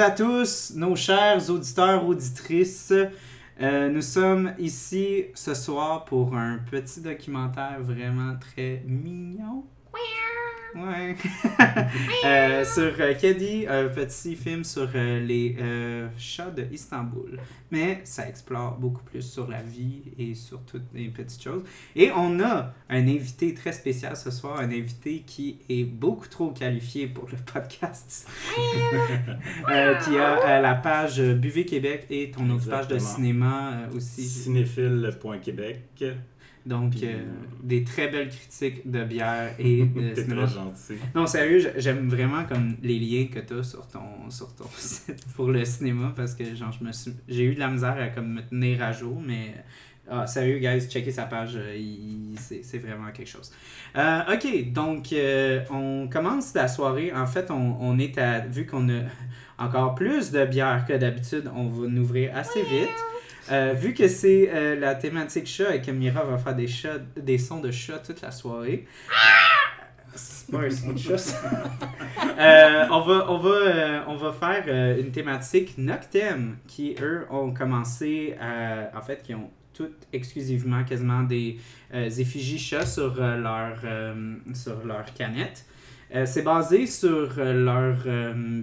À tous, nos chers auditeurs, auditrices. Euh, nous sommes ici ce soir pour un petit documentaire vraiment très mignon. Ouais. Euh, sur euh, Keddy, un petit film sur euh, les euh, chats de Istanbul. Mais ça explore beaucoup plus sur la vie et sur toutes les petites choses. Et on a un invité très spécial ce soir, un invité qui est beaucoup trop qualifié pour le podcast. Qui a la page Buvez Québec et ton autre page de cinéma aussi. Cinéphile.québec. Donc, Puis, euh, euh, des très belles critiques de bière et de T'es cinéma. très gentil. Non, sérieux, j'aime vraiment comme les liens que tu as sur ton, sur ton site pour le cinéma parce que genre, je me suis, j'ai eu de la misère à comme, me tenir à jour, mais ah, sérieux, guys, checkez sa page, euh, il- c'est, c'est vraiment quelque chose. Euh, ok, donc euh, on commence la soirée. En fait, on, on est à. Vu qu'on a encore plus de bière que d'habitude, on va nous ouvrir assez vite. Euh, vu que c'est euh, la thématique chat et que Mira va faire des, chats, des sons de chat toute la soirée. C'est pas un son de chat. Euh, on va, on va, on va faire une thématique Noctem qui, eux, ont commencé à. En fait, qui ont toutes exclusivement quasiment des effigies chats sur, leur, sur leur canette. C'est basé sur leur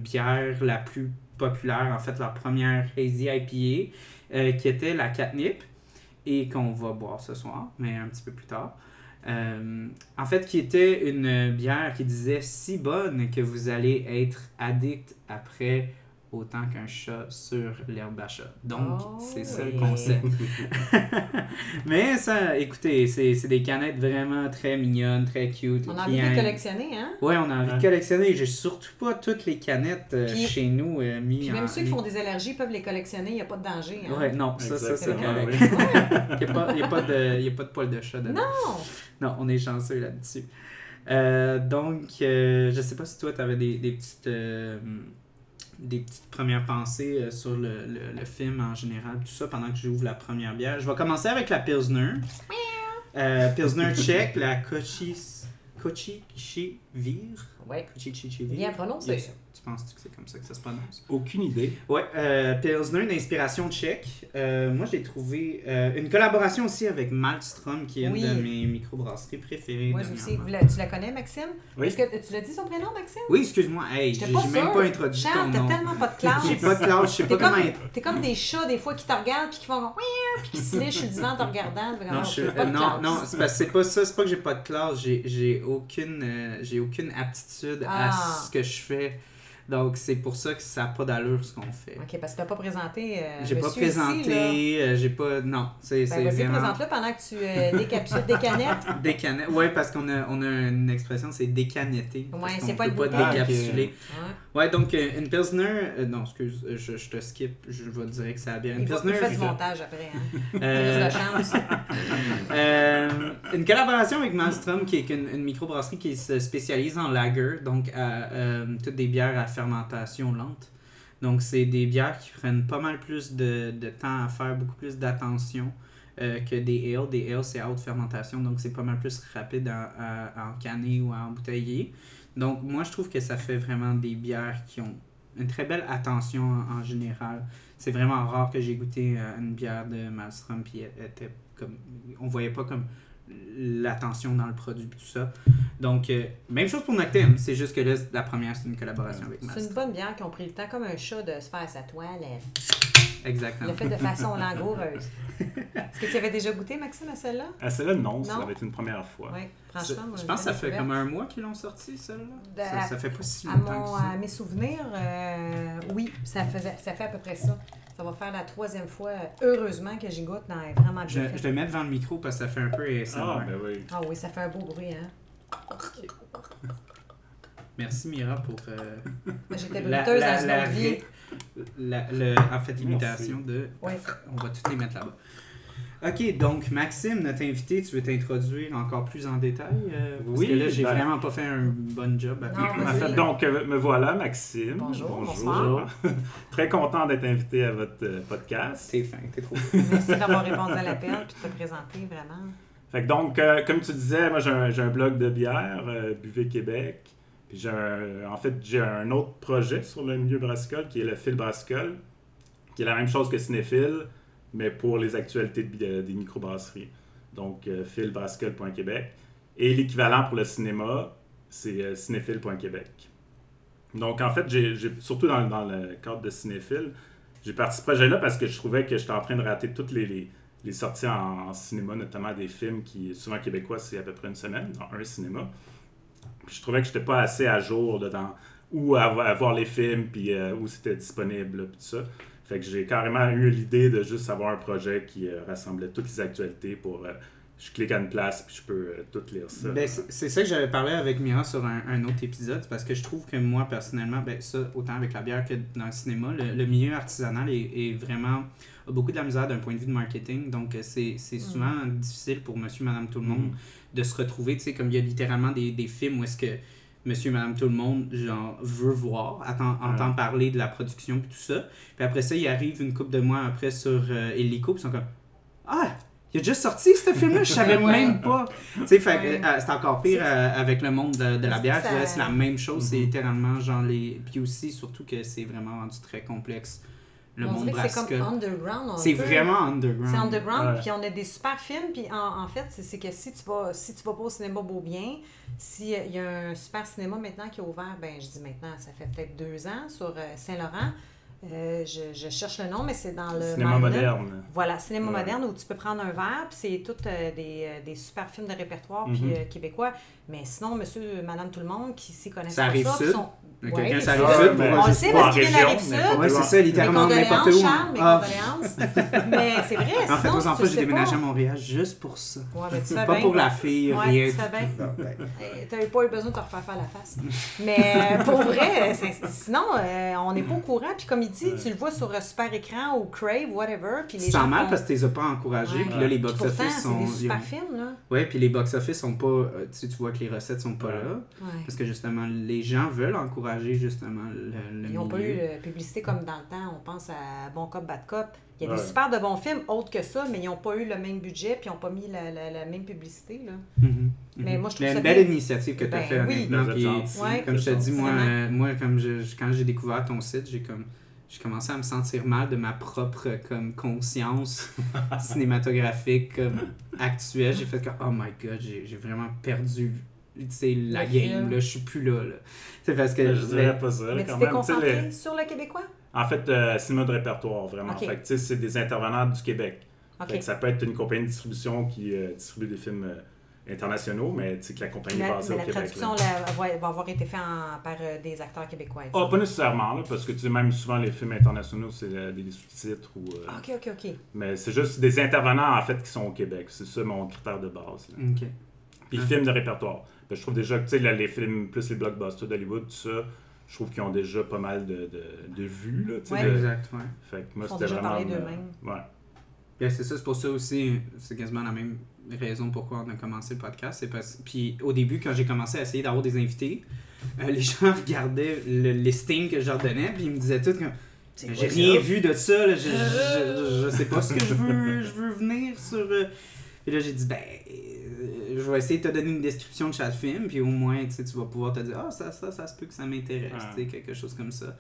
bière la plus populaire, en fait, leur première Hazy IPA, euh, qui était la Catnip, et qu'on va boire ce soir, mais un petit peu plus tard. Euh, en fait, qui était une bière qui disait si bonne que vous allez être addict après autant qu'un chat sur l'herbe à chat. Donc, Oh, c'est ça le oui. concept. Mais ça, écoutez, c'est c'est des canettes vraiment très mignonnes, très cute. On a envie de collectionner, hein? Ouais, on a envie de collectionner. J'ai surtout pas toutes les canettes euh, Puis- chez nous euh, mis Puis en- même ceux qui font des allergies peuvent les collectionner, il n'y a pas de danger. Hein? Ouais, non, ça, ça c'est correct. oui. Il n'y a, pas- y a pas de- y a pas de poil de chat dedans. Non! Non, on est chanceux là-dessus. Euh, donc, euh, je sais pas si toi, tu avais des, des petites. Des petites premières pensées euh, sur le, le, le film en général, tout ça, pendant que j'ouvre la première bière. Je vais commencer avec la Pilsner. Euh, Pilsner tchèque, la Kochis, Kochichivir. Ouais. Kochichivir. Bien prononcé. Tu penses que c'est comme ça que ça se prononce? Aucune idée. Ouais, euh, Pilsner d'inspiration tchèque. Euh, moi, j'ai trouvé euh, une collaboration aussi avec Malmstrom, qui est Oui. une de mes microbrasseries préférées. Moi aussi. la- tu la connais, Maxime? Oui. Est-ce que tu l'as dit son prénom, Maxime? Oui, excuse-moi. Hey, j'ai pas même pas introduit Charles, ton t'as nom. tellement pas de classe. J'ai pas de classe, je sais T'es pas comment comme, être. t'es comme des chats, des fois, qui te regardent puis qui font puis qui se lichent sur le divan en te regardant. Non, je suis- t'as pas de non, classe. non, c'est parce que c'est pas ça, c'est pas que j'ai pas de classe, j'ai j'ai aucune, euh, j'ai aucune aptitude à Ah. ce que je fais. Donc c'est pour ça que ça n'a pas d'allure ce qu'on fait. Ok, parce que t'as pas présenté. euh, J'ai pas présenté, euh, j'ai pas. Non, c'est Ben, c'est vas-y, vraiment. présente-le pendant que tu euh, décapsules des canettes. Décanet. Ouais, parce qu'on a, on a une expression, c'est décanetter. Ouais, parce c'est pas peut une pas bouteille. décapsuler. Ouais. Ouais, donc euh, une Pilsner. euh, non, excuse, je, je te skip, je vais te dire que ça a bien. Une Il, Pilsner. il fait du montage après. Hein. euh, chance. euh, une collaboration avec Malmstrom, qui est une, une microbrasserie qui se spécialise en lager, donc à, euh, toutes des bières à fermentation lente. Donc, c'est des bières qui prennent pas mal plus de, de temps à faire, beaucoup plus d'attention euh, que des ales. Des ales, c'est à haute fermentation, donc c'est pas mal plus rapide à, à- ou à embouteiller. Donc, moi, je trouve que ça fait vraiment des bières qui ont une très belle attention en, en général. C'est vraiment rare que j'ai goûté euh, une bière de Malmstrom, puis elle était comme. On voyait pas comme l'attention dans le produit et tout ça. Donc, euh, même chose pour Noctem, c'est juste que là, la première, c'est une collaboration avec C'est une bonne bière qui ont pris le temps, comme un chat, de se faire sa toile. Exactement. Le fait de façon langoureuse. Est-ce que tu avais déjà goûté, Maxime, à celle-là? À celle-là, non, ça va être une première fois. Oui, franchement. moi, je pense que ça fait comme un mois qu'ils l'ont sorti, celle-là. Ça, ça fait pas si À, longtemps mon, que ça. à mes souvenirs, euh, oui, ça, faisait, ça fait à peu près ça. Ça va faire la troisième fois, euh, heureusement, que j'y goûte. Non, vraiment Je, bien je faite. le mets devant le micro parce que ça fait un peu ASMR. Ah, ben oui. Ah oui, ça fait un beau bruit, hein? Merci Mira pour euh, Moi, J'étais la, bruteuse la, vie. ré- la- le- en fait l'imitation de. Ouais. On va toutes les mettre là-bas. Ok, donc Maxime, notre invité, tu veux t'introduire encore plus en détail euh, Parce Oui, que là, j'ai ben- vraiment pas fait un bon job. à- Non, En vas-y. fait, donc, euh, me voilà, Maxime. Bonjour, bonsoir. Très content d'être invité à votre euh, podcast. T'es fin, t'es trop. Merci d'avoir répondu à l'appel et de te présenter, vraiment. Fait que donc, euh, comme tu disais, moi j'ai un, j'ai un blog de bière, euh, Buvez Québec. Puis j'ai en fait, j'ai un autre projet sur le milieu brassicole qui est le fil brassicole, qui est la même chose que Cinéphile, mais pour les actualités de- des microbrasseries. Donc, euh. Et l'équivalent pour le cinéma, c'est euh, cinéphile.québec. Donc, en fait, j'ai, surtout dans, dans le cadre de Cinéphile, j'ai parti ce projet-là parce que je trouvais que j'étais en train de rater toutes les, les, sorties en cinéma, notamment des films qui, souvent québécois, c'est à peu près une semaine, dans un cinéma. Puis je trouvais que j'étais pas assez à jour là, dans où à, à voir les films, puis euh, où c'était disponible, là, puis tout ça. Fait que j'ai carrément eu l'idée de juste avoir un projet qui euh, rassemblait toutes les actualités pour... euh, je clique à une place, puis je peux euh, tout lire ça. Ben, c'est ça que j'avais parlé avec Mira sur un, un autre épisode, parce que je trouve que moi, personnellement, ben, ça, autant avec la bière que dans le cinéma, le, le milieu artisanal est, est vraiment a beaucoup de la misère d'un point de vue de marketing, donc c'est c'est souvent difficile pour monsieur, madame, tout le monde de se retrouver, tu sais, comme il y a littéralement des, des films où est-ce que monsieur, madame, tout le monde, genre, veut voir, attend, entend parler de la production puis tout ça, puis après ça, il arrive une couple de mois après sur euh, Helico, puis ils sont comme « Ah! Il a juste sorti ce film-là, je savais même pas! » Tu sais, Ouais. euh, c'est encore pire euh, avec le monde de, de la bière. que tu vois, ça- C'est la même chose. C'est Mhm. littéralement genre les. Puis aussi, surtout que c'est vraiment rendu très complexe. Le on monde c'est comme underground. un C'est vraiment underground. C'est underground, puis on a des super films, puis en, en fait, c'est que si tu vas si tu vas pas au cinéma Beaubien, s'il y a un super cinéma maintenant qui est ouvert, ben je dis maintenant, ça fait peut-être deux ans, sur euh, Saint-Laurent, euh, je, je cherche le nom, mais c'est dans le... Cinéma Magna. moderne. Voilà, cinéma Ouais. moderne où tu peux prendre un verre, puis c'est tous euh, des, euh, des super films de répertoire Mhm. puis euh, québécois. Mais sinon, monsieur, madame, tout le monde qui s'y connaissent Ça pas arrive ça, sud? sont... Mais Ouais, Quelqu'un ça. sud pour mais- On le sait parce qu'il vient de la région, mais Rive-Sud. Ouais, c'est ça, littéralement n'importe où. Charles, mes Ah, condoléances. mais c'est vrai, En fait, sinon, aux tu enfants, j'ai sais déménagé à. Montréal juste pour ça. Ouais, ben, tu fais Pas bien. pour la fille, Ouais, rien. tu fais bien. ben, Euh, T'avais pas eu besoin de te refaire faire la face. Mais pour vrai, sinon, euh, on n'est pas au courant. Puis comme tu le vois sur euh, super écran ou Crave, whatever. Puis Tu les gens mal font- parce que tu les as pas encouragés. Ouais. Puis là, les box-office sont. c'est des ils super ont- films, là. Ouais, puis les box-office sont pas. euh, Tu sais, tu vois que les recettes sont pas là. Ouais. Parce que justement, les gens veulent encourager justement le, le Ils n'ont pas eu de publicité comme dans le temps. On pense à Bon Cop, Bad Cop. Il y a des Ouais. super de bons films, autres que ça, mais ils n'ont pas eu le même budget puis ils n'ont pas mis la, la- la même publicité. Là. Mhm, Mais mhm. moi, je trouve Mais ça une belle bien. initiative que tu as Ben fait, oui. honnêtement. Puis-. Ouais. Comme je te dis, moi, euh, moi comme je- quand j'ai découvert ton site, j'ai comme j'ai commencé à me sentir mal de ma propre comme conscience cinématographique comme actuelle. J'ai fait que oh my god, j'ai j'ai vraiment perdu tu sais, la Le game là, je suis plus là. là. C'est parce que Je dirais pas ça. Mais tu quand t'es même. Tu sais, concentré les- sur le Québécois? En fait, euh, cinéma de répertoire, vraiment. Ok. Fait que, tu sais, c'est des intervenants du Québec. OK. Fait que ça peut être une compagnie de distribution qui euh, distribue des films euh, internationaux, mais tu sais que la compagnie est La, basée mais au la Québec. traduction là. la- va, va avoir été faite par euh, des acteurs québécois. Ah, pas nécessairement, là, parce que tu sais, même souvent les films internationaux, c'est euh, des sous-titres ou. euh, OK, OK, OK. Mais c'est juste des intervenants, en fait, qui sont au Québec. C'est ça mon critère de base. là. OK. Puis Ah. films de répertoire. Ben, je trouve déjà que tu sais, là, les films, plus les blockbusters d'Hollywood, tout ça, je trouve qu'ils ont déjà pas mal de, de, de vues. Là, tu sais, Ouais. de- Exact, ouais. Fait que moi, c'était déjà vraiment. parler d'eux-mêmes. Ouais. Bien, c'est ça, c'est pour ça aussi, c'est quasiment la même raison pourquoi on a commencé le podcast. C'est parce Puis au début, quand j'ai commencé à essayer d'avoir des invités, euh, les gens regardaient le listing que je leur donnais, puis ils me disaient tout comme J'ai rien vu de ça, là, je, je, je, je sais pas ce que je veux, je veux venir sur. euh. Et là, j'ai dit, ben, euh, je vais essayer de te donner une description de chaque film, puis au moins, tu vas pouvoir te dire, ah, ça, ça, ça se peut que ça m'intéresse, tu sais, quelque chose comme ça.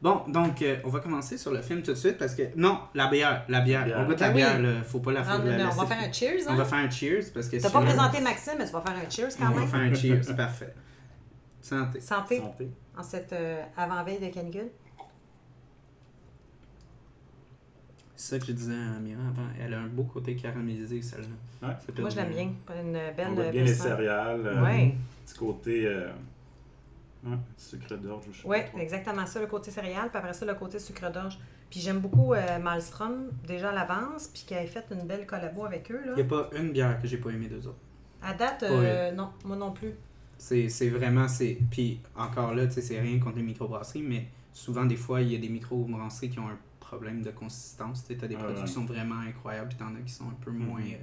Bon, donc, euh, on va commencer sur le film tout de suite parce que. Non, la bière, la bière. Bière. On goûte la Ben bière, oui. là. Faut pas la, Ah, la non, on laisser- va faire un cheers, On hein? va faire un cheers parce que T'as pas présenté Maxime, mais tu vas faire un cheers quand On va même. faire un cheers, parfait. Santé. Santé Santé. en cette euh, avant-veille de canicule. C'est ça que je disais à Mira avant. Elle a un beau côté caramélisé, celle-là. Ouais. Moi, je l'aime bien. Pas Une belle. On voit euh, bien les céréales. euh, Ouais. Petit côté. Ouais, sucre d'orge. je sais pas Oui, exactement ça, le côté céréales, puis après ça, le côté sucre d'orge. Puis j'aime beaucoup euh, Malmstrom, déjà à l'avance, puis qui avait fait une belle collabo avec eux. Là. Il n'y a pas une bière que j'ai pas aimé d'eux autres. À date, euh, non, moi non plus. C'est c'est vraiment. c'est Puis encore là, tu sais, c'est rien contre les microbrasseries, mais souvent, des fois, il y a des microbrasseries qui ont un problème de consistance. Tu as des Ouais, produits ouais. qui sont vraiment incroyables, puis t'en as qui sont un peu Mhm. moins. euh,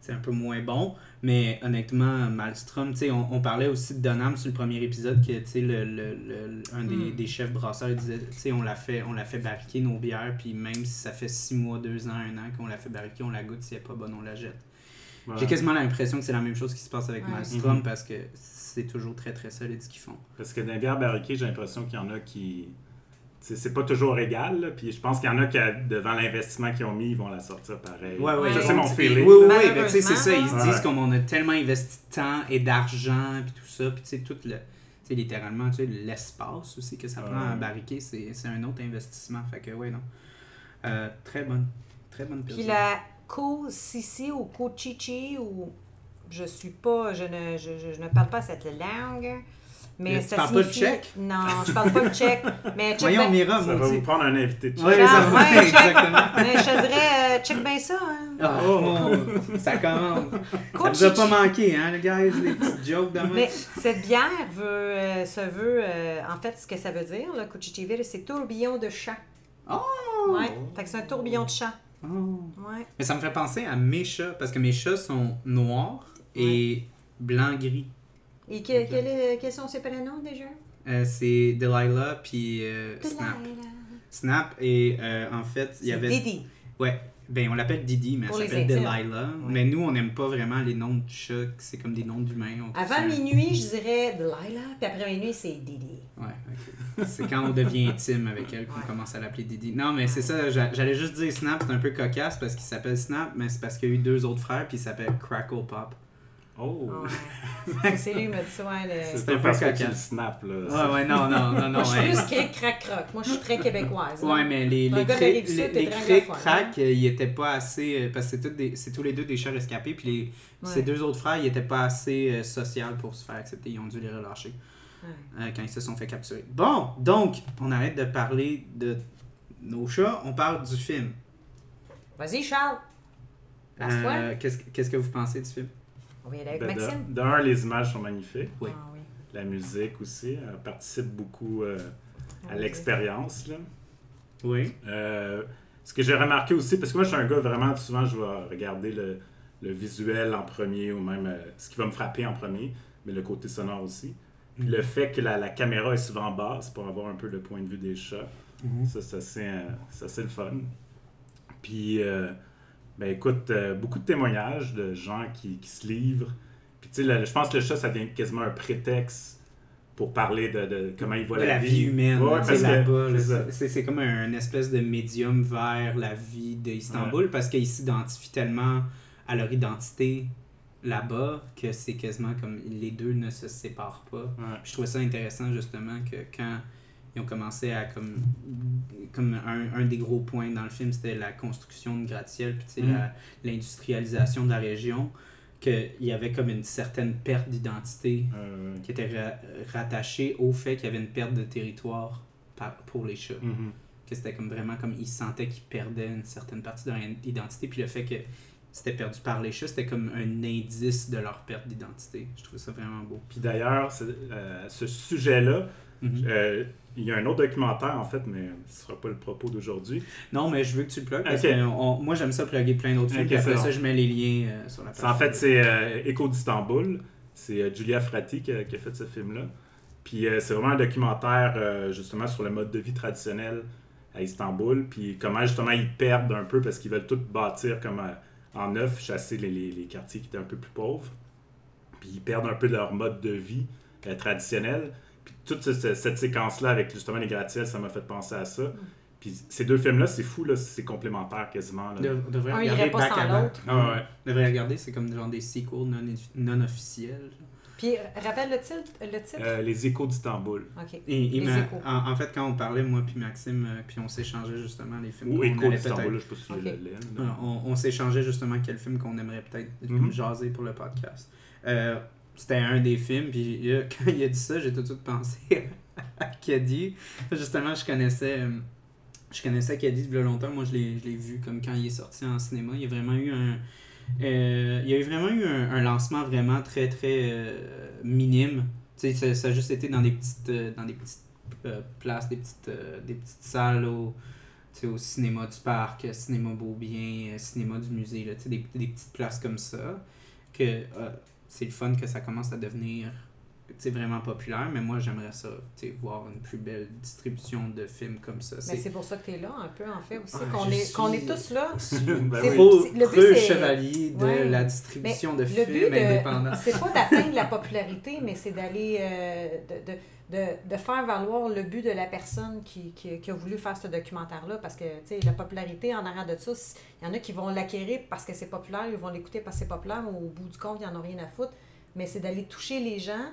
c'est un peu moins bon, mais honnêtement, Malmstrom, tu sais, on, on parlait aussi de Donham sur le premier épisode, que, tu sais, le, le, le- un des, Mm. des chefs brasseurs disait, tu sais, on l'a fait, on l'a fait barriquer nos bières, puis même si ça fait 6 mois, 2 ans, 1 an qu'on l'a fait barriquer, on la goûte, si elle est pas bonne, on la jette. Ouais. j'ai quasiment l'impression que c'est la même chose qui se passe avec Ouais. Mhm. parce que c'est toujours très très solide ce qu'ils font. Parce que dans les bières barriquées, j'ai l'impression qu'il y en a qui. C'est c'est pas toujours égal, là, puis je pense qu'il y en a qui, devant l'investissement qu'ils ont mis, ils vont la sortir pareil. Ouais, ouais. Ça, Ouais. c'est mon Puis- feeling. Oui, oui, oui, ben, tu sais, c'est ça. Ils se Ouais. disent comme on a tellement investi de temps et d'argent, puis tout ça, puis tu sais, tout le. Tu sais, littéralement, tu sais, l'espace aussi que ça prend à Ouais. barriquer, c'est c'est un autre investissement. Fait que, ouais, non. Euh, très bonne. Très bonne Puis personne. la Ko-Sisi ou Ko-Chichi, ou je suis pas, je ne, je, je- je ne parle pas cette langue. Mais Mais tu ça parles pas le signifie- tchèque? Non, je parle pas le tchèque. Mais check Voyons, ben- Mira, Ça va vous prendre un invité de Ouais, chat. ça va, ouais, check. exactement. mais je te dirais, euh, check bien ça. Hein. Ah, oh, ça commence. Ça Ko-Chichi. nous a pas manqué, hein, les gars, les petites jokes de Mais cette bière veut, euh, se veut, euh, en fait, ce que ça veut dire, le Kuchichivir, c'est tourbillon de chat. Oh! Ouais, fait que c'est un tourbillon de chat. Oh. Ouais. Mais ça me fait penser à mes chats, parce que mes chats sont noirs et blanc-gris. Et que- quel est- quels sont ses prénoms déjà? Euh, c'est Delilah puis euh, Snap. Delilah. Snap et euh, en fait, il y C'est avait Didi. ouais, ben on l'appelle Didi mais elle Pour les s'appelle. Delilah. Mais nous on n'aime pas vraiment les noms de chats, c'est comme des noms d'humains. Avant ça- minuit, je dirais Delilah, puis après minuit, c'est Didi. Ouais, ok. C'est quand on devient intime avec elle qu'on Ouais. commence à l'appeler Didi. Non, mais c'est ça, j'a- j'allais juste dire Snap, c'est un peu cocasse parce qu'il s'appelle Snap, mais c'est parce qu'il y a eu deux autres frères puis il s'appelle Crackle Pop. Oh! Ouais. c'est lui qui m'a dit ça, ouais, le- C'est un un peu parce que tu le snaps, là. Ouais, ouais, non, non, non, non. Moi, je suis plus cric crac croc. Moi, je suis très québécoise. là. Ouais, mais les, cric- cric anglophone, crack, euh, ils étaient pas assez. euh, parce que c'est tous, les deux des chats rescapés, puis les, Ouais. ces deux autres frères, ils étaient pas assez euh, sociaux pour se faire accepter. Ils ont dû les relâcher Ouais. euh, quand ils se sont fait capturer. Bon, donc, on arrête de parler de nos chats, on parle du film. Vas-y, Charles. Euh, qu'est-ce, qu'est-ce que vous pensez du film? On va y aller avec Ben, de- Maxime. D'un, les images sont magnifiques. Oui. Ah oui. La musique aussi, elle participe beaucoup euh, à Ah, l'expérience. là. Oui. Euh, ce que j'ai remarqué aussi, parce que moi je suis un gars vraiment, souvent je vais regarder le, le visuel en premier ou même euh, ce qui va me frapper en premier, mais le côté sonore aussi. Puis le fait que la, la caméra est souvent basse pour avoir un peu le point de vue des chats, ça, ça c'est, euh, ça, c'est le fun. Puis, euh, ben écoute, euh, beaucoup de témoignages de gens qui, qui se livrent. Puis tu sais, je pense que le chat, ça devient quasiment un prétexte pour parler de, de comment il voit de la, la vie humaine, Ouais, c'est comme un espèce de médium vers la vie d'Istanbul parce qu'ils s'identifient tellement à leur identité là-bas que c'est quasiment comme les deux ne se séparent pas. Ouais. Je trouvais ça intéressant justement que quand ils ont commencé à comme comme un, un des gros points dans le film c'était la construction de gratte-ciel puis Mm. l'industrialisation de la région qu'il y avait comme une certaine perte d'identité Euh, qui était ra- rattaché au fait qu'il y avait une perte de territoire par- pour les chats. mhm. Que c'était comme vraiment comme ils sentaient qu'ils perdaient une certaine partie de leur identité. Puis le fait que c'était perdu par les chats, c'était comme un indice de leur perte d'identité. Je trouvais ça vraiment beau. Puis d'ailleurs, c'est- euh, ce sujet-là, Mhm. euh, il y a un autre documentaire en fait, mais ce ne sera pas le propos d'aujourd'hui. Non, mais je veux que tu le plugues parce que on- moi j'aime ça plugger plein d'autres films. Après ça, je mets les liens euh, sur la page. En fait, c'est euh, Écho d'Istanbul. C'est euh, Julia Frati qui a, qui a fait ce film-là. Puis euh, c'est vraiment un documentaire justement sur le mode de vie traditionnel à Istanbul. Puis comment justement ils perdent un peu parce qu'ils veulent tout bâtir comme en neuf, chasser les, les- les quartiers qui étaient un peu plus pauvres. Puis ils perdent un peu leur mode de vie traditionnel. Toute ce- ce- cette séquence-là avec justement les gratte-ciels, ça m'a fait penser à ça. Puis ces deux films-là, c'est fou, là, c'est complémentaire quasiment. là. De- on devrait Un irait pas back sans l'autre. Ah ouais. On devrait regarder, c'est comme genre des sequels non, non officiels. Puis, rappelle le titre. Le titre? Euh, les échos d'Istanbul. OK. Et, Les m'a- échos. en, en fait, quand on parlait, moi puis Maxime, euh, puis on s'échangeait justement les films Ou qu'on écho allait d'Istanbul, je sais pas si tu Ok. le l'aimes, Euh, là. On, on s'échangeait justement quel film qu'on aimerait peut-être comme Mhm. jaser pour le podcast. Euh, C'était un des films, puis euh, quand il a dit ça, j'ai tout de suite pensé à Caddy. Justement, je connaissais... euh, Je connaissais Caddy depuis longtemps. Moi, je l'ai je l'ai vu comme quand il est sorti en cinéma. Il y a vraiment eu un... euh, il y a eu vraiment eu un, lancement vraiment très, très euh, minime. Ça, ça a juste été dans des petites, euh, dans des petites places, des petites, des petites salles au, au cinéma du parc, cinéma Beaubien, cinéma du musée, là, des, des petites places comme ça. Que c'est le fun que ça commence à devenir vraiment populaire, mais moi, j'aimerais ça, tu sais, voir une plus belle distribution de films comme ça. Mais C'est c'est pour ça que tu es là, un peu, en fait, aussi. Ah, qu'on est, qu'on est tous là. Ben C'est- oui. Faux c'est- le but, c'est- chevalier de Ouais. la distribution de Le films but, indépendants. de, c'est pas d'atteindre la popularité, mais c'est d'aller, euh, de, de, de, de faire valoir le but de la personne qui, qui, qui a voulu faire ce documentaire-là. Parce que, tu sais, la popularité, en arrière de ça, il y en a qui vont l'acquérir parce que c'est populaire, ils vont l'écouter parce que c'est populaire, mais au bout du compte, ils n'en ont rien à foutre. Mais c'est d'aller toucher les gens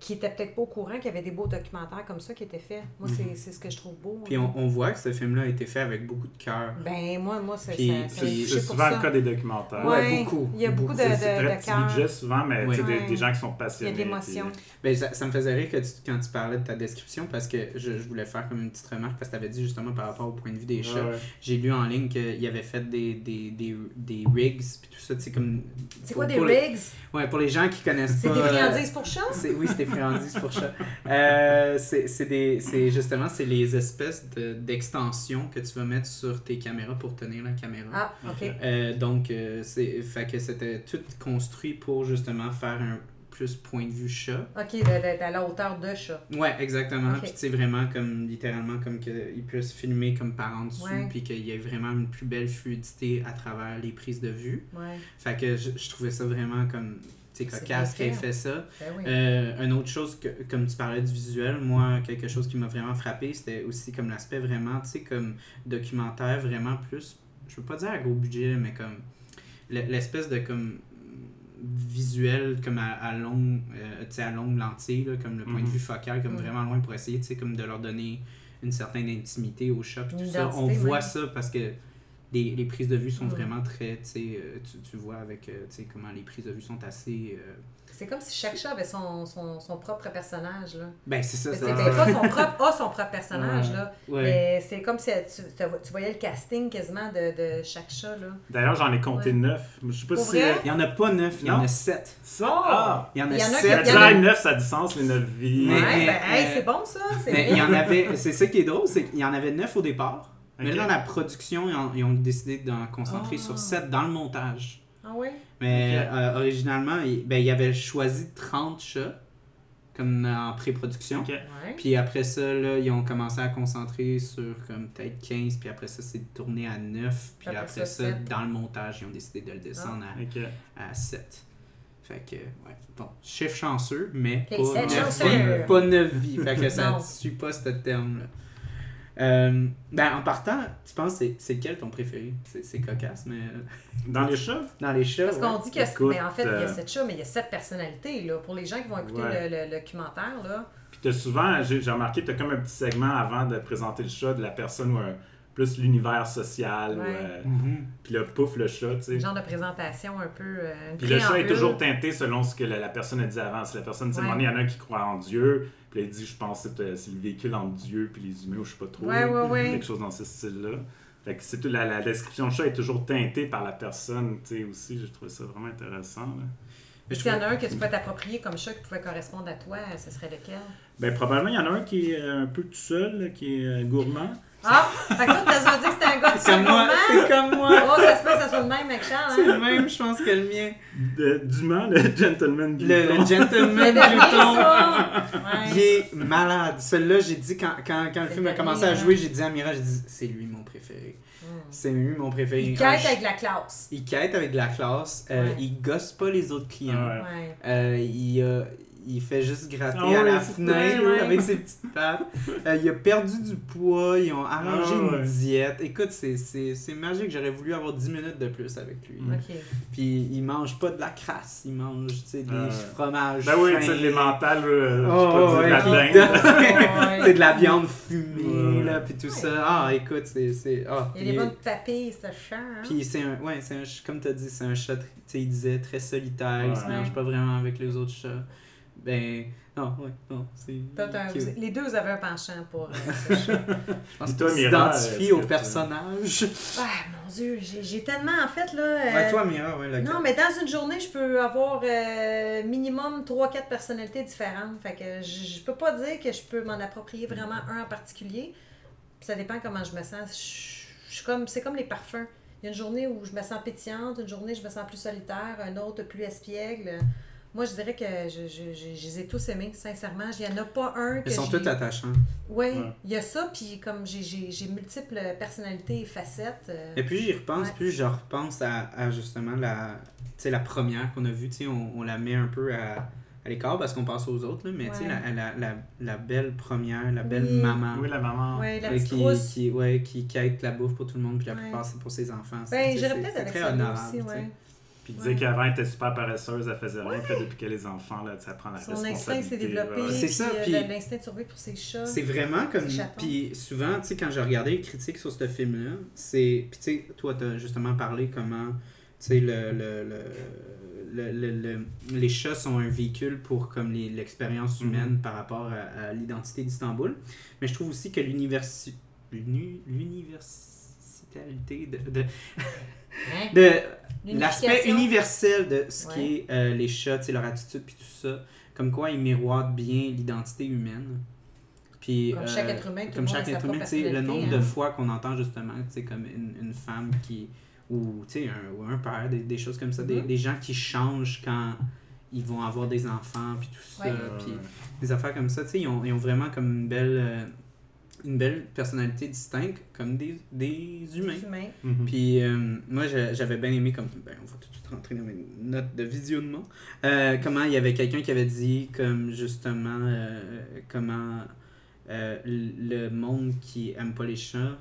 qui étaient peut-être pas au courant qu'il y avait des beaux documentaires comme ça qui étaient faits. Moi, c'est, c'est ce que je trouve beau. Puis on, on voit que ce film-là a été fait avec beaucoup de cœur. Ben, moi, moi, c'est, C'est souvent ça. le cas des documentaires. Ouais, Ouais, beaucoup, Il y a beaucoup de, C'est de, c'est très de petit budget souvent, mais tu sais, Ouais. des, des gens qui sont Il y a passionnés. de l'émotion. puis- Ben, ça, ça me faisait rire que tu- quand tu parlais de ta description parce que je, je voulais faire comme une petite remarque parce que tu avais dit justement par rapport au point de vue des chats. Ouais, ouais. J'ai lu en ligne qu'il avait fait des, des, des, des rigs puis tout ça, tu sais, comme. C'est pour- quoi des pour les- rigs? Ouais, pour les gens qui connaissent C'est pas. des euh, friandises pour chats? c'est- oui, c'est des friandises pour chat. Euh, c'est c'est des- c'est justement c'est les espèces de- d'extensions que tu vas mettre sur tes caméras pour tenir la caméra. Ah, ok. Euh, donc, euh, c'est fait que c'était tout construit pour justement faire un plus point de vue chat. Ok, de- d'être à la hauteur de chat. Ouais, exactement. Ok. Puis tu sais, vraiment comme littéralement comme qu'ils puissent filmer comme par en dessous, Ouais. puis qu'il y ait vraiment une plus belle fluidité à travers les prises de vue. Ouais, Fait que je, je trouvais ça vraiment comme, C'est cocasse qu'elle fait. ça. ben oui. Euh, une autre chose, que, comme tu parlais du visuel, moi, quelque chose qui m'a vraiment frappé, c'était aussi comme l'aspect vraiment, tu sais, comme documentaire, vraiment plus, je veux pas dire à gros budget, mais comme le- l'espèce de comme visuel comme à, à longue euh, à longue lentille là, comme le point de Mhm. vue focal comme vraiment loin pour essayer tu sais comme de leur donner une certaine intimité au chat tout ça on voit ça parce que les, les prises de vue sont vraiment très tu sais euh, tu, tu vois avec euh, tu sais comment les prises de vue sont assez euh, C'est comme si chaque chat avait son, son, son propre personnage. Là. ben c'est ça c'est pas son propre, a son propre personnage. Ouais. Là. Ouais. Mais c'est comme si tu, tu voyais le casting quasiment de, de chaque chat. Là. D'ailleurs, j'en ai compté Ouais. neuf. Je sais pas Pour si? Il y en a pas neuf, il y en a sept. Ça? Oh! Ah! Il y en a sept. qui- Le il y en a- design neuf, ça a du sens, les neuf vies. Mais- ouais, ben, euh, hey, c'est bon ça. C'est Mais il y en avait, c'est ça qui est drôle, c'est qu'il y en avait neuf au départ. Mais là, dans la production, ils ont, ils ont décidé d'en concentrer Ah. sur sept dans le montage. Ah oui? Mais euh, originalement, il, ben, avait choisi 30 chats comme en pré-production. Ok. Ouais. Puis après ça, là, ils ont commencé à concentrer sur comme peut-être 15, puis après ça, c'est tourné à 9. Puis Après après, ça, dans le montage, ils ont décidé de le descendre à, à 7. Fait que, ouais. Bon, chiffre chanceux, mais Ok, pas, sept neuf chanceux. vies, pas 9 vies. Fait que ça ne suit pas ce terme-là. Euh, ben, en partant, tu penses c'est c'est lequel ton préféré? C'est cocasse, mais euh, Dans les chats? dans les chats. Parce ouais. qu'on dit que Écoute, mais en fait, il y a sept chats, mais il y a sept personnalités. Là. Pour les gens qui vont écouter Ouais. le, le- le documentaire, là, Puis t'as souvent, j'ai j'ai remarqué, t'as comme un petit segment avant de présenter le chat de la personne ou un- plus l'univers social. Ouais. euh, Mhm. puis là, pouf, le chat, tu sais. genre de présentation un peu. euh, Puis le chat est toujours teinté selon ce que la, la personne a dit avant. Si la personne, donné, il y en a un qui croit en Dieu, puis elle dit, je pense que c'est euh, c'est le véhicule entre Dieu puis les humains, ou je sais pas trop. Ouais, ouais, ouais. Quelque chose dans ce style-là. Fait que c'est tout, la, la description de chat est toujours teintée par la personne, tu sais, aussi. J'ai trouvé ça vraiment intéressant. là. Mais S'il y en a un que tu peux t'approprier comme chat qui pouvait correspondre à toi, ce serait lequel? Ben, probablement, il y en a un qui est euh, un peu tout seul, là, qui est euh, gourmand. Ah! Fait que toi, t'as dit que c'était un gars de C'est comme moi, c'est comme moi. Oh, ça se peut que ça soit le même avec Charles, C'est hein? le même, je pense que le mien. De, Dumas, le gentleman Le, glouton. le gentleman C'est glouton. ça! Il Ouais. est malade. Celui-là, j'ai dit, quand, quand, quand le C'est film a le commencé à hein. jouer, j'ai dit à Mira, j'ai dit, c'est lui mon préféré. Hmm. C'est lui mon préféré. Il quête avec la classe. il quête avec la classe. euh, Ouais. Il gosse pas les autres clients. Ouais. Ouais. Euh, il, a- il fait juste gratter Ah à la c'est- fenêtre ouais, avec ses petites pattes. Euh, il a perdu du poids, ils ont arrangé Ah une ouais. diète. Écoute, c'est- c'est c'est magique. J'aurais voulu avoir 10 minutes de plus avec lui. Mm. OK. Puis il mange pas de la crasse, il mange tu sais, des Ah fromages. Ben oui, tu sais, les mentales, euh, Oh, je ouais, peux qui dire la donne- Ouais. c'est de la viande fumée, Ouais. là, puis tout ça. Ah, écoute, c'est. c'est- Ah, Il y a des bonnes papilles, ce chat. Hein? Puis c'est un. Ouais, c'est un. Comme t'as dit, c'est un chat, tu sais, il disait très solitaire, il se mélange pas vraiment avec les autres chats. Ben. Non, ouais, non, un-. Les deux avaient un penchant pour euh, ce chat. Je pense Mira, s'identifie est-ce au que tu- personnage. Ah, mon Dieu, j'ai tellement, en fait, là... euh, Ouais, toi, Mira, ouais, lequel? Non, mais dans une journée, je peux avoir euh, minimum 3-4 personnalités différentes. Fait que je, peux pas dire que je peux m'en approprier vraiment un en particulier. Ça dépend comment je me sens. Je, je suis comme, c'est comme les parfums. Il y a une journée où je me sens pétillante, une journée je me sens plus solitaire, une autre plus espiègle. Moi, je dirais que je, je, je, je les ai tous aimés, sincèrement. Il n'y en a pas un que Ils sont tous attachants. Oui, Ouais. il y a ça, puis comme j'ai- j'ai j'ai multiples personnalités et facettes. euh, Et puis j'y repense, Ouais. plus je repense à, à justement la, la première qu'on a vue, tu sais, on, on la met un peu à, à l'écart parce qu'on passe aux autres, là, mais tu sais, Ouais. la, la, la, la belle première, la belle Oui. maman. Oui, la maman. ouais, la euh, petite qui, qui, ouais, qui, qui aide la bouffe pour tout le monde, puis la Ouais. plupart c'est pour ses enfants. C'est- Ben, j'irais peut-être avec très honorable, aussi, ouais. Puis il disait Ouais. qu'avant, elle était super paresseuse, elle faisait rien. Puis depuis qu'elle a les enfants, là, ça prend la Son instinct responsabilité. s'est développé. C'est puis, ça, euh, puis- L'instinct de survie pour ses chats. C'est vraiment comme. Puis souvent, tu sais, quand j'ai regardé les critiques sur ce film-là, c'est. Puis tu sais, toi, t'as justement parlé comment, tu sais, le, le, le, le- le- le- les chats sont un véhicule pour comme les- l'expérience Mhm. humaine par rapport à, à l'identité d'Istanbul. Mais je trouve aussi que l'universi- l'uni- l'universalité de, de, Hein? de l'aspect universel de ce Ouais. qui est euh, les chats, tu sais, leur attitude puis tout ça, comme quoi ils miroitent bien l'identité humaine. Puis, Comme euh, chaque être humain, tout comme chaque être humain, propre tu sais, le nombre de hein. fois qu'on entend justement, comme une, une femme qui, ou tu sais, un, ou un père, des, des choses comme ça, des, Mhm. des gens qui changent quand ils vont avoir des enfants, puis tout ça, puis des affaires comme ça, tu sais, ils ont, ils ont vraiment comme une belle, euh, une belle personnalité distincte, comme des, des humains. Des humains. Mhm. Puis euh, moi, j'a- j'avais bien aimé, comme, ben, on va tout de suite rentrer dans mes notes de visionnement, euh, comment il y avait quelqu'un qui avait dit, comme justement, euh, comment euh, le monde qui aime pas les chats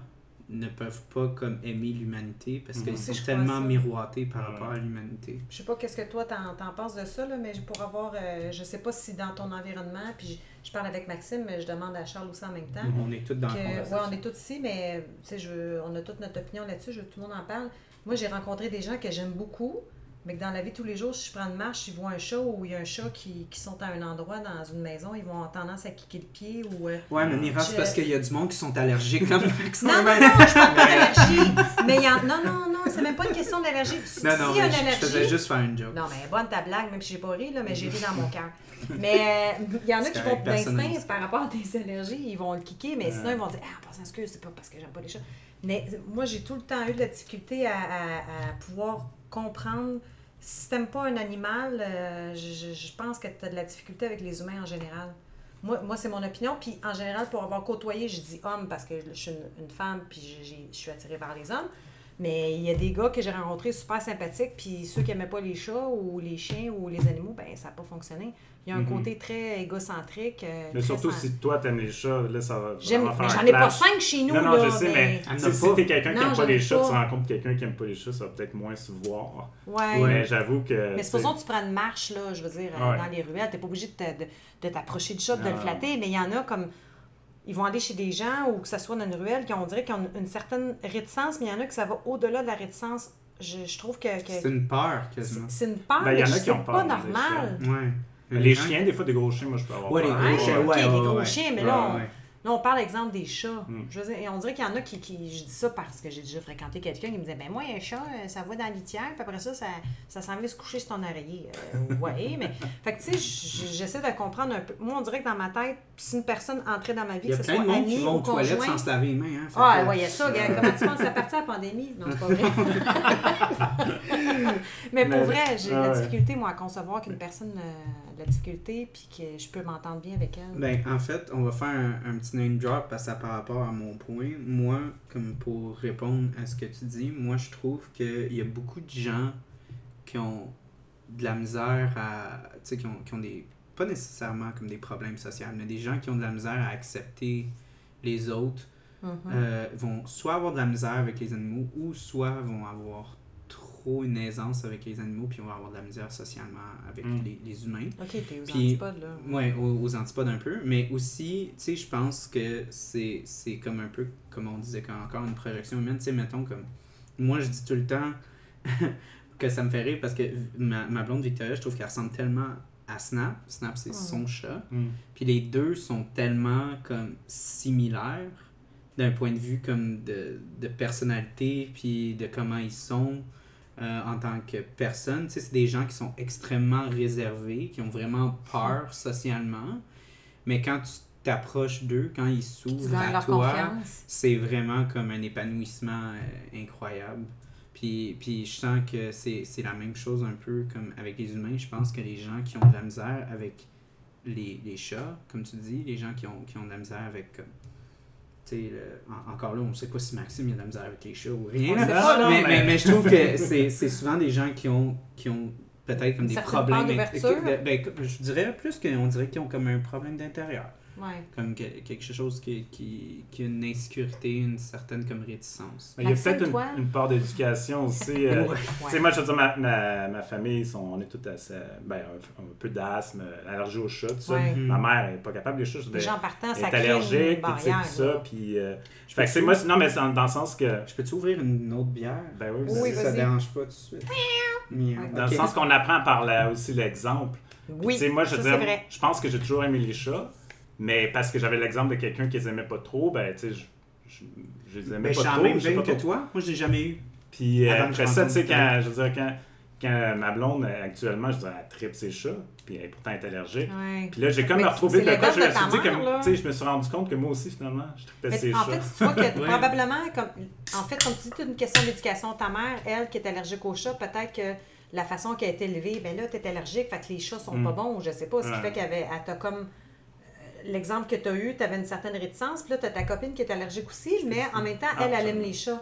ne peuvent pas comme aimer l'humanité parce sont je crois tellement ça. miroités par Ouais. rapport à l'humanité. Je sais pas qu'est-ce que toi t'en, t'en penses de ça, là, mais pour avoir, euh, je sais pas si dans ton environnement, puis je, je parle avec Maxime, mais je demande à Charles aussi en même temps. On est tous dans que, la ouais, on est tous ici, mais tu sais, je, on a toute notre opinion là-dessus, je veux que tout le monde en parle. Moi, j'ai rencontré des gens que j'aime beaucoup, mais que dans la vie de tous les jours, si je prends une marche, ils voient un chat ou il y a un chat qui, qui sont à un endroit dans une maison, ils vont avoir tendance à kicker le pied ou. euh, Ouais, mais Mira, c'est parce qu'il y a du monde qui sont allergiques comme Non, non, non, je parle pas d'allergie. Mais il y en... Non, non, non, c'est même pas une question d'allergie. Si- Non, non, y a une je, je allergie. faisais juste faire une joke. Non, mais bonne ta blague, même si j'ai pas ri, là, mais j'ai ri dans mon cœur. Mais euh, il y en a qui vont d'instinct par rapport à des allergies, ils vont le kicker, mais Ouais. sinon ils vont dire Ah, en passant, excuse, c'est pas parce que j'aime pas les chats. Mais moi, j'ai tout le temps eu de la difficulté à, à- à pouvoir comprendre. Si t'aimes pas un animal, euh, je, je- je pense que tu as de la difficulté avec les humains en général. Moi, moi c'est mon opinion. Puis en général, pour avoir côtoyé, je dis homme parce que je suis une, femme, puis j'ai- je suis attirée par les hommes. Mais il y a des gars que j'ai rencontrés super sympathiques, puis ceux qui n'aimaient pas les chats ou les chiens ou les animaux, ben ça n'a pas fonctionné. Il y a un Mhm. côté très égocentrique. euh, Mais très surtout si toi t'aimes les chats, là ça va. J'aime, mais j'en ai pas cinq chez nous, Non, non, là, je sais, mais Elle si, t'es quelqu'un qui Non, aime j'en pas les chats, pas. tu rencontres quelqu'un qui aime pas les chats, ça va peut-être moins se voir. Ouais. Mais j'avoue que. Mais supposons que tu prends une marche, là, je veux dire, euh, Ouais. dans les ruelles, t'es pas obligé de, t'approcher du chat, de le flatter, mais il y en a comme. Ils vont aller chez des gens ou que ce soit dans une ruelle qui on dirait qu'ils ont une, une certaine réticence, mais il y en a que ça va au-delà de la réticence. Je, je trouve que, que C'est une peur, quasiment. c'est une peur, Ben, il y mais en a je- qui ont c'est pas normal. Ouais. Les chiens, des fois, des gros chiens, moi je peux avoir Ouais, les peur. gros Ouais, chiens, ouais, des ouais, gros ouais. chiens, mais Ouais, là, on. Là, on parle exemple des chats. Mm. Je veux dire, et on dirait qu'il y en a qui, qui- Je dis ça parce que j'ai déjà fréquenté quelqu'un qui me disait Ben, moi, un chat, euh, ça va dans la litière, puis après ça, ça, ça s'en va se coucher sur ton oreiller. Euh, ouais, mais. Fait que, tu sais, j'essaie de comprendre un peu. Moi, on dirait que dans ma tête, si une personne entrait dans ma vie, Il y a que ce plein de soit monde qui vont aux toilettes conjoint. sans se laver les mains. Hein, Ah, que- ouais, il y a ça, gars. Comment tu penses que ça partit à la pandémie? Non, c'est pas vrai. Mais pour vrai, j'ai de ah la difficulté, moi, à concevoir qu'une personne euh, a de la difficulté puis que je peux m'entendre bien avec elle. Ben, en fait, on va faire un, un petit name drop parce que ça par rapport à mon point. Moi, comme pour répondre à ce que tu dis, moi, je trouve qu'il y a beaucoup de gens qui ont de la misère à. Tu sais, qui ont, qui ont des. Pas nécessairement comme des problèmes sociaux, mais des gens qui ont de la misère à accepter les autres Mhm. euh, vont soit avoir de la misère avec les animaux ou soit vont avoir trop une aisance avec les animaux puis vont avoir de la misère socialement avec Mm. les, les humains. Ok, t'es aux Puis- antipodes, là. Ouais, aux, aux antipodes un peu, mais aussi, tu sais, je pense que c'est c'est comme un peu, comme on disait, quand- encore une projection humaine, tu sais, mettons comme, moi je dis tout le temps que ça me fait rire parce que ma, ma blonde Victoria, je trouve qu'elle ressemble tellement à Snap, Snap c'est son chat, Mm. puis les deux sont tellement comme similaires d'un point de vue comme de, de personnalité, puis de comment ils sont euh, en tant que personne. Tu sais, c'est des gens qui sont extrêmement réservés, qui ont vraiment peur socialement, mais quand tu t'approches d'eux, quand ils s'ouvrent à toi, c'est vraiment comme un épanouissement euh, incroyable. Puis, puis je sens que c'est c'est la même chose un peu comme avec les humains. Je pense que les gens qui ont de la misère avec les, les chats, comme tu dis, les gens qui ont, qui ont de la misère avec. comme, en- encore là, on ne sait pas si Maxime il a de la misère avec les chats ou rien. Là. pas, mais, mais- mais, mais je trouve que c'est c'est souvent des gens qui ont, qui ont peut-être comme des problèmes. de- ben, je dirais plus qu'on dirait qu'ils ont comme un problème d'intérieur. Ouais. Comme que- quelque chose qui, qui, qui a une insécurité, une certaine comme réticence. Mais il y a peut-être une, une part d'éducation aussi. euh, Ouais. Tu sais, moi, je veux dire, ma, ma, ma famille, ils sont, on est tous assez. Ben, un, un peu d'asthme, allergie aux chats, tout ça. Ouais. Ma mère n'est pas capable des veux Les gens partant, elle ça est allergique, puis tout ça. là. Puis, euh, fait que c'est moi, non, mais c'est dans, dans le sens que. Je peux-tu ouvrir une autre bière? Ben oui, Oui, si ça vas-y. dérange pas tout de suite. Ouais. Dans Ok. le sens qu'on apprend par la- aussi l'exemple. Oui, moi, je ça, dire, vrai. je pense que j'ai toujours aimé les chats, mais parce que j'avais l'exemple de quelqu'un qui les aimait pas trop, ben, tu sais, je, je, je les aimais Mais je pas suis en trop. même je pas que toi. Moi, je l'ai jamais eu. Puis euh, Avant après ça, tu sais, quand, je veux dire, quand, quand ma blonde, euh, actuellement, je veux dire, elle tripe ses chats, puis elle est pourtant elle est allergique. Ouais. Puis là, j'ai comme Mais retrouvé de quoi, je me suis dit, que, tu sais, je me suis rendu compte que moi aussi, finalement, je tripais Mais ses en chats. fait, tu vois que Ouais. probablement, comme, en fait, comme tu dis, c'est une question d'éducation. Ta mère, elle, qui est allergique aux chats, peut-être que la façon qu'elle a été élevée, ben là, tu es allergique, fait que les chats sont Mm. pas bons, ou je sais pas. Ce qui Ouais. fait qu'elle avait- elle t'a comme. L'exemple que tu as eu, tu avais une certaine réticence, puis là, tu as ta copine qui est allergique aussi, mais en même temps, elle, Ah, elle aime ça- les chats.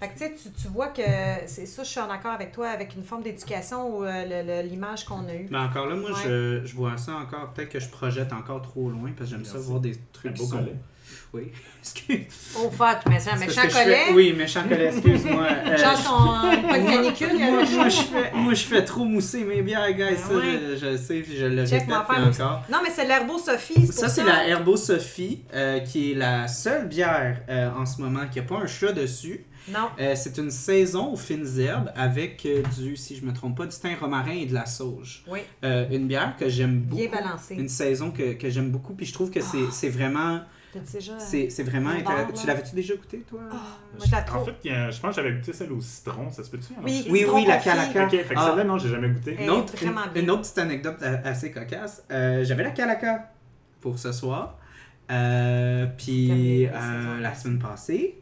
Fait que tu sais, tu, vois que c'est ça, je suis en accord avec toi, avec une forme d'éducation ou euh, le- le- l'image qu'on a eue. Mais encore là, moi, Ouais. je, je vois ça encore. Peut-être que je projette encore trop loin parce que j'aime ça voir des trucs qui sont. Oui. Excuse. Oh fuck, mais c'est un méchant collet. fais- Oui, méchant collet, excuse-moi. Euh, Genre qu'on pas de canicule, a moi, je fais, moi, je fais trop mousser mes bières, guys. Ah ça, ouais. je, je le sais, puis je le répète encore. Non, mais c'est l'Herbo Sophie, Ça, c'est la Herbo Sophie, euh, qui est la seule bière euh, en ce moment qui n'a pas un chat dessus. Non. Euh, c'est une saison aux fines herbes avec euh, du, si je me trompe pas, du thym romarin et de la sauge. Oui, Euh, une bière que j'aime beaucoup. bien balancé. Une saison que, que j'aime beaucoup, puis je trouve que c'est c'est vraiment. Déjà. C'est c'est vraiment intéressant. Tu l'avais-tu déjà goûté, toi? Ah, moi, je la En fait, je pense que j'avais goûté celle au citron, ça se peut-tu? Oui, Oui, la calaca. Ok, fait que Ah. celle-là, non, j'ai jamais goûté. Une autre, une, une petite anecdote a- assez cocasse. Euh, J'avais la Calaca pour ce soir. Euh, puis euh, la semaine passée,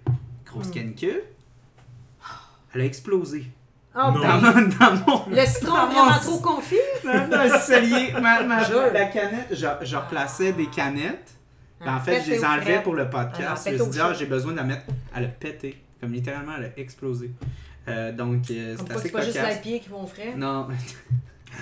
grosse Mm. canicule, elle a explosé. Oh, Non. Dans, ben, mon- dans mon. Le citron dans vraiment mon- trop confit. dans, le cellier. Ma, ma- Jure. la canette, je, je replaçais des canettes. Ben, en fait, je les enlevais pour le Ah podcast. je me suis dit, ah, j'ai besoin de la mettre. Elle a pété. Comme littéralement, elle a explosé. Euh, donc, euh, c'est assez c'est pas juste les pieds qui vont frais? Non.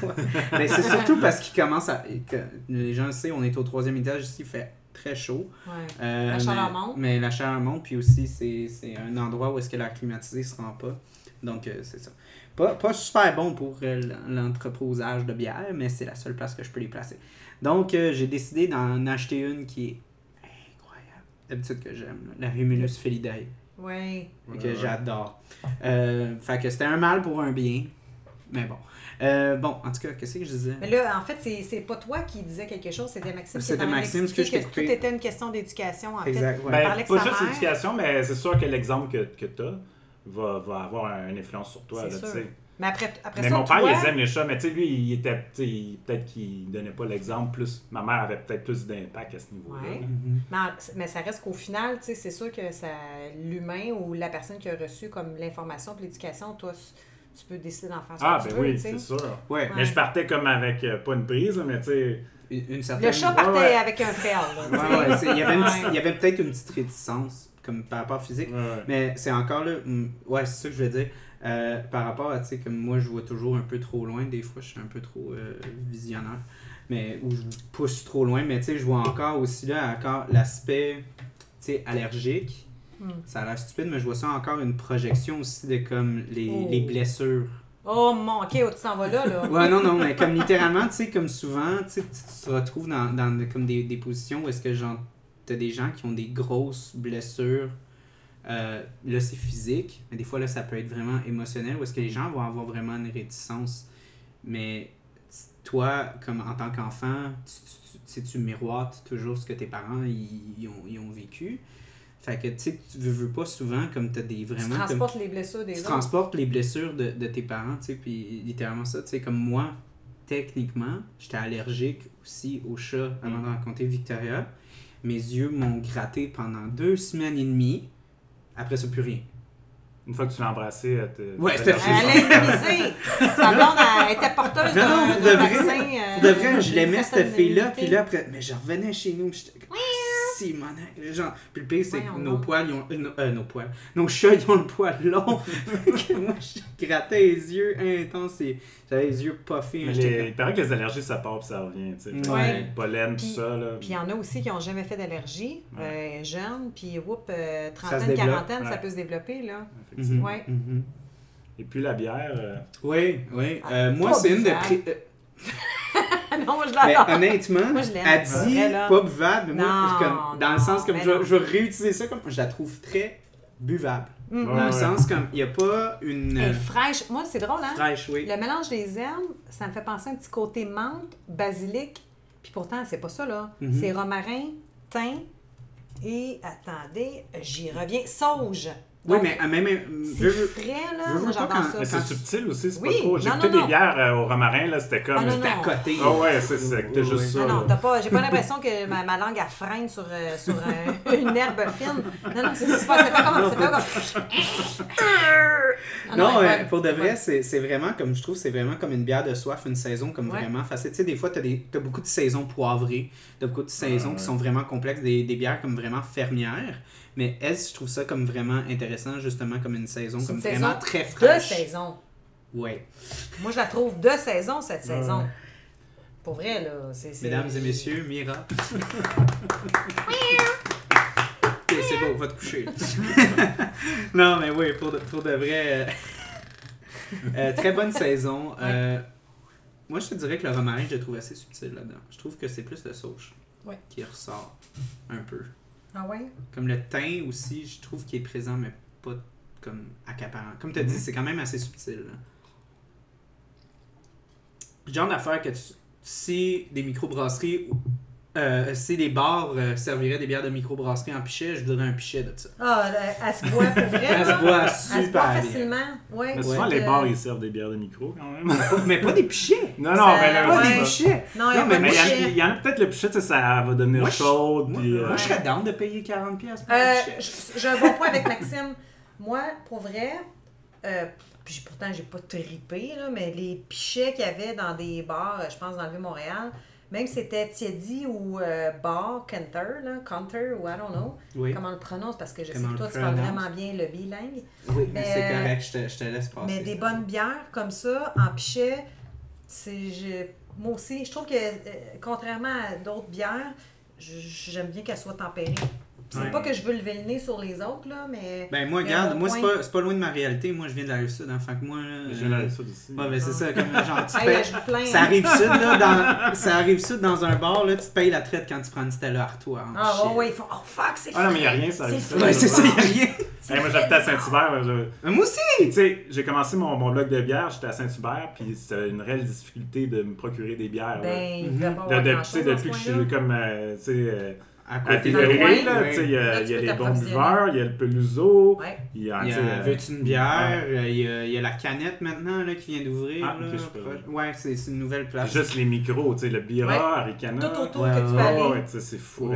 Mais c'est surtout parce qu'il commence à. que les gens le savent, on est au troisième étage ici, il fait très chaud. Ouais. Euh, La chaleur mais, monte. Mais la chaleur monte, puis aussi, c'est un endroit où est-ce que l'air climatisé se rend pas. Donc, euh, c'est ça. Pas, pas super bon pour euh, l'entreposage de bière, mais c'est la seule place que je peux les placer. Donc, euh, j'ai décidé d'en acheter une qui est incroyable. D'habitude que j'aime, là, la Humulus Felidae Ouais. que Ouais, j'adore. Euh, fait que c'était un mal pour un bien. Mais bon. Euh, bon, en tout cas, qu'est-ce que je disais? Mais là, en fait, c'est c'est pas toi qui disais quelque chose, c'était Maxime qui C'était Maxime, ce que je que tout était une question d'éducation, en fait. Exact, ouais. Ben, pas juste mère- l'éducation, mais c'est sûr que l'exemple que, que tu as va, va avoir une influence sur toi. C'est là, tu sûr. Mais après, après Mais ça, mon père, toi, il aime les chats, mais tu sais, lui, il était, tu peut-être qu'il donnait pas l'exemple plus. Ma mère avait peut-être plus d'impact à ce niveau-là. Ouais. Mhm. Mais, mais ça reste qu'au final, tu sais, c'est sûr que ça l'humain ou la personne qui a reçu comme l'information et l'éducation, toi, tu peux décider d'en faire ce Ah, que tu ben veux, oui, tu sais. c'est sûr. Ouais, Mais je partais comme avec, euh, pas une prise, mais tu sais, une, une certaine. Le chat partait Ouais, ouais. avec un fer, tu il y avait, avait peut-être une petite réticence, comme par rapport physique. ouais, ouais. Mais c'est encore là. Ouais, c'est ça que je veux dire. Euh, par rapport à, tu sais, comme moi, je vois toujours un peu trop loin. Des fois, je suis un peu trop euh, visionnaire. Mais, ou je pousse trop loin. Mais, tu sais, je vois encore aussi là, encore l'aspect, tu sais, allergique. Hmm. Ça a l'air stupide, mais je vois ça encore une projection aussi de comme les, Oh. les blessures. Oh mon, ok, oh, tu t'en vas là, là. Ouais, non, non, mais comme littéralement, tu sais, comme souvent, tu te retrouves dans, dans comme des, des positions où est-ce que genre, t'as des gens qui ont des grosses blessures. Euh, là, c'est physique, mais des fois, là, ça peut être vraiment émotionnel, où est-ce que les gens vont avoir vraiment une réticence. Mais toi, comme en tant qu'enfant, tu, tu, tu, tu miroites toujours ce que tes parents ils, ont, ils ont vécu. Fait que, tu sais, tu veux, veux pas souvent, comme t'as des Tu vraiment... comme- transportes les blessures des tu autres. transportes les blessures de, de tes parents, tu sais, puis littéralement ça, tu sais, comme moi, techniquement, j'étais allergique aussi aux chats avant de rencontrer Victoria. Mes yeux m'ont gratté pendant deux semaines et demie. Après ça, plus rien. Une fois que tu l'as embrassé, elle te. Ouais, c'était lâché Elle immunisé. Sa blonde elle était porteuse Non, non, de vrai, vaccin. euh, Pour de vrai, je d'une l'aimais cette fille-là, puis là après, mais je revenais chez nous, puis j'étais genre. Puis le pire c'est que nos poils, ils ont, euh, nos, euh, nos poils, nos chats ils ont le poil long. Moi je grattais les yeux intenses, et j'avais les yeux puffés. Les- Il paraît que les allergies, ça part puis ça revient. tu sais. Ouais. Pollen, tout Puis- ça. Là. Puis il y en a aussi qui n'ont jamais fait d'allergie, euh, jeunes, puis whoop, euh, trentaine, quarantaine, ça ouais. peut se développer, là. Effectivement. Mhm, Ouais. mhm. Et puis la bière. euh, Oui, oui. Ah, moi c'est une de. non, moi je Mais l'adore. honnêtement, Moi, je elle dit pas buvable, mais moi, Non, comme, dans le sens comme mais je, je vais réutiliser ça comme je la trouve très buvable. Mm. Ouais, Dans le ouais. sens comme il n'y a pas une Elle est fraîche. Moi, c'est drôle, hein? fraîche, oui. Le mélange des herbes, ça me fait penser à un petit côté menthe, basilic, puis pourtant, c'est pas ça, là. Mhm. C'est romarin, thym et, attendez, j'y reviens, sauge. Oui, Donc, mais euh, même. euh, C'est frais, là. Moi, pas ça. Mais c'est subtil aussi, c'est Oui, pas trop. J'ai non, des bières euh, au romarin, là, c'était comme. Ah, C'était à côté. Ah ouais, c'est c'est Oui, juste ça. Non, t'as pas, j'ai pas l'impression que ma, ma langue, elle freine sur, euh, sur euh, une herbe fine. Non, non, c'est c'est pas, c'est pas comme... C'est pas comme... Ah Non, bonne. pour de vrai, c'est c'est vraiment comme je trouve, c'est vraiment comme une bière de soif, une saison comme Ouais. vraiment facile. Tu sais, des fois, tu as, beaucoup de saisons poivrées, tu beaucoup de saisons qui sont vraiment complexes, des, des bières comme vraiment fermières. Mais elle, je trouve ça comme vraiment intéressant, justement, comme une saison comme une vraiment saison très De fraîche. saison. Ouais. Moi, je la trouve de saison, cette Ouais. saison. Pour vrai, là. Mesdames et messieurs, Mira. ok, c'est beau, va te coucher. non, mais oui, pour de, pour de vrai. euh, euh, très bonne saison. Euh, moi, je te dirais que le romarin, je le trouve assez subtil là-dedans. Je trouve que c'est plus le sauge Ouais. qui ressort un peu. Ah ouais? Comme le thym aussi, je trouve qu'il est présent, mais pas comme accaparant. Comme tu as dit, Mhm. c'est quand même assez subtil. là. Le genre d'affaire que tu, si des microbrasseries, euh, si des bars euh, serviraient des bières de microbrasserie en pichet, je voudrais un pichet de ça. Ah, elle- elle se boit pour vrai. Elle se boit Elle se boit super bien. facilement. Ouais. Mais souvent, Ouais. les Euh, bars, ils servent des bières de micro quand même. mais pas des pichets! Non, non, Ça- mais là, Pas Ouais. des pichets! Non, mais il y en a- chien. il y, en a peut-être le pichet, ça va devenir Moi, chaude. Moi, puis, euh, moi, je serais down de payer 40$ piastres pour Euh, un pichet. J'ai un bon point avec Maxime. Moi, pour vrai, euh, puis pourtant, j'ai pas tripé, là, mais les pichets qu'il y avait dans des bars, je pense dans le Vieux-Montréal, même si c'était Tiedi ou euh, bar, Canter, là, Counter ou I don't know, Oui, comment on le prononce, parce que je sais que toi, tu parles vraiment bien le bilingue. oui mais c'est euh, correct, je te, je te laisse passer. Mais des bonnes bières comme ça, en pichet, c'est. je- Moi aussi, je trouve que, euh, contrairement à d'autres bières, j'aime bien qu'elles soient tempérées. C'est Ouais. pas que je veux lever le nez sur les autres, là, mais. Ben moi, regarde, moi c'est point. pas, c'est pas loin de ma réalité. Moi, je viens de la Rive-Sud, hein, fait que moi, là... Je euh, l'ai ça aussi. Ouais, ben c'est ça, comme genre, tu payes- plains. Ça arrive sud, là, dans... ça arrive sud dans un bar, là, tu te payes la traite quand tu prends une Stella Artois. Ah, ouais, ouais, ils font. Oh, fuck, c'est Ah non, mais il n'y a rien, ça arrive. Ouais, c'est ça, y a rien. Hey, moi, j'habitais à Saint-Hubert. je- Mais moi aussi! Tu sais, j'ai commencé mon, mon blog de bière, j'étais à Saint-Hubert, puis c'était une réelle difficulté de me procurer des bières. là. Ben, il Mhm. De- de- depuis que je suis comme, euh, tu sais, euh, À côté de coin, là, ouais. tu sais, il y a, il y a les bons buveurs, il y a le peluso, Ouais. il y a, Il y tu a sais, Veux-tu une bière? Euh, Il y, a, il y a la canette maintenant là, qui vient d'ouvrir. Ah. Ouais, c'est c'est une nouvelle place. juste les micros, tu sais, le Bira, Ouais. Aricana. Tout autour Ouais, que tu peux aller. Ah c'est fou.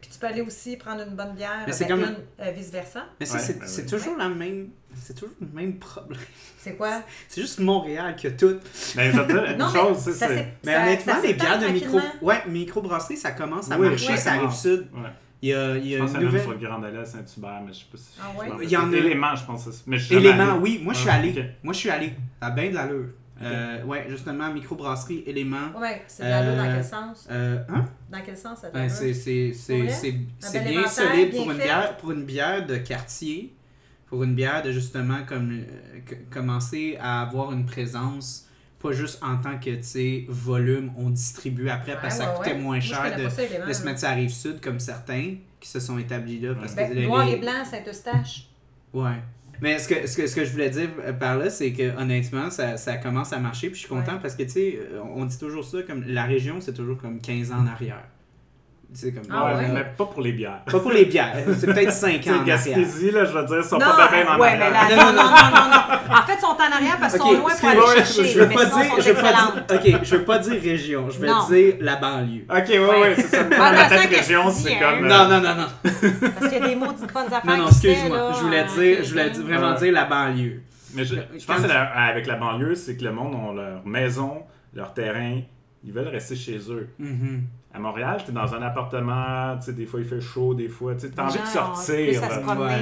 Puis tu peux aller aussi prendre une bonne bière, Mais c'est avec comme- une, euh, vice-versa. Mais c'est ouais. toujours la même. C'est toujours le même problème. C'est quoi? C'est juste Montréal qui a tout. Mais je dire, une chose, mais c'est. ça Mais ça- honnêtement, ça les bières de micro. Ouais, microbrasserie, ça commence à Oui, marcher, ça arrive sud. Ouais. Il y a, il y Je a pense une nouvelle. sur le Grand Allée à Saint-Hubert, mais je sais pas si. Ah je ouais? Il y en a- Éléments, je pense. Mais je suis jamais Élément, allé. oui, moi je suis Ah, allé. Moi je suis allé. À bien de l'allure. Euh, ouais, justement, microbrasserie, élément. Ouais, c'est de l'allure dans Euh, quel sens? Euh, hein? Dans quel sens ça Ben, c'est c'est- c'est- Pour vrai? c'est- c'est bel bien solide bien pour une, bière, pour une bière de quartier, pour une bière de justement comme euh, commencer à avoir une présence, pas juste en tant que tu sais, volume, on distribue après parce que ça coûtait moins cher de, de se mettre sur la rive sud comme certains qui se sont établis là. Parce Ben, que noir les- et blanc, Saint-Eustache. Ouais. Mais ce que, ce que, ce que je voulais dire euh, par là, c'est que honnêtement, ça, ça commence à marcher. Puis je suis content parce que, tu sais, euh, on dit toujours ça, comme la région, c'est toujours comme 15 ans en arrière. Comme, Ah Ouais, ouais? mais pas pour les bières. Pas pour les bières, c'est peut-être 5 Tu ans. Gaspésie, là, je veux dire, sont Non, pas bien en ouais, mais arrière. là, non, non, non, non, non. En fait, ils sont en arrière parce qu'ils sont loin pour aller chercher. je veux mais pas sinon, ils dire, sont je veux pas dire, ok, je veux pas dire région, je vais dire la banlieue. Ok, ouais, ouais, c'est ça. Ah, la tête région, c'est hein. comme. euh, Non, non, non, non. Parce qu'il y a des maudites bonnes affaires Non, non, excuse-moi. là, Je voulais dire, je voulais vraiment dire la banlieue. Mais je, je pense que la- avec la banlieue, c'est que le monde ont leur maison, leur terrain, ils veulent rester chez eux. Mhm. À Montréal, t'es dans un appartement, tu sais, des fois il fait chaud, des fois, tu sais, t'as Les envie de sortir. plus à se promener.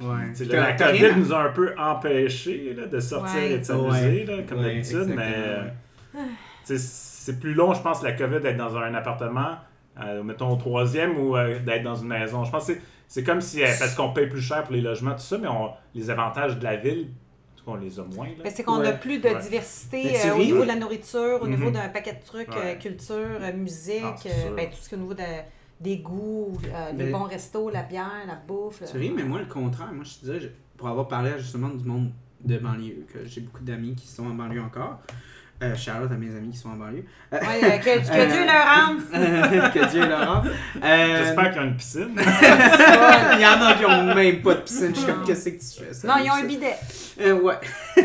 Ouais. La COVID rien nous a un peu empêchés là, de sortir Ouais. et de s'amuser, là, comme Ouais, d'habitude, mais euh, c'est plus long, je pense, la COVID d'être dans un appartement, euh, mettons au troisième, ou euh, d'être dans une maison. Je pense que c'est- c'est comme si, euh, parce qu'on paye plus cher pour les logements, tout ça, mais on, les avantages de la ville, en tout cas, on les a moins. Là. Mais c'est qu'on Ouais. n'a plus de Ouais. diversité euh, au niveau de la nourriture, au niveau Mhm. d'un paquet de trucs, Ouais. euh, culture, euh, musique, Ah, euh, ben, tout ce qui est au niveau de, des goûts, euh, Mais- des bons restos, la bière, la bouffe. Tu ris, mais moi, le contraire. Moi, je te disais, pour avoir parlé justement du monde de banlieue, que j'ai beaucoup d'amis qui sont en banlieue encore. Euh, Charlotte à mes amis qui sont en banlieue. Ouais, euh, que, que Euh, Dieu leur rende. que Dieu leur rende. Euh, J'espère qu'il y a une piscine. Il y en a qui ont même pas de piscine. Je suis comme, qu'est-ce que tu fais? ça? Non, ils ont un bidet. Euh, ouais.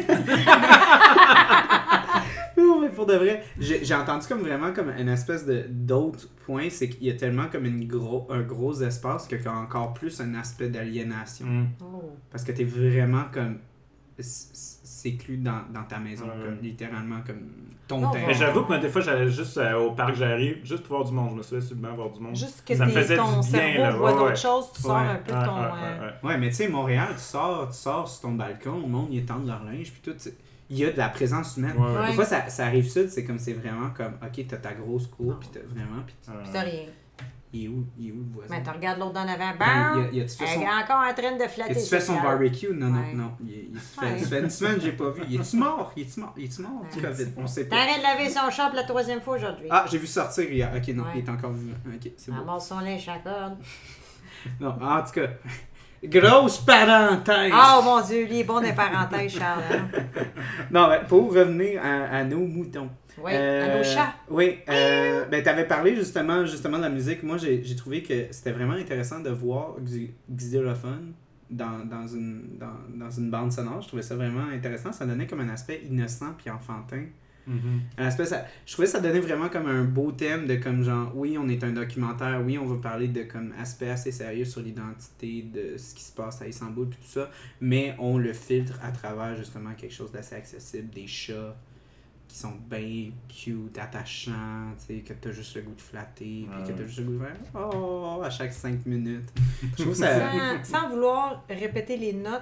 non, mais pour de vrai, j'ai entendu comme vraiment comme une espèce de d'autre point, c'est qu'il y a tellement comme une gros, un gros espace qu'il y a encore plus un aspect d'aliénation. Mm. Oh. Parce que t'es vraiment comme s- séclus dans, dans ta maison, Ouais. comme littéralement comme ton Non, terrain. Mais j'avoue que moi, des fois, j'allais juste euh, au parc, j'arrive juste pour voir du monde. Je me souviens souvent voir du monde. Juste que Ça me faisait ton du bien, cerveau là. voit Ouais, d'autres ouais. choses, tu sors Ouais. un peu de ton. ouais, euh, ouais, ouais. Ouais, mais tu sais, Montréal, tu sors, tu sors sur ton balcon, le monde, ils étendent leur linge, puis tout. Il y a de la présence humaine. Ouais, ouais. Ouais. Des fois, ça, ça arrive sud, c'est comme c'est vraiment comme, ok, t'as ta grosse cour, puis t'as vraiment, puis Ouais. Puis t'as rien. Il est où, il est où le voisin? Mais tu regardes l'autre dans l'avant. Ben, il Bam! a- il fait Elle est encore en train de flatter. Tu fais son barbecue? Non, non, Ouais. non. Il, il se fait, Ouais. fait une semaine j'ai pas vu. Il est-tu mort? Il est-tu mort? Il est-tu mort du. COVID? On sait pas. T'arrêtes de laver son champ la troisième fois aujourd'hui. Ah, j'ai vu sortir hier. Ok, non, Ouais. il est encore vivant. Ok, c'est bon. Ramasse son linge à corde. Non, en tout cas, grosse parenthèse. Oh mon Dieu, lui est bon des parenthèses, Charles. hein? Non, mais pour revenir à, à nos moutons. Oui, Euh, à nos chats. Oui, euh, ben t'avais parlé justement, justement de la musique. Moi, j'ai j'ai trouvé que c'était vraiment intéressant de voir xy- xylophone dans, dans, une, dans, dans une bande sonore. Je trouvais ça vraiment intéressant. Ça donnait comme un aspect innocent puis enfantin. Mhm. Un aspect, ça, je trouvais que ça donnait vraiment comme un beau thème de comme genre, oui, on est un documentaire, oui, on va parler de comme aspect assez sérieux sur l'identité de ce qui se passe à Istanbul puis tout ça, mais on le filtre à travers justement quelque chose d'assez accessible, des chats qui sont bien cute, attachants, tu sais, que t'as juste le goût de flatter, puis que t'as juste le goût de faire oh à chaque 5 minutes. Je trouve ça. Sans, sans vouloir répéter les notes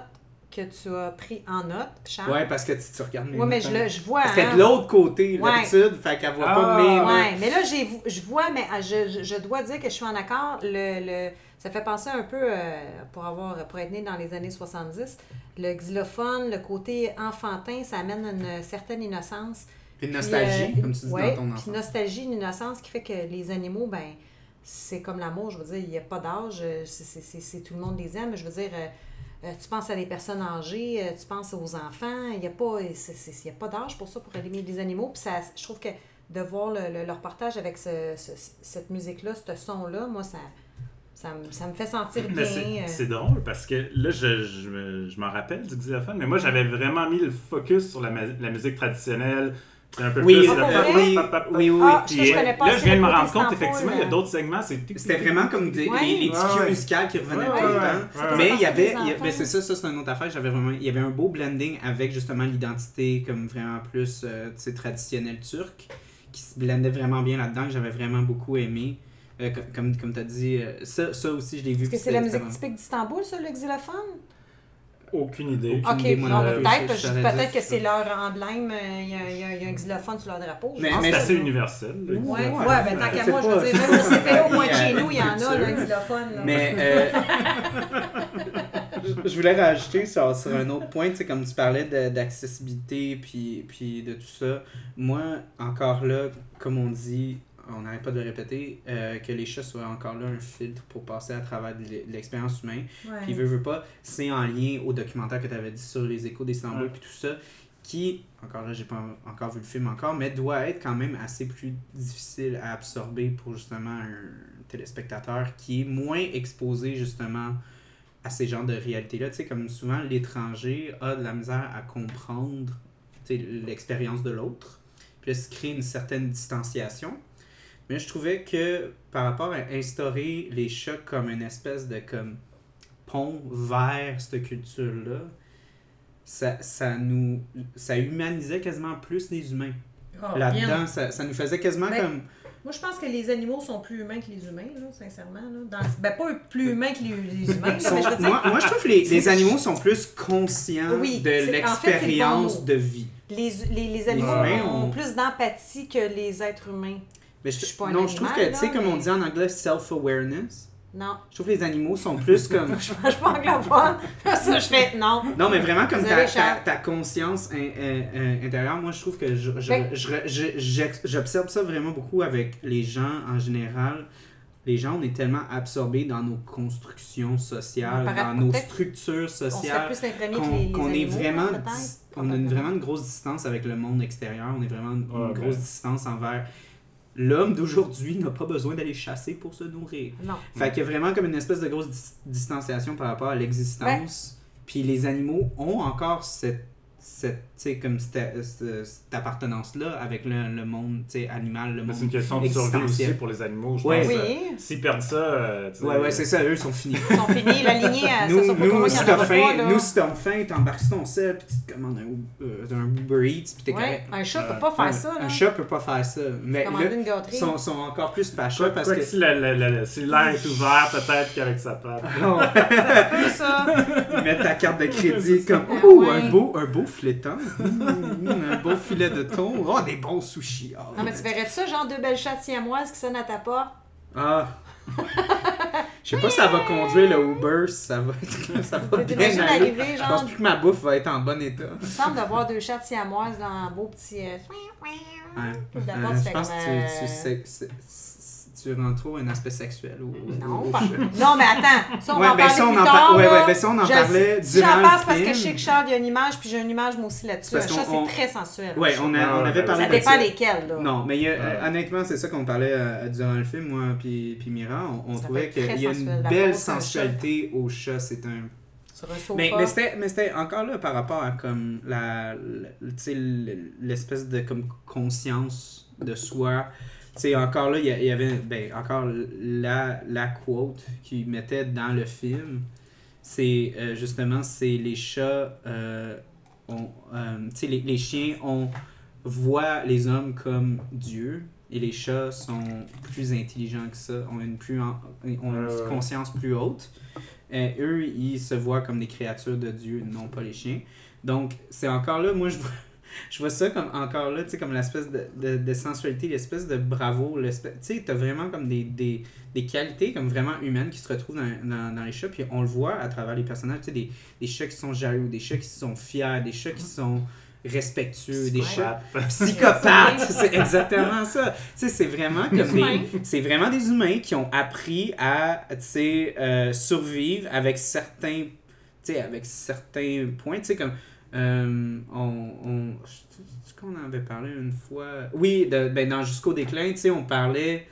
que tu as pris en note, Charles. Ouais, parce que tu, tu regardes mes Ouais, mais je, hein. le, je vois. Parce hein. de l'autre côté, Ouais. l'habitude, fait qu'elle voit pas Ah, mes notes. Ouais, mais là, j'ai, je vois, mais ah, je, je- je dois dire que je suis en accord. Le, le, ça fait penser un peu, euh, pour, avoir, pour être né dans les années 70, le xylophone, le côté enfantin, ça amène une certaine innocence. Une Puis, nostalgie, euh, comme tu dis ouais, dans ton Puis enfant. nostalgie, une innocence qui fait que les animaux, ben c'est comme l'amour, je veux dire, il n'y a pas d'âge, euh, c'est, tout le monde les aime. Je veux dire, euh, tu penses à des personnes âgées, euh, tu penses aux enfants, il n'y a pas, pas d'âge pour ça, pour aimer les animaux. Puis ça, je trouve que de voir le, le- leur partage avec ce, ce- cette musique-là, ce son-là, moi, ça, ça, me- ça me fait sentir bien. Mais c'est- euh, c'est drôle parce que là, je, je, me- je m'en rappelle du xylophone, mais moi, j'avais vraiment mis le focus sur la, musique traditionnelle. C'est un peu Oui, plus. Ah, oui, oui, oui. Ah, Puis, je pas là, je viens de me rendre compte, effectivement, il y a euh. d'autres segments. C'était vraiment comme des, Ouais. les, les petits Ouais, cues ouais. musicales qui revenaient Ouais, tout le temps. Mais il y avait, fait penser il y aux a- ben, c'est ça, ça c'est une autre affaire. J'avais vraiment, il y avait un beau blending avec justement l'identité comme vraiment plus euh, tu sais, traditionnelle turque qui se blendait vraiment bien là-dedans que j'avais vraiment beaucoup aimé. Euh, co- comme comme tu as dit, euh, ça, ça aussi je l'ai vu. Est-ce que c'est la musique typique d'Istanbul, ça, le xylophone? Aucune idée. Aucune Ok, idée, moi non, peut-être, je- parce je que savais peut-être dire que ça. c'est leur emblème, euh, il y, a, il y a- il y a un xylophone sur leur drapeau. Mais- C'est assez universel. là. Ouais, Ouais, ben tant qu'à moi, je veux dire, même au CPO, au moins de chez nous, il y en a, le xylophone. là. Mais euh, je- je voulais rajouter sur, sur un autre point, tu sais, comme tu parlais de- d'accessibilité puis, puis de tout ça. Moi, encore là, comme on dit, on n'arrête pas de le répéter, euh, que les chats soient encore là un filtre pour passer à travers l'expérience humaine. Ouais. Puis veut, veut pas, c'est en lien au documentaire que tu avais dit sur les échos d'Istanbul Ouais. puis tout ça, qui, encore là, j'ai pas encore vu le film encore, mais doit être quand même assez plus difficile à absorber pour justement un téléspectateur qui est moins exposé justement à ces genres de réalités-là. Tu sais, comme souvent, l'étranger a de la misère à comprendre tu sais, l'expérience de l'autre. Puis là, se crée une certaine distanciation. Mais je trouvais que par rapport à instaurer les chocs comme une espèce de comme pont vers cette culture-là, ça, ça nous ça humanisait quasiment plus les humains. Ah, Là-dedans, ça, ça nous faisait quasiment Ben, comme. Moi, je pense que les animaux sont plus humains que les humains, là, sincèrement. Là. Dans... Ben, pas plus humains que les, les humains, là, sont- mais je veux dire, moi, moi, je trouve que les, les animaux sont plus conscients Oui, de en fait, bon l'expérience de vie. les, les, les animaux ont- plus d'empathie que les êtres humains. Mais je, Je suis pas un non, je trouve que, tu sais, comme on dit en anglais, self-awareness, Non, je trouve que les animaux sont plus comme. je suis pas anglophone. Ça, je fais non. Non, mais vraiment comme ta, ta, conscience in- in- in- intérieure, moi je trouve que je- je- Ben- je- j'observe ça vraiment beaucoup avec les gens en général. Les gens, on est tellement absorbés dans nos constructions sociales, dans nos structures sociales, plus imprégné que qu'on les, les qu'on est vraiment, hein, on a une, vraiment une grosse distance avec le monde extérieur, on est vraiment une Ouais, grosse ben. distance envers l'homme d'aujourd'hui n'a pas besoin d'aller chasser pour se nourrir. Non. Fait qu'il y a vraiment comme une espèce de grosse dis- distanciation par rapport à l'existence. Puis les animaux ont encore cette, cette sais, comme cette, cette- cette appartenance-là avec le, le monde animal, le monde C'est une question de survie aussi pour les animaux, je Ouais. pense. Oui, euh, S'ils perdent ça, euh, tu sais, Ouais, ouais, c'est ça, eux ils sont finis. ils sont finis. La lignée, nous, ça, ça, nous, si t'as faim, nous, si t'as faim, t'embarques ton sel, puis tu te commandes un, euh, un Uber Eats, puis t'es Ouais, correct. un chat peut pas faire Un- ça. Un là. chat peut pas faire ça. Mais Commander là, une ils gâterie. sont, sont encore plus pachas parce quoi que. que si, la- la- la- si l'air est ouvert, peut-être qu'avec sa patte. C'est ça. ils mettent ta carte de crédit comme oh un beau un fileton Mmh, un beau filet de thon oh des bons sushis. Ah, Non, mais tu verrais ça, genre deux belles chattes siamoises qui sonnent à ta porte? ah. Je sais pas si ça va conduire le Uber si ça va être ça va bien aller. arriver, je genre, pense plus que ma bouffe va être en bon état. Il me semble d'avoir deux chattes siamoises dans un beau petit... euh, Ouais. La Euh, je pense que tu, euh, tu, sais- c'est- c'est- tu rends trop un aspect sexuel au- Non, pas- non, mais attends, ça on Ouais, en ben ça, on plus en tard, ouais, là. ouais, ben ça, on en Je- parlait Si j'en durant le passe parce que je sais que Charles, il y a une image, puis j'ai une image moi aussi là-dessus. Un Parce chat, qu'on- on- c'est très sensuel. Ouais, on, a, Ah, on avait ben, parlé Ça de dépend ça. lesquels, là. Non, mais il y a- euh, Ouais. honnêtement, c'est ça qu'on parlait euh, durant le film, moi puis, puis Mira. On, on Ça trouvait qu'il y a une belle sensualité au chat. C'est un. Mais, mais c'était mais c'était encore là par rapport à comme la, la- tu sais, l'espèce de comme conscience de soi. Sais, encore là, il y avait ben, encore la, la quote qu'ils mettaient dans le film. C'est euh, justement, c'est les chats, euh, ont, euh, tu sais, les, les chiens ont, voient les hommes comme Dieu et les chats sont plus intelligents que ça, ont une, plus en- ont une ouais. conscience plus haute. Euh, eux, ils se voient comme des créatures de Dieu, non pas les chiens. Donc, c'est encore là, moi, je vois, je vois ça comme encore là, tu sais, comme l'espèce de, de, de sensualité, l'espèce de bravo, l'espèce, tu sais, t'as vraiment comme des, des, des qualités comme vraiment humaines qui se retrouvent dans, dans, dans les chats, puis on le voit à travers les personnages, tu sais, des, des chats qui sont jaloux, des chats qui sont fiers, des chats qui sont respectueux, des chats psychopathes, c'est exactement ça. Tu sais, c'est vraiment comme Des humains. des, c'est vraiment des humains qui ont appris à, tu sais, euh, survivre avec certains, tu sais, avec certains points, tu sais, comme, euh, on, qu'on en avait parlé une fois, oui, de, ben, dans Jusqu'au déclin, tu sais, on parlait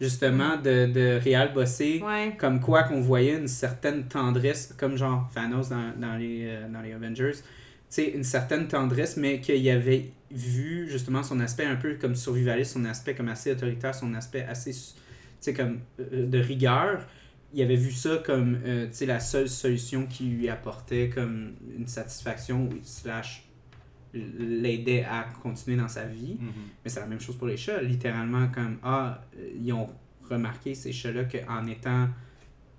justement de, de Réal Bossé, Ouais. comme quoi qu'on voyait une certaine tendresse, comme genre Thanos dans, dans, les, euh, dans les Avengers, tu sais, une certaine tendresse, mais qu'il avait vu justement son aspect un peu comme survivaliste, son aspect comme assez autoritaire, son aspect assez, tu sais, comme euh, de rigueur. Il avait vu ça comme, euh, la seule solution qui lui apportait comme une satisfaction, slash, l'aidait à continuer dans sa vie. Mhm. Mais c'est la même chose pour les chats. Littéralement, comme, ah, ils ont remarqué, ces chats-là, qu'en étant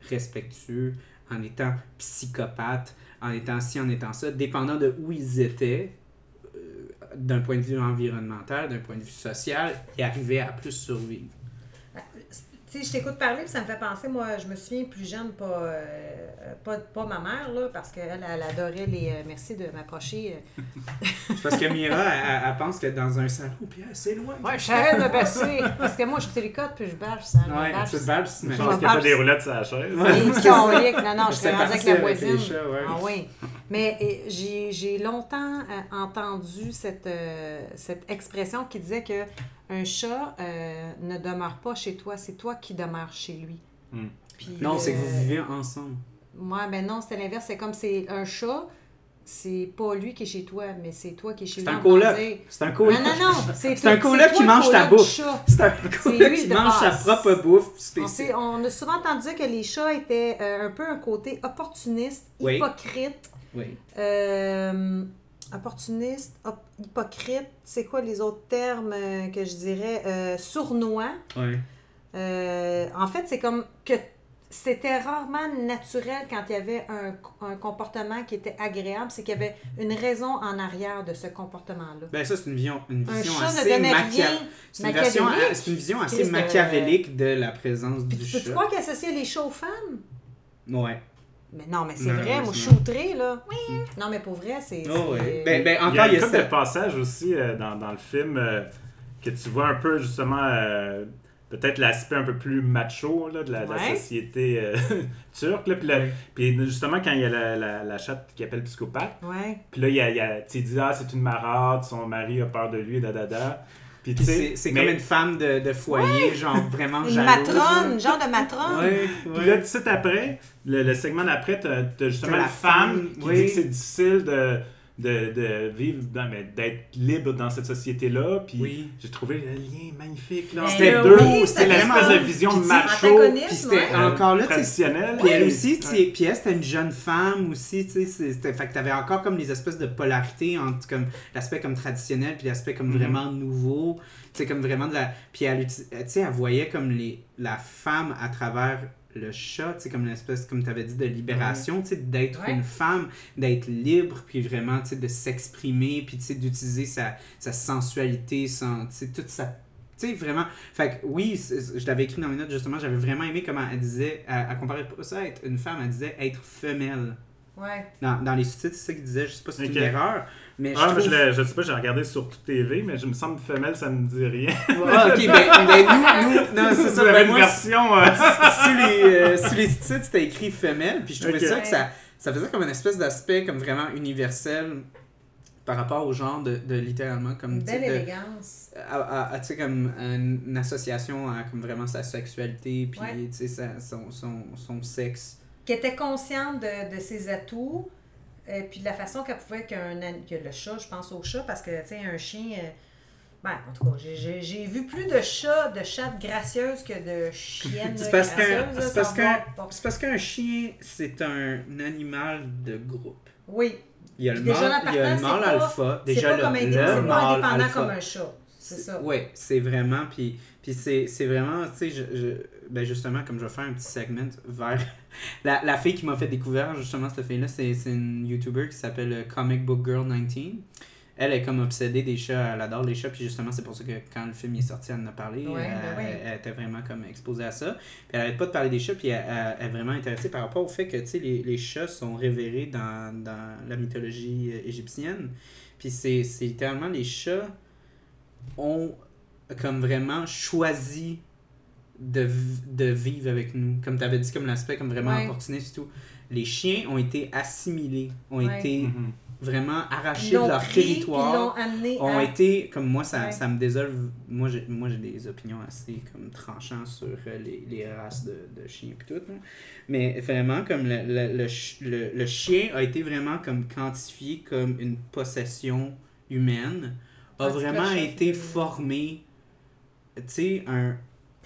respectueux, en étant psychopathes, en étant ci, en étant ça, dépendant de où ils étaient, euh, d'un point de vue environnemental, d'un point de vue social, ils arrivaient à plus survivre. Tu sais, je t'écoute parler, puis ça me fait penser, moi, je me souviens plus jeune, pas, euh, pas, pas ma mère, là, parce qu'elle, elle adorait les. euh, merci de m'approcher. euh. C'est parce que Mira, elle, pense que dans un salon, puis elle, c'est loin. Ouais, je savais de passer. Parce que moi, je tricote, puis je bâche, ça. Ouais, je bâche, tu te bâches, te Je pense qu'il n'y a pas des roulettes sur la chaise. Non, non, je rendue avec la avec voisine. chats, ouais. Ah oui. Mais et, j'ai j'ai longtemps euh, entendu cette, euh, cette expression qui disait que un chat euh, ne demeure pas chez toi, c'est toi qui demeures chez lui. Hmm. Puis, Non, c'est que vous euh, vivez ensemble. Ouais, ben non, c'est l'inverse. C'est comme c'est un chat, c'est pas lui qui est chez toi, mais c'est toi qui est chez C'est lui. un en coloc. C'est un coloc. Non, non, non. C'est C'est un coloc qui mange ta bouffe. C'est un coloc lui qui mange sa propre bouffe On, a souvent entendu dire que les chats étaient euh, un peu un côté opportuniste, Oui. hypocrite. Oui. Opportuniste, op- hypocrite, c'est quoi les autres termes euh, que je dirais? Euh, sournois. Ouais. Euh, en fait, c'est comme que c'était rarement naturel quand il y avait un, un comportement qui était agréable, c'est qu'il y avait une raison en arrière de ce comportement-là. Ben ça, c'est une vision, une Un vision ne assez. C'est une, machiavélique. c'est une vision assez euh, machiavélique de la présence Puis du tu croire qu'il associait les chats aux femmes? Ouais. Mais non, mais c'est Non, vrai, moi je là. Non, mais pour vrai, c'est. Oh, c'est- Ben, ben, Il y a encore, il y a couple de passages aussi euh, dans, dans le film euh, que tu vois un peu justement euh, peut-être l'aspect un peu plus macho là, de, la, de la Ouais. société euh, turque. Là, puis, là- Ouais. puis justement, quand il y a la, la, la chatte qui appelle psychopathe, Ouais. puis là, il, y a, il, y a- tu sais, il dit Ah, c'est une marade, son mari a peur de lui, da da da. Puis tu Puis sais, c'est mais- comme une femme de, de foyer, genre vraiment Une jalouse. matrone, genre de matrone. Ouais, Puis là, tout de suite après, le, le segment d'après, t'as as justement la une femme femme, qui oui. dit que c'est difficile de, de, de vivre, dans- mais d'être libre dans cette société-là. Puis Oui. j'ai trouvé le lien magnifique là, C'était oui, deux. C'était l'espèce de vision macho, Puis c'était ouais. encore là, tu sais, traditionnelle. Puis elle aussi, tu Ouais. sais, puis elle, c'était une jeune femme aussi, tu sais, c'est- c'était- fait que t'avais encore comme les espèces de polarité entre comme l'aspect comme traditionnel puis l'aspect comme Mhm. vraiment nouveau, tu sais, comme vraiment de la... Puis elle, sais, elle voyait comme les, la femme à travers le chat, sais, comme l'espèce, comme tu avais dit, de libération, tu sais, d'être Ouais. une femme, d'être libre, puis vraiment, tu sais, de s'exprimer, puis tu sais, d'utiliser sa, sa sensualité, son, tu sais, toute sa... Tu sais, vraiment... Fait que oui, c'est- je l'avais écrit dans mes notes, justement, j'avais vraiment aimé comment elle disait, elle, elle comparait pas ça à être une femme, elle disait être femelle. Ouais. Dans, dans les sous-titres, c'est ça qu'il disait, je sais pas si c'est une erreur, mais je Ah, mais trouve... je, je sais pas, j'ai regardé sur tout TV, mais je me semble femelle, ça me dit rien. Ah, ok, ben, ben, nous, nous, non, c'est ça, ben, une moi, version. euh, sous les, euh, sous les titres, c'était écrit femelle, puis je trouvais ça que ça, ça faisait comme une espèce d'aspect comme vraiment universel par rapport au genre de, de littéralement comme Une belle de- élégance. à, à- à, tu sais, comme une association à comme vraiment sa sexualité puis Ouais. tu sais sa- son, son, son sexe Qui était consciente de, de ses atouts, et puis de la façon qu'elle pouvait qu'un que le chat, je pense au chat, parce que, tu sais, un chien. euh, ben, en tout cas, j'ai- vu plus de chats, de chattes gracieuses que de chiennes c'est parce gracieuses. qu'un c'est parce qu'un chien c'est un animal de groupe Oui, il y a le Puis mâle il y a le mâle pas- alpha c'est déjà pas le, c'est pas indépendant alpha comme un chat. C'est ça. Oui, c'est vraiment. Puis, puis c'est, c'est vraiment, tu sais, je, je- ben justement, comme je vais faire un petit segment vers. La, la fille qui m'a fait découvrir, justement, cette fille-là, c'est, c'est une YouTuber qui s'appelle euh, Comic Book Girl 19. Elle est comme obsédée des chats, elle adore les chats, puis justement, c'est pour ça que quand le film est sorti, elle en a parlé. Ouais, elle, ben ouais. elle- était vraiment comme exposée à ça. Puis elle arrête pas de parler des chats, puis elle, elle- elle est vraiment intéressée par rapport au fait que, les, les chats sont révérés dans, dans la mythologie euh, égyptienne. Puis c'est, c'est littéralement les chats ont comme vraiment choisi de, de vivre avec nous. Comme tu avais dit, comme l'aspect comme vraiment Ouais. opportuniste et tout. Les chiens ont été assimilés, ont Ouais. été mhm. Vraiment arrachés de leur pris, territoire Ils l'ont amené ont à... été comme moi ça, Ouais. ça me désole moi j'ai moi j'ai des opinions assez comme tranchantes sur euh, les, les races de, de chiens et tout là. mais vraiment comme le, le, le, le- le chien a été vraiment comme quantifié comme une possession humaine a vraiment été formé tu sais un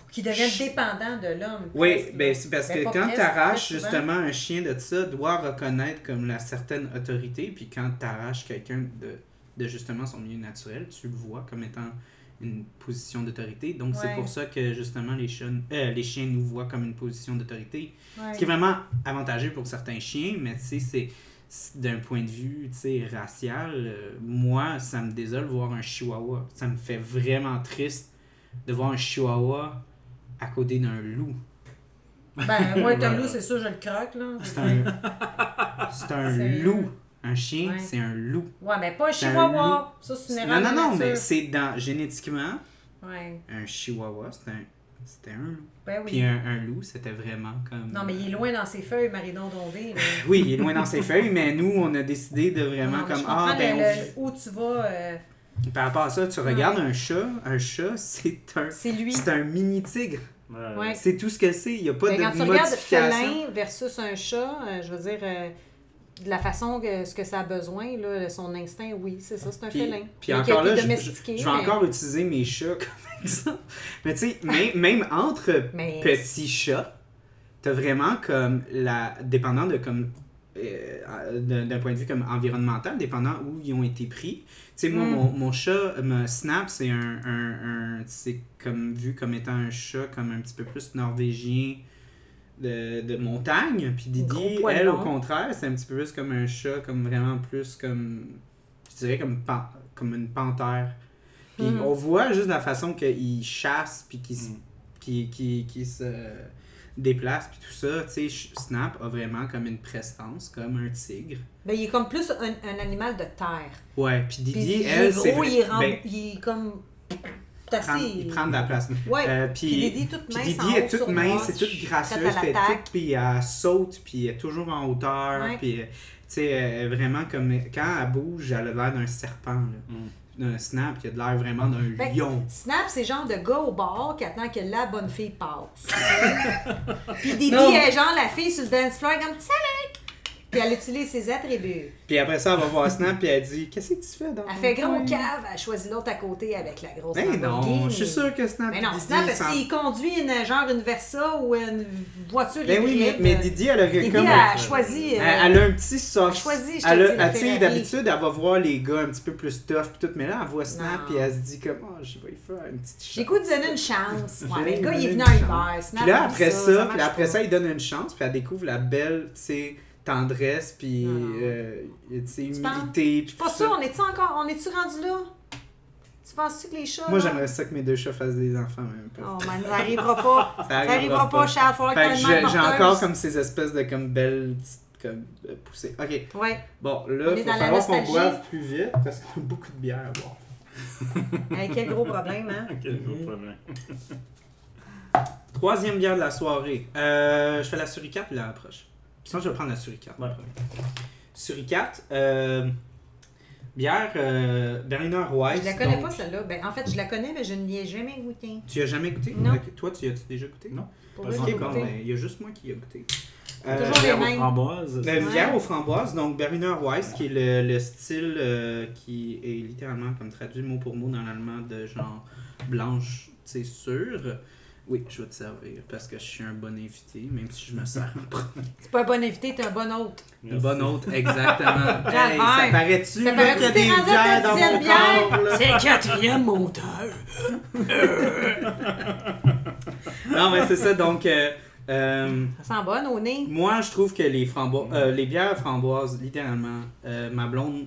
Pour qu'ils deviennent dépendants de l'homme. oui, ben c'est parce Ben, que quand tu arraches justement un chien de ça, doit reconnaître comme la certaine autorité, puis quand tu arraches quelqu'un de, de justement son milieu naturel, tu le vois comme étant une position d'autorité. Donc c'est pour ça que justement les chiens, euh, les chiens nous voient comme une position d'autorité. Ouais. Ce qui est vraiment avantageux pour certains chiens, mais tu sais, c'est d'un point de vue tu sais, racial, euh, moi, ça me désole voir un chihuahua. Ça me fait vraiment triste de voir un chihuahua à côté d'un loup. Ben, moi, un loup, c'est sûr, je le croque, là. C'est un, c'est un loup. Un chien, Ouais. c'est un loup. Ouais, mais pas un chihuahua. Ça, c'est une erreur Non, non, non, mais c'est dans génétiquement, Ouais. un chihuahua, c'est un, C'était un loup. Ben Puis oui. un, un loup, c'était vraiment comme. Non, mais il est loin dans ses feuilles, Maridon Dondé. Oui, il est loin dans ses feuilles, mais nous, on a décidé de vraiment Non, comme. Ah, ben. le- on- où tu vas, euh, Par rapport à ça, tu regardes un chat, un chat, c'est un. c'est lui. C'est un mini tigre. Ouais. C'est tout ce que c'est. Il n'y a pas Mais de quand tu regardes modification. félin versus un chat, euh, je veux dire, euh, de la façon que ce que ça a besoin, là, son instinct, oui, c'est ça, c'est un Puis, félin. puis a encore là, je, je- domestiqué, je vais mais- encore utiliser mes chats comme exemple. Mais tu sais, même, même entre Mais- petits chats, t'as vraiment comme la. Dépendant de comme. Euh, d'un point de vue comme environnemental, dépendant où ils ont été pris. Tu sais, moi, Mm. mon, mon chat, me Snap, c'est un, un, un- c'est comme vu comme étant un chat comme un petit peu plus norvégien de, de montagne. Puis Didi, elle, au contraire, c'est un petit peu plus comme un chat, comme vraiment plus comme, je dirais comme, pan- comme une panthère. Puis Mm. on voit juste la façon qu'il chasse, puis qu'il Mm. qui, qui, qui se déplace, puis tout ça. Tu sais, Snap a vraiment comme une prestance, comme un tigre. Ben, il est comme plus un, un animal de terre. Ouais, puis Puis Didi, il est elle, c'est gros, vrai- il est, rem- ben, il est comme. assez. il prend de la place. Ouais. Euh, Puis puis Didi, toute mince. Didi est toute mince, c'est toute gracieuse, puis elle, puis saute, puis elle est toujours en hauteur, Ouais. puis euh, tu sais, vraiment comme quand elle bouge, elle a l'air d'un serpent, là. Mm. D'un snap, qui a de l'air vraiment d'un Ben, lion. Snap, c'est genre de gars au bar qui attend que la bonne fille passe. Puis Didi Non. est genre la fille sur le dance floor comme Salut! Puis elle utilise ses attributs. Puis après ça, elle va voir Snap, puis elle dit Qu'est-ce que tu fais dans Elle fait gros coin? cave, elle choisit l'autre à côté avec la grosse Ben non, je suis sûr que Snap. Mais non, Didi, Snap, s'en- s'il conduit une, genre une Versa ou une voiture Ben oui, mais, mais Didi, elle aurait Didi comme. a choisi. euh, Elle, elle a un petit soft. elle choisit, je elle a- elle- tu sais, d'habitude, elle va voir les gars un petit peu plus tough, pis tout, mais là, elle voit Snap, Non. puis elle se dit comme, oh, je vais y faire une petite chance. J'ai goût de donner une chance. Ouais, mais le gars, il est venu une en chance. hiver. Snap, Puis là, après ça, puis après ça, il donne une chance, puis elle découvre la belle, tu sais, tendresse, puis, euh, humilité. Je suis pas sûre, on est-tu encore. On est-tu rendu là? Tu penses-tu que les chats. Moi, j'aimerais ça que mes deux chats fassent des enfants, même. Oh man, ça arrivera pas. Ça Ça arrivera pas, Charles. Que une j'ai encore comme ces espèces de comme belles petites comme euh, poussées. Ok, Ouais. bon On là, est il dans faut la falloir qu'on nostalgie. boive plus vite parce qu'on a beaucoup de bière à boire. Hey, quel gros problème, hein? Quel gros problème. Troisième bière de la soirée. Euh, je fais la suricate puis la approche. Sinon, je vais prendre la suricate. Ouais. Suricate, euh, bière euh, Berliner Weiss. Je la connais donc- pas, celle-là. Ben, en fait, je la connais, mais je ne l'y ai jamais goûté. Tu as jamais goûté? Non. Ok, Toi, tu as-tu déjà goûté? Non. Pour Pas vrai, Ok, j'ai bon, goûté. ben, il y a juste moi qui y a goûté. Toujours les Bière aux mêmes. framboises. Ben, Ouais. bière aux framboises, donc Berliner Weiss, qui est le, le style euh, qui est littéralement comme traduit mot pour mot dans l'allemand de genre blanche, c'est sûr. Oui, je vais te servir parce que je suis un bon invité, même si je me sers en premier. C'est pas un bon invité, t'es un bon hôte. Un bon hôte, exactement. hey, ça paraît-tu Ça a que t'es des bières dans mon bière? corps? C'est le quatrième monteur. Non, mais c'est ça, donc... euh, euh, Ça sent bonne au nez. Moi, je trouve que les framboises, euh, les bières framboises, littéralement, euh, ma blonde,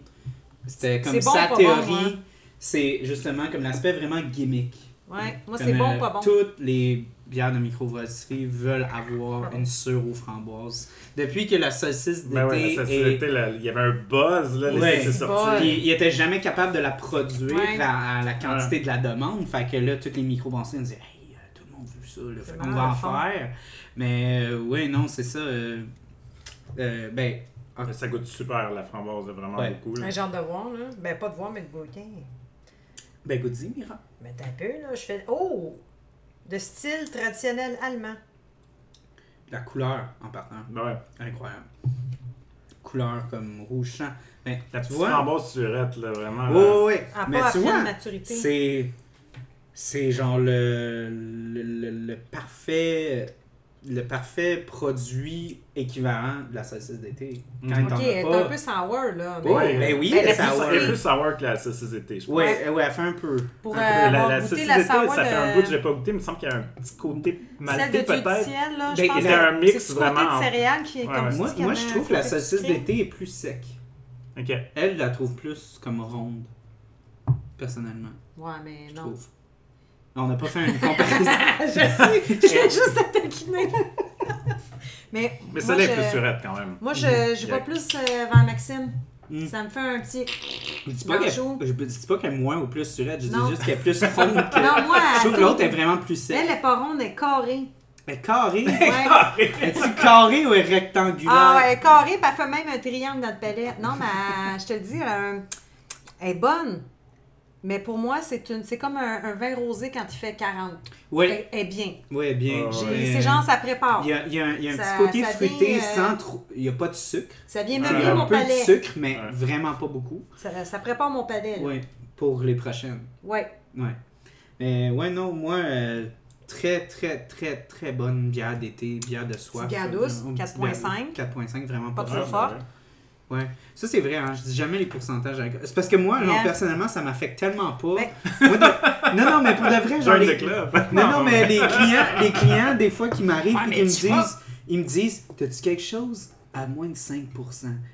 c'était comme C'est bon, sa bon, théorie. ouais. C'est justement comme l'aspect vraiment gimmick. Ouais, moi, Comme, c'est bon, euh, pas bon. Toutes les bières de microbrasserie veulent avoir une sure aux framboises. Depuis que la saucisse d'été Ben ouais, ça, est... c'était la- il y avait un buzz là, Ouais. C'est sorti. pas- Puis, il était jamais capable de la produire Ouais. à, à la quantité de la demande. Fait que là, toutes les microbrasseries disaient Hey, euh, tout le monde veut ça, là. Fait qu'on va en faire. Mais euh, ouais, non, c'est ça. euh, euh, ben, Mais Ça goûte super la framboise, vraiment Ouais. beaucoup. là. Un genre de voir, là. Ben, pas de voir, mais de goûter. Ben, goûte-y, Mira. Mais t'as un peu, là. Je fais. Oh! De style traditionnel allemand. La couleur en partant, Ben ouais. incroyable. Couleur comme rouge champ. Ben, La tu petite vois? framboise surette, là, vraiment. Là. ouais. À Mais pas à tu pleine vois, maturité. c'est. C'est genre le, le, le, le parfait. Le parfait produit équivalent de la saucisse d'été. Quand Mhm. t'en Ok, elle est un peu sour, là. mais ben oui, Ben, elle est C'est sour. elle est plus sour que la saucisse d'été, je pense. Ouais, elle fait un peu. Pour Un euh, peu. La, avoir la saucisse d'été, ça fait un de- bout que je l'ai pas goûté, il me semble qu'il y a un petit côté du peut-être. là, Ben, pense un mix c'est vraiment- de céréales qui est Ouais, comme ouais. Moi, moi je trouve que la saucisse d'été est plus sec. Ok. Elle, je la trouve plus comme ronde. Personnellement, Ouais, mais je non. trouve. On n'a pas fait une comparaison. je sais, je viens juste à taquiner. mais Mais ça l'est je- plus surette quand même. Moi, je, je y a- vais plus euh, vers Maxime. Mm. Ça me fait un petit. Je dis pas qu'elle Manchot. je dis pas qu'elle est moins ou plus surette, je dis Non. juste qu'elle est plus ronde que. Non, moi, je trouve que elle- l'autre est vraiment plus sec. Elle est pas ronde, elle est carrée. Elle est carrée? Ouais. Est-tu carrée ou est rectangulaire? Ah, ouais, elle est carrée, puis elle fait même un triangle dans le palais. Non, mais elle- je te le dis, elle, elle est bonne. Mais pour moi, c'est une, c'est comme un, un vin rosé quand il fait 40. Oui, est bien. oui, bien. Ouais. C'est genre, ça prépare. Il y a, il y a un, il y a un Ça- petit côté fruité vient, euh, sans trop. Il n'y a pas de sucre. Ça vient Ouais, Il y meubler a mon un peu palais. de sucre, mais Ouais. vraiment pas beaucoup. Ça, ça prépare mon palais. Oui, pour les prochaines. Ouais. Ouais. Mais ouais, non, moi, euh, très, très, très, très bonne bière d'été, bière de soif. bière douce, Euh, une petite 4.5. bière douce, 4.5, vraiment Pas pas, trop fort. Ouais. Ça, c'est vrai, hein. Je dis jamais les pourcentages d'alcool. C'est parce que moi, genre, Yeah. personnellement, ça m'affecte tellement pas. Moi, de- Non, non, mais pour de vrai, genre. Les-. Non, non, mais les clients, les clients, des fois, qui m'arrivent Ouais, et mais qui me disent, vois- ils me disent, t'as-tu quelque chose à moins de 5%?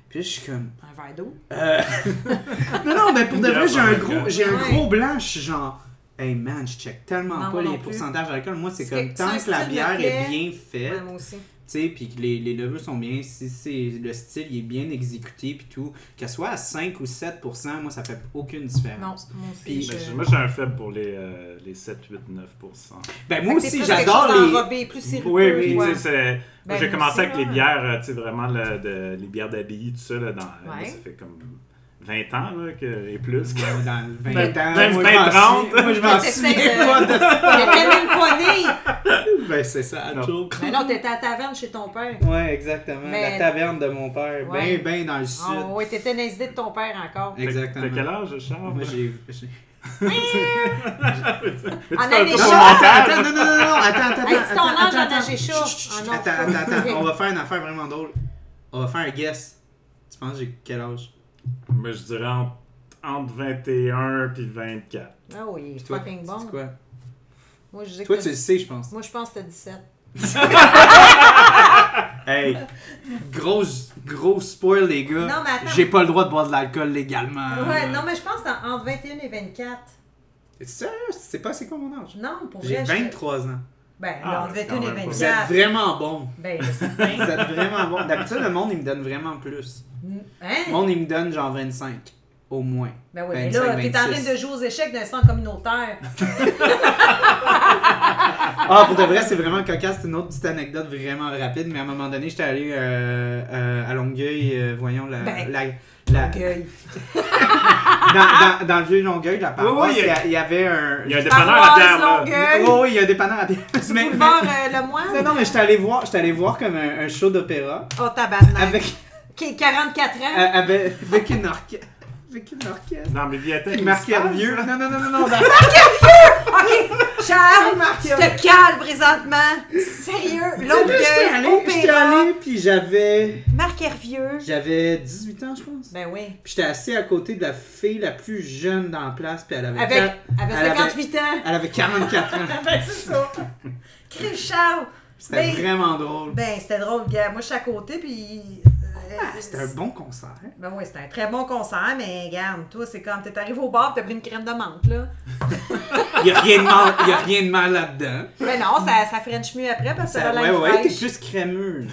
Puis là, je suis comme, Un verre d'eau? euh... non, non, mais pour de vrai, j'ai un gros, j'ai un Ouais. gros blanc, je suis genre, hey man, je check tellement Non, pas les pourcentages d'alcool. Moi, c'est C'est comme, tant que la bière est bien faite, Ouais, moi aussi. Sais, puis que les, les levures sont bien, si c'est le style il est bien exécuté, puis tout, qu'elle soit à 5 ou 7%, moi, ça fait aucune Non, différence. moi aussi. Je- Ben, moi, j'ai un faible pour les, euh, les 7, 8, 9%. Ben, moi aussi, j'adore les... d'enrobé, plus sirupeux. Oui, oui, ouais. tu sais, Ben, j'ai commencé avec les là. bières, euh, tu sais, vraiment le- de- les bières d'abbaye, tout ça, là, dans, Ouais. ça fait comme 20 ans là, que, et plus. que- Ouais, dans le 20 Ben, ans, ben, moi, ben, je m'en 30. souviens- moi je m'en souviens de- pas de T'étais même pas né! Ben c'est ça, Non. joke. Mais non, t'étais à la taverne chez ton père. Ouais, exactement. Mais- La taverne de mon père, Ouais. ben ben dans le sud. Oh, ouais, t'étais dans les idées de ton père encore. Exactement. T'as quel âge, Charles? Moi j'ai... j'ai- chaud. au Non, montage? attends, non, non, non, non, attends, attends, Hey, ton âge attends, en attends. âge chaud. Chut, chut, Ah, Attends, attends, attends, on va faire une affaire vraiment drôle. On va faire un guess. Tu penses que j'ai quel âge? Mais je dirais entre, entre 21 puis 24. Ah oui, fucking c'est bon. quoi? Moi, je dis Toi que tu le sais, je pense. Moi, je pense que t'as 17. Hey, gros, gros spoil les gars. Non, mais attends. J'ai pas le droit de boire de l'alcool légalement. Ouais, non, mais je pense que c'est entre 21 et 24. T'es sérieux? C'est pas c'est quoi mon âge? Non, pour J'ai vrai. je- 23 ans. Ben, Ah, entre c'est 21 et quand même pas- Vous êtes 24. vraiment bon. Ben, c'est Vous bien. êtes vraiment bon. D'habitude, le monde, il me donne vraiment plus. Le Hein? monde, il me donne genre 25. Au moins. Ben oui, mais 25, là, t'es en 26. train de jouer aux échecs d'un centre communautaire. Ah, pour de vrai, c'est vraiment cocasse. C'est une autre petite anecdote vraiment rapide. Mais à un moment donné, j'étais allé euh, euh, à Longueuil, euh, voyons, la, Ben, la, la- Gueule. dans, dans, dans le vieux Longueuil, la paroisse, Oui, oui, il y a- il y avait un. Il y a un dépanneur à là. Longueuil. Oui, oui, il y a des dépanneurs à bière. Mais- Boulevard euh, Le Moine. Non, non, mais j'étais allé voir, j'étais allé voir comme un, un show d'opéra Oh, tabarnak. avec, Qui- 44 ans. euh, avec, avec une orchestre. Avec une orchestre. Dans la bibliothèque. Marc Hervieux. Non, non, non, non, non. dans- OK, Charles, Marc tu te calmes présentement. Sérieux, allé, Longueuil, j'étais allé, puis j'avais. Marc Hervieux. J'avais 18 ans, je pense. Ben oui. Puis j'étais assis à côté de la fille la plus jeune dans la place, puis elle avait. Avec, elle avait- 58 ans. Elle avait 44 ans. Ben, c'est ça. Chris Charles. C'était Ben- vraiment drôle. Ben, c'était drôle, gars. Moi, je suis à côté, puis. C'était un bon concert. Ben oui, c'était un très bon concert, mais regarde, toi, c'est comme t'es arrivé au bar, t'as pris une crème de menthe, là. Il n'y a, rien de mal- y a rien de mal là-dedans. Ben non, ça, ça French mieux après parce que ça Ça- ouais, ouais, t'es plus crémeux.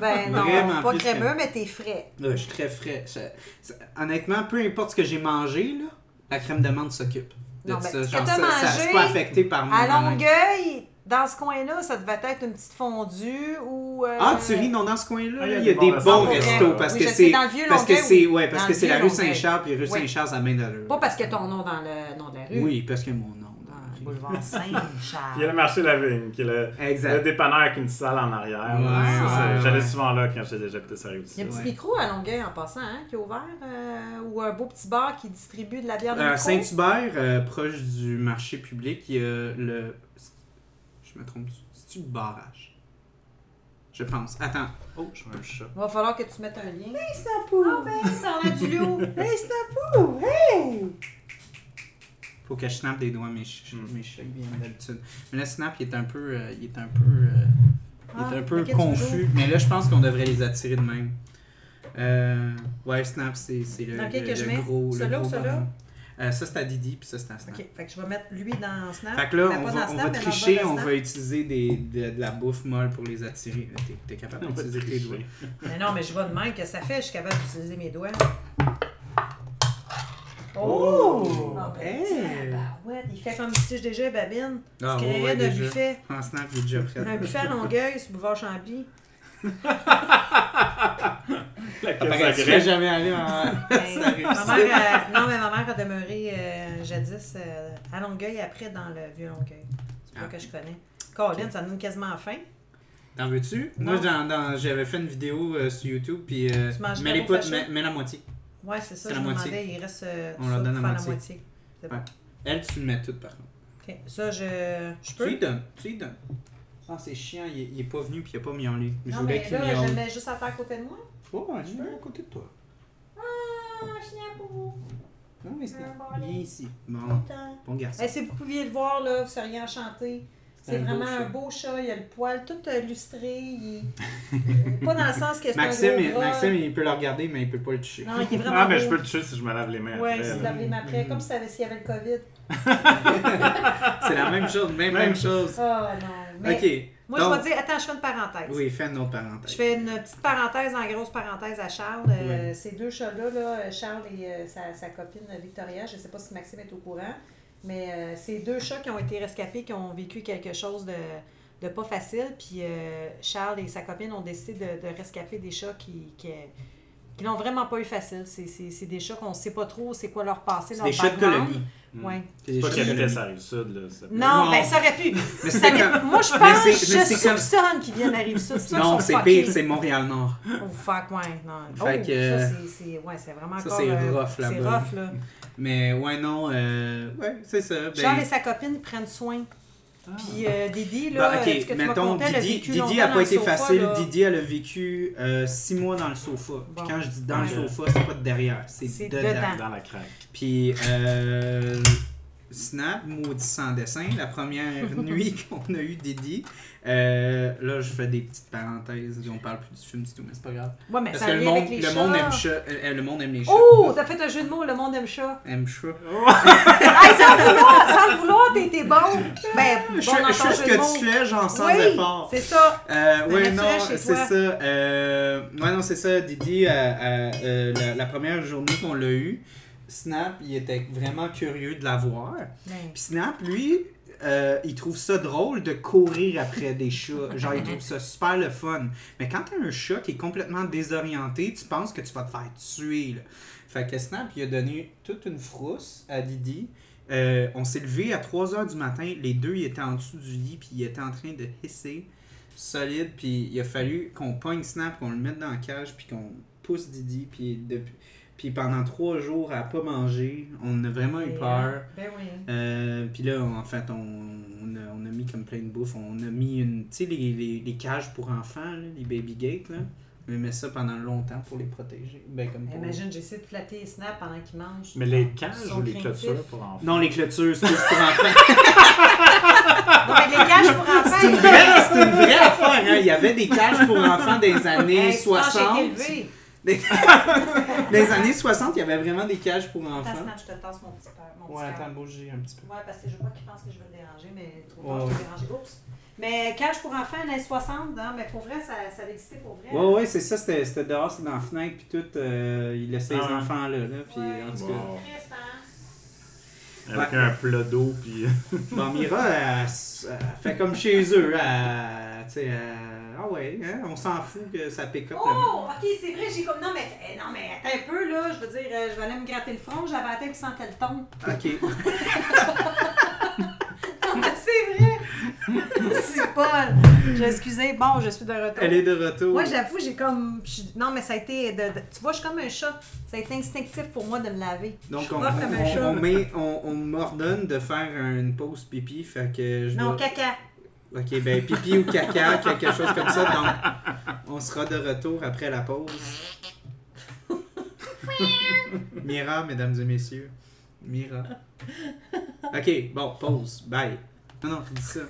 Ben non, Vraiment pas crémeux, crémeux. mais t'es frais. Là, je suis très frais. Ça- honnêtement, peu importe ce que j'ai mangé, là, la crème de menthe s'occupe. De Non, ben, ça. Genre, ça, ça, c'est mangé pas affecté par mon À. Longueuil, dans ce coin-là, ça devait être une petite fondue ou. euh, Ah, tu ris, non, dans ce coin-là, Ah, là, il y a des bons restos. restos Oui, parce oui, que c'est dans le vieux parce que c'est oui. ouais, parce Dans que c'est la rue. Saint-Charles puis rue. Saint-Charles ça main d'allure. Pas parce que ton nom dans le nom de la rue. Oui, parce que mon nom. Dans boulevard Puis il y a le Saint-Charles. marché La Vigne, qui est le, le dépanneur avec une salle en arrière. Ouais, J'allais souvent là quand j'étais- j'habitais sur la rue Il y a un petit Ouais. micro à Longueuil en passant, hein, qui est ouvert, euh, ou un beau petit bar qui distribue de la bière de À. Saint-Hubert, euh, proche du marché public, il y a le je me trompe, c'est tu le barrage? Je pense. Attends. Oh, je vois un chat. Il va falloir que tu mettes un lien. Hey, Snapou! Ah ben, ça en a du lot. Hey, Snapou! Hey! Faut que je snap des doigts mes, ch Mm. mes chats bien d'habitude. Mais là, Snap, il est un peu, euh, il est un peu, euh, il Ah, est un peu confus. Mais là, je pense qu'on devrait les attirer de même. Euh, ouais, Snap, c'est le, le, lequel que je le mets? gros, le Celui-là ou gros celui-là? Euh, ça, c'est à Didi, puis ça, c'est à Snap. Ok, fait que je vais mettre lui dans Snap. Fait que là, Ben, on va, on tricher, on va utiliser des, de, de la bouffe molle pour les attirer. T'es- T'es capable d'utiliser tes doigts. Mais non, mais je vois de même que ça fait, je suis capable d'utiliser mes doigts. Oh! Ah, ben, Hey! tabarouette, il fait comme si déjà babine. Ah, Tu ouais, créerais ouais, d'un déjà. buffet. En snap, il est déjà prêt. Un buffet à Longueuil sur Boulevard Chambly. La caisse à tu serais graines. jamais allé en. Ben, Ça ma mère, euh, non, mais ma mère a demeuré euh, jadis euh, à Longueuil, après dans le vieux Longueuil. C'est pas Ah. que je connais. Colin, ça nous donne quasiment faim. T'en veux-tu? Non. Moi, dans, dans- j'avais fait une vidéo euh, sur YouTube, puis. euh, Tu manges mets, les fâché? mets, mets la moitié. Ouais, c'est ça, je la me moitié. demandais, il reste euh, On ça leur donne la moitié. C'est bon. Ouais. Elle, tu le mets tout, par contre. Ok, ça, je, je Tu lui donnes. Tu lui donnes. Ah, c'est chiant, il est, il est pas venu, puis il a pas miaulé. Je Non, voulais mais qu'il là, je le mets juste à terre à côté de moi. Oh, je mets à côté de toi. Ah, chien pour Non, mais est lit. ici. Bon, bon garçon. Eh, si vous pouviez le voir, là, vous seriez enchanté. C'est un beau vraiment chat. un beau chat. Il a le poil tout euh, lustré. Il... euh, pas dans le sens que c'est un Maxime, gros il, bras. Maxime, il peut le regarder, mais il peut pas le toucher. Non, il est vraiment Ah, mais beau. je peux le toucher si je me lave les mains Ouais, après. c'est là. les mains après, Mhm. comme si ça avait- s'il y avait le COVID. C'est la même chose, même, même chose. Ah non. Mais Ok. Moi, donc- je vais dire, attends, je fais une parenthèse. Oui, fais une autre parenthèse. Je fais une petite parenthèse en grosse parenthèse à Charles. Euh. Ces deux chats-là, là, Charles et euh, sa, sa copine Victoria, je ne sais pas si Maxime est au courant, mais euh, ces deux chats qui ont été rescapés, qui ont vécu quelque chose de, de pas facile, puis euh, Charles et sa copine ont décidé de, de rescaper des chats qui, qui, qui n'ont vraiment pas eu facile. C'est- des chats qu'on ne sait pas trop c'est quoi leur passé, leur des chats de colonie. Mm. Ouais. C'est Pas colonie. ça arrive sud, là. ça- Non, Non. ben ça aurait pu. Mais Ça comme... Moi, je pense, c'est- je c'est comme- soupçonne qu'ils viennent arriver. C'est qu'ils Non, c'est pire, c'est Montréal-Nord. Oh, fuck, ouais. Non. Fait oh, que- ça, c'est- c'est ouais, c'est vraiment Ça, c'est euh, rough, C'est là-bas. rough, là. Mais ouais, non, euh... ouais, c'est ça. Ben... Charles et sa copine prennent soin. Puis euh, Didi, là, Bah, ce ok, que tu m'as mettons, conté, elle a Didi, vécu Didi longtemps a dans pas été sofa, facile. là? Didi, elle a vécu euh, six mois dans le sofa. Bon. Puis quand je dis dans le sofa, c'est pas derrière, c'est C'est dedans. dedans. Dans la craque. Puis, euh, Snap, maudit sans dessin, la première nuit qu'on a eu Didi. Euh, là, je fais des petites parenthèses. On parle plus du film du tout, mais c'est pas grave. Ouais, mais Parce ça que le monde, avec les le chats. monde aime chat, euh, euh, le monde aime les chats. Oh, t'as fait un jeu de mots, le monde aime chat. Aime chat. hey, sans le vouloir, sans le vouloir, bon. Ben, bon Je dans fais ton je fais ce jeu de que mots. tu fais, genre sans Oui, c'est ça. Euh, C'est ouais, naturel non, c'est ça. Euh, ouais, non, c'est ça. Didi, la, la première journée qu'on l'a eu, Snap, il était vraiment curieux de la voir. Ben, Puis Snap, lui, euh, il trouve ça drôle de courir après des chats. Genre, il trouve ça super le fun. Mais quand t'as un chat qui est complètement désorienté, tu penses que tu vas te faire tuer. Là. Fait que Snap, il a donné toute une frousse à Didi. Euh, on s'est levé à 3h du matin. Les deux, ils étaient en dessous du lit, puis ils étaient en train de hisser solide. Puis il a fallu qu'on pogne Snap, qu'on le mette dans la cage, puis qu'on pousse Didi. Puis, depuis... puis pendant trois jours, n'a pas mangé. On a vraiment eu peur. Ben oui. Euh, puis là, en fait, on, on, a, on a mis comme plein de bouffe. On a mis une. Tu sais, les, les, les cages pour enfants, là, les baby gates, là. On a mis ça pendant longtemps pour les protéger. Ben, comme pour... Imagine, j'essaie de flatter Snap pendant qu'il mange. Mais les cages ou les craintifs. clôtures pour enfants? Non, les clôtures, c'est juste pour enfants. Non, mais les cages pour enfants. C'est une une vraie affaire, hein. Il y avait des cages pour enfants des années Hey, tu penses que j'ai 60. Des... les années 60, il y avait vraiment des cages pour enfants. Je te tasse mon petit père. Mon Ouais, attends, bouger un petit peu. Ouais, parce que je vois qu'il pense que je vais le déranger, mais trop Ouais, tard, je vais le déranger. Oups. Mais cage pour enfants, années 60, non, mais pour vrai, ça, ça existait pour vrai. Ouais, ouais, c'est ça, c'était c'était dehors, c'était dans la fenêtre, puis tout. euh, il laissait Ah les enfants là, là. Puis Ouais, en tout c'est cas. Wow. hein? Avec Ouais. un plat d'eau, puis... Bon, Mira, elle, fait comme chez eux. Elle, sais, elle- ah ouais, hein, on s'en fout que ça pick up. Oh, ok, c'est vrai, j'ai comme. Non, mais, eh, non, mais attends un peu, là. Je veux dire, euh, je vais aller me gratter le front, j'avais tête qui sentait le ton. Ok. Non, mais c'est vrai! c'est pas. Je excusez, bon, je suis de retour. Elle est de retour. Moi, j'avoue, j'ai comme. je- Non, mais ça a été. de- Tu vois, je suis comme un chat. Ça a été instinctif pour moi de me laver. Donc, je on, rough comme un on, chat. on met, on, on m'ordonne de faire une pause pipi. Fait que je Non, dois- caca. Ok, ben pipi ou caca, quelque chose comme ça. Donc, on sera de retour après la pause. Mira, mesdames et messieurs. Mira. Ok, bon, pause. Bye. Non, non, dis ça.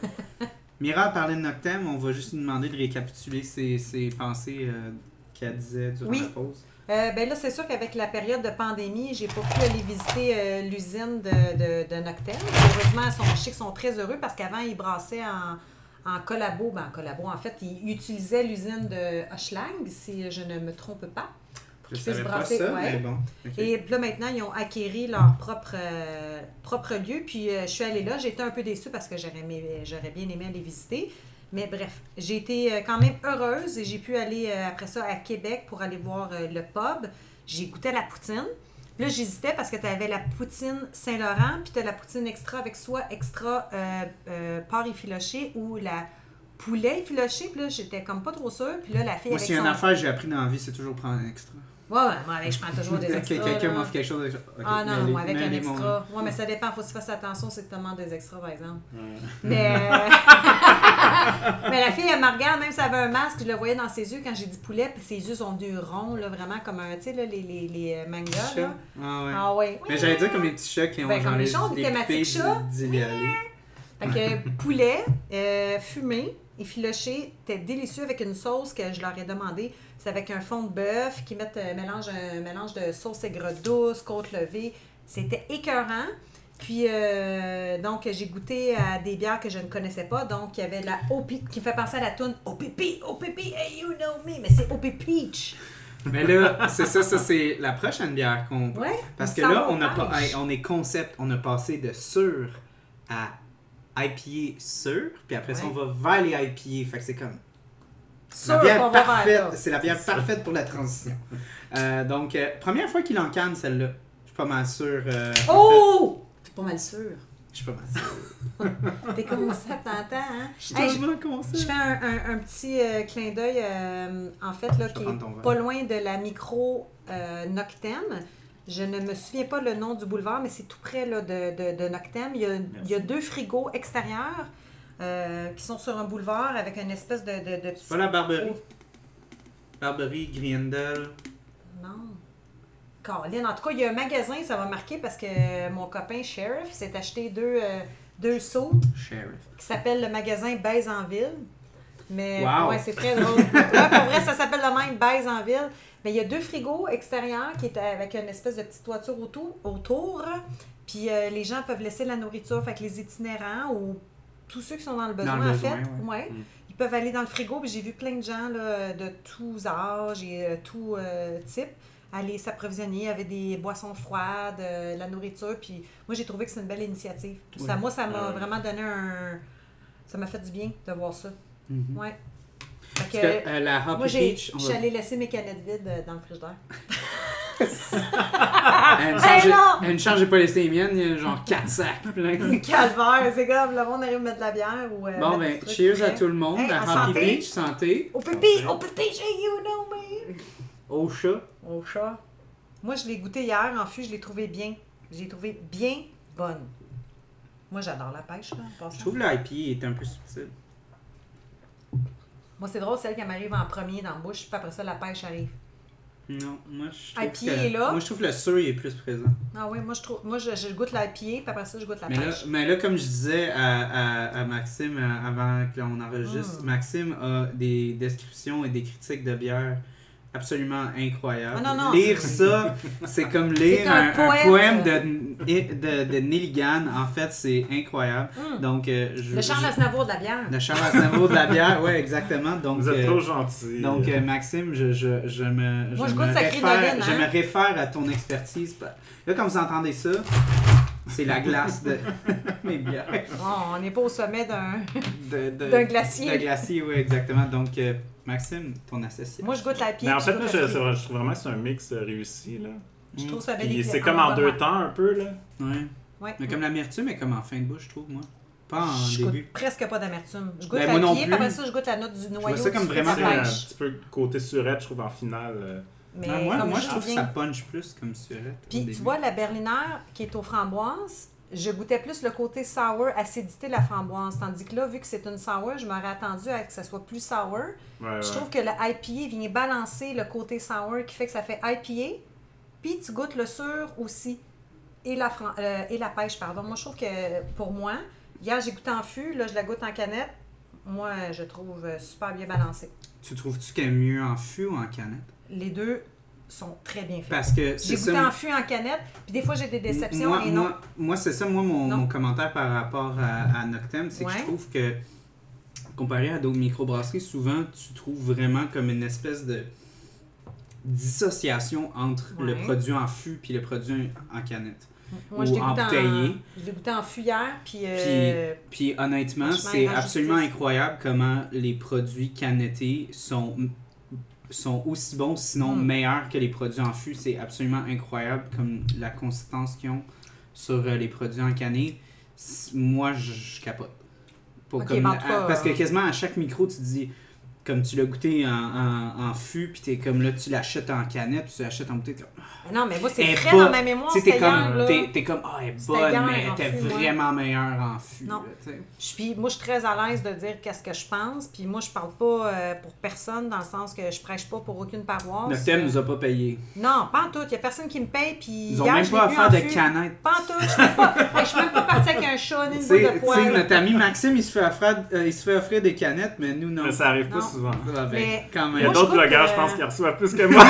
Mira a parlé de Noctem. On va juste lui demander de récapituler ses, ses pensées euh, qu'elle disait durant Oui. la pause. Euh, ben là, c'est sûr qu'avec la période de pandémie, j'ai pas pu aller visiter euh, l'usine de, de, de Noctem. Heureusement, sais qu'ils sont très heureux parce qu'avant, ils brassaient en, en collabo. Ben, en collabo, en fait, ils utilisaient l'usine de Hochlag, si je ne me trompe pas, pour Je savais pas brasser. ça, ouais. mais bon. ok. Et puis là, maintenant, ils ont acquéri leur propre, euh, propre lieu. Puis euh, je suis allée là. J'étais un peu déçue parce que j'aurais, j'aurais bien aimé aller visiter. Mais bref, j'ai été euh, quand même heureuse et j'ai pu aller euh, après ça à Québec pour aller voir le pub. J'ai goûté à la poutine. Là, j'hésitais parce que tu avais la poutine Saint-Laurent, puis tu as la poutine extra avec soit extra euh, euh, porc effiloché ou la poulet effiloché. Puis là, j'étais comme pas trop sûre. Puis là, la fille Moi, s'il y a une affaire j'ai appris dans la vie, c'est toujours prendre un extra. Ouais, ouais, moi, avec, je prends toujours des extras. Quelqu'un m'offre quelque chose. d'extra. Ok, Ah non, moi, avec un mets-les, mon- extra. Ouais, mais ça dépend. Faut que tu fasses attention si tu demandes des extras, par exemple. Ouais. Mais, euh, mais la fille, elle me regarde, même si elle avait un masque, je le voyais dans ses yeux quand j'ai dit poulet, puis ses yeux sont devenus ronds, là, vraiment comme un, tu sais, là, les, les, les euh, mangas, là. Ah ouais. Ah ouais. Mais j'allais dire comme les petits chats qui ont Ben, genre comme les les thématiques chats. Fait que poulet, euh, fumé, effiloché, c'était délicieux avec une sauce que je leur ai demandé. C'est avec un fond de bœuf qui mettent euh, mélange, un mélange de sauce aigre douce, côte levée. C'était écœurant. Puis, euh, donc, j'ai goûté à des bières que je ne connaissais pas. Donc, il y avait la OP qui me fait penser à la toune OPP, OPP, hey, you know me. Mais c'est OP Peach. Mais là, c'est ça, ça c'est la prochaine bière qu'on. Ouais. Parce que là, on, a pas, on est concept, on a passé de sûr à IPA sûr, puis après ça, on va vers les IPA. Fait que c'est comme. Sûr la bière parfaite, c'est la bière C'est parfaite pour la transition. Euh, donc, euh, première fois qu'il en canne celle-là. Je suis pas mal sûr. euh, en fait. Oh! T'es pas mal sûr. Je suis pas mal sûr. T'es comme ça, t'entends, hein? Je suis Hey, je- tellement concept. Je fais un, un- un petit euh, clin d'œil, euh, en fait, là, qui est pas loin de la micro euh, Noctem. Je ne me souviens pas le nom du boulevard, mais c'est tout près là, de, de, de Noctem. Il y, a, il y a deux frigos extérieurs euh, qui sont sur un boulevard avec une espèce de, de, de petit... Pas la Barberie. Oh, Barberie, Griendel. Non. Caroline, en tout cas, il y a un magasin, ça va marquer parce que mon copain Sheriff s'est acheté deux, euh, deux sauts Sheriff. qui s'appelle le magasin Baise en ville. Mais Wow. ouais, c'est très drôle. Ouais, pour vrai, ça s'appelle le même Baise en ville. Mais il y a deux frigos extérieurs qui étaient avec une espèce de petite toiture autour. autour. Puis euh, les gens peuvent laisser la nourriture. Fait que les itinérants ou tous ceux qui sont dans le besoin, le en besoin, fait, ouais. ouais, Mm. ils peuvent aller dans le frigo. Puis j'ai vu plein de gens là, de tous âges et euh, tous euh, types aller s'approvisionner. Il y avait des boissons froides, euh, la nourriture. Puis moi, j'ai trouvé que c'est une belle initiative. Ça, Ouais. moi, ça m'a Ouais. vraiment donné un. Ça m'a fait du bien de voir ça. Mhm. Ouais. Que, que euh, la Hoppy moi, j'ai, Peach, je suis va- allée laisser mes canettes vides euh, dans le frigidaire. Elle ne Hey, change, non! elle ne change pas les miennes, il y a genre 4 sacs pleins. Calvaire, c'est comme le monde arrive à mettre de la bière ou. euh, Bon, ben, cheers à tout le monde. Hey, en Hoppy santé? Peach, santé. Au pipi, au pipi, j'ai you know me. Au chat. Au chat. Moi, je l'ai goûté hier en fût, je l'ai trouvé bien. Je l'ai trouvé bien bonne. Moi, j'adore la pêche, là. Je trouve que l'IPA est un peu subtil. Moi, c'est drôle, celle qui m'arrive en premier dans la bouche, puis après ça, la pêche arrive. Non, moi je trouve IPA que, est là? Moi je trouve que le sur est plus présent. Ah oui, moi, je trouve. Moi, je, je goûte pied, puis après ça, je goûte la Mais là, mais là, comme je disais à, à, à Maxime euh, avant que l'on enregistre, Mm. Maxime a des descriptions et des critiques de bière absolument incroyables. Ah, non, non, lire ça, c'est comme lire un poème de, de, de Neil Gaiman. En fait, c'est incroyable. Hum. Donc, euh, je, Le Charles Aznavour de la bière. de Charles Aznavour de la bière, ouais, exactement. Donc, Vous êtes euh, trop gentil. donc, euh, Maxime, je, je, je me, Moi, je me réfère, je hein. me réfère à ton expertise. Là, comme vous entendez ça, c'est la glace de mes bières. Oh, on n'est pas au sommet d'un De, de- d'un glacier. de glacier, oui, exactement. Donc, euh, Maxime, ton associé. Moi, je goûte la pied. Mais en puis fait, je moi, je, c'est trouve vraiment que c'est un mix euh, réussi. Là. Je trouve ça bien Puis écrit. c'est comme en deux moment. temps un peu. Là. Ouais. Ouais. Mais comme l'amertume est comme en fin de bouche, je trouve, moi. Pas en je début. goûte presque pas d'amertume. Je goûte Ben, la moi non pied, après ça, je goûte la note du noyau. ça comme vraiment C'est un petit peu côté surette, je trouve, en finale. Mais Ah, moi, comme moi je je trouve que ça punch plus comme surette. Puis tu vois, la berliner qui est aux framboises, je goûtais plus le côté sour, acidité de la framboise. Tandis que là, vu que c'est une sour, je m'aurais attendu à que ça soit plus sour. Ouais, Je ouais. trouve que le IPA vient balancer le côté sour qui fait que ça fait IPA. Puis tu goûtes le sur aussi. Et la, fran- euh, et la pêche, pardon. Moi, je trouve que pour moi, hier j'ai goûté en fût, là je la goûte en canette. Moi, je trouve super bien balancé. Tu trouves-tu qu'elle est mieux en fût ou en canette? Les deux sont très bien faits. Parce que J'ai goûté ça. en fût en canette, puis des fois j'ai des déceptions Moi, et non. moi, moi, c'est ça, moi, mon, mon commentaire par rapport à, à Noctem, c'est que je trouve que, comparé à d'autres microbrasseries, souvent, tu trouves vraiment comme une espèce de dissociation entre le produit en fût puis le produit en canette. Moi, Ou en goûté en, bouteillé. je l'ai goûté en fuyère, puis... euh, Puis honnêtement, c'est absolument justice. incroyable comment les produits canettés sont, sont aussi bons, sinon Mm. meilleurs que les produits en fût. C'est absolument incroyable comme la consistance qu'ils ont sur euh, les produits en canné. C- Moi, je, je capote. Pour comme- ben, à- parce que euh, quasiment à chaque micro, tu te dis, comme tu l'as goûté en, en, en fût, puis t'es comme là, tu l'achètes en canette, puis tu l'achètes en bouteille. t'es comme, mais non, mais moi, c'est frais dans ma mémoire, Tu sais, t'es comme, là. t'es, t'es comme, ah, elle est bonne, mais elle était fût, vraiment meilleure en fût. Non. là, Puis moi, je suis très à l'aise de dire qu'est-ce que je pense. Puis moi, je parle pas euh, pour personne dans le sens que je prêche pas pour aucune paroisse. Notre thème nous a pas payé. Non, pas en tout. Il y a personne qui me paye. Puis Ils ont hier, même je pas à l'ai bu faire en de fût. canettes. Pas en tout. Je suis même pas, même partie avec un chat ni une boule de poil. notre ami Maxime, il se fait offrir, euh, il se fait offrir des canettes, mais nous, non. Mais ça arrive pas. Souvent. Ah, ben, Mais- quand Il y a je d'autres blogueurs, je pense, qui reçoivent plus que moi.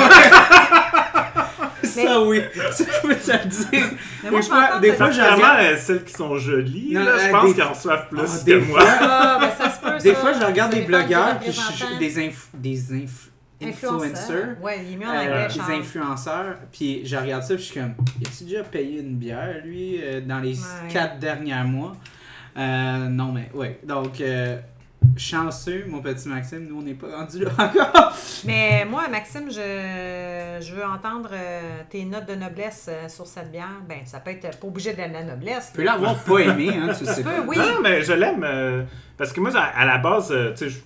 Ça, oui. Ça, je peux te le dire. Mais moi, des je fois, des de fois, je regarde- euh, celles qui sont jolies, Non, là, euh, je pense des- qu'elles reçoivent plus Ah, que moi. fois- Ah, ben ça se peut, Des ça. fois, je regarde des blogueurs, puis je- des, inf- des inf- influencers. Ouais, il est mieux en euh, des influenceurs, puis je regarde ça, puis je suis comme, as-tu déjà payé une bière, lui, euh, dans les Ouais. quatre derniers mois? Euh, non, mais ouais. Donc, euh, chanceux, mon petit Maxime, nous, on n'est pas rendu là encore. Mais moi, Maxime, je, je veux entendre euh, tes notes de noblesse euh, sur cette bière. Ben, ça peut être pas obligé d'être de la noblesse. Tu peux l'avoir pas aimé, hein, tu sais Tu pas. peux, oui. Non, mais je l'aime. euh, parce que moi, à, à la base, euh, tu sais,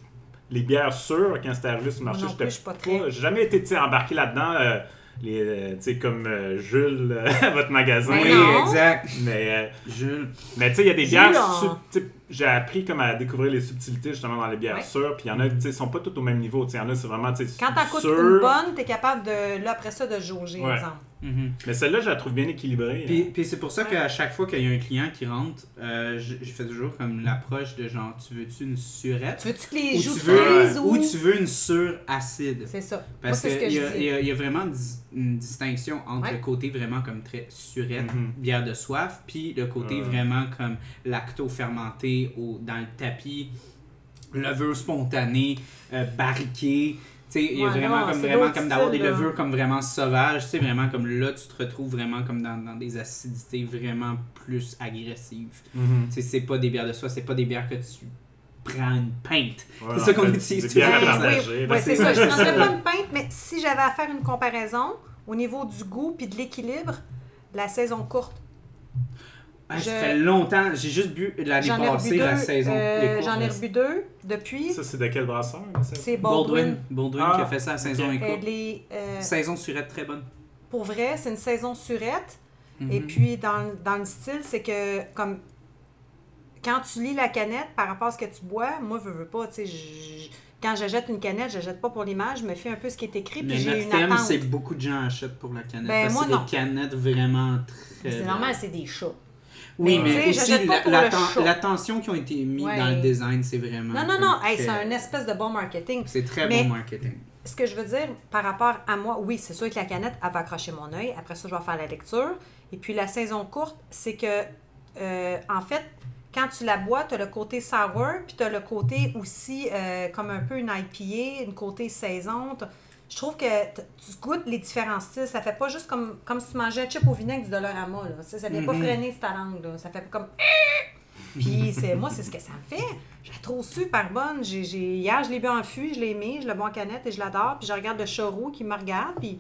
les bières sûres, quand c'était arrivé sur le marché, non j'étais pas très- J'ai jamais été tu sais, embarqué là-dedans. euh, les, euh, tu sais, comme euh, Jules euh, à votre magasin. Mais Oui, non. exact. Mais, euh, Jules. mais tu sais, il y a des Jules, bières. on- sub- sais, J'ai appris comme à découvrir les subtilités justement dans les bières Ouais. sûres. Puis il y en a, tu sais, sont pas toutes au même niveau. Tu sais, Il y en a, c'est vraiment, tu sais, Quand t'en coûtes une bonne, t'es capable de, là, après ça, de jauger, Ouais. exemple. Mhm. Mais celle-là, je la trouve bien équilibrée. Puis, hein. puis c'est pour ça qu'à chaque fois qu'il y a un client qui rentre, euh, je, je fais toujours comme l'approche de genre, tu veux-tu une surette? Tu veux-tu que les ou joues tu, veux, ou... ou tu veux une suracide? C'est ça. Parce ce que qu'il y, a- y a- il y a vraiment une distinction entre Ouais. le côté vraiment comme très surette, Mhm. bière de soif, puis le côté Ouais. vraiment comme lacto-fermenté au, dans le tapis, levure spontanée, euh, barriquée. Tu sais, il y a vraiment non, comme vraiment comme d'avoir des levures comme vraiment sauvages, tu sais vraiment comme là tu te retrouves vraiment comme dans, dans des acidités vraiment plus agressives. Mhm. Tu sais c'est pas des bières de soie, c'est pas des bières que tu prends une pinte. Ouais, c'est ça qu'on utilise tout le à temps. C'est ça. Je ne prendrais pas une pinte, mais si j'avais à faire une comparaison au niveau du goût puis de l'équilibre, la saison courte. Ah, Ça Je- fait longtemps, j'ai juste bu l'année J'en ai rebu passée deux. la saison. euh, J'en ai rebu deux depuis. Ça, c'est de quel brasseur? ça? C'est Baldwin, Baldwin. Baldwin Ah, qui a fait ça à saison ok. et Euh, les, euh, Saison surette très bonne. pour vrai, c'est une saison surette. Et Mhm. puis, dans, le- dans le style, c'est que, comme, quand tu lis la canette par rapport à ce que tu bois, moi, je veux pas, tu sais, je- quand j'achète une canette, je jette pas pour l'image, je me fie un peu ce qui est écrit, puis Mais j'ai notre une thème, attente. c'est beaucoup de gens achètent pour la canette. Ben, moi, non. des canettes vraiment très. C'est normal, c'est des chats. Oui, Mais, aussi la- l'attention qui ont été mis Ouais. dans le design, c'est vraiment. Non, non, non, hey, c'est un espèce de bon marketing. C'est très Mais- bon marketing. Ce que je veux dire par rapport à moi, oui, c'est sûr que la canette, elle va accrocher mon œil. Après ça, je vais faire la lecture. Et puis la saison courte, c'est que, euh, en fait, quand tu la bois, tu as le côté sour, puis tu as le côté aussi euh, comme un peu une IPA, une côté saison. Je trouve que tu goûtes les différents styles. Ça fait pas juste comme, comme si tu mangeais un chip au vinaigre du Dollarama. Là. Ça, ça vient pas freiner ta langue. Là. Ça fait comme... Puis moi, c'est ce que ça me fait. Je la trouve super bonne. J'ai, j'ai- hier, je l'ai bu en fût, je l'ai aimé, je la bois en canette et je l'adore. Puis je regarde le charou qui me regarde. Puis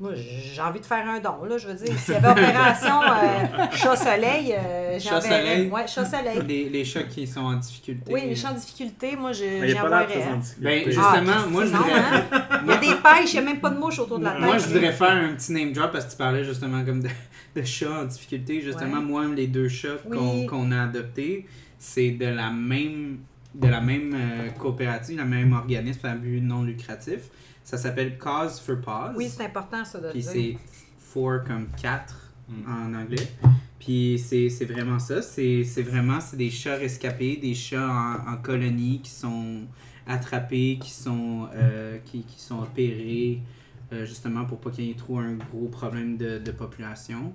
moi, j'ai envie de faire un don. Là, je veux dire, s'il y avait opération euh, chat-soleil, euh, verrais. Ouais, chat-soleil. Les, les chats qui sont en difficulté. Oui, les champs de difficulté, moi, je, Mais il n'y a pas l'air très j'envoierais. en Ben, difficulté. justement, Ah, moi, je voudrais. hein? Il y a des pêches, il n'y a même pas de mouche autour de la tête. Moi, je voudrais faire un petit name drop parce que tu parlais justement comme de, de chats en difficulté. Justement, Ouais. moi, les deux chats Oui. qu'on a adoptés, c'est de la même de la même euh, coopérative, le même organisme à but non lucratif. Ça s'appelle Cause for Pause. Oui, c'est important, ça, de le Puis dire. c'est four comme 4 Mm. en anglais. Puis c'est c'est vraiment ça. C'est c'est vraiment c'est des chats rescapés, des chats en, en colonie qui sont attrapés, qui sont, euh, qui, qui sont opérés euh, justement pour pas qu'il y ait trop un gros problème de, de population.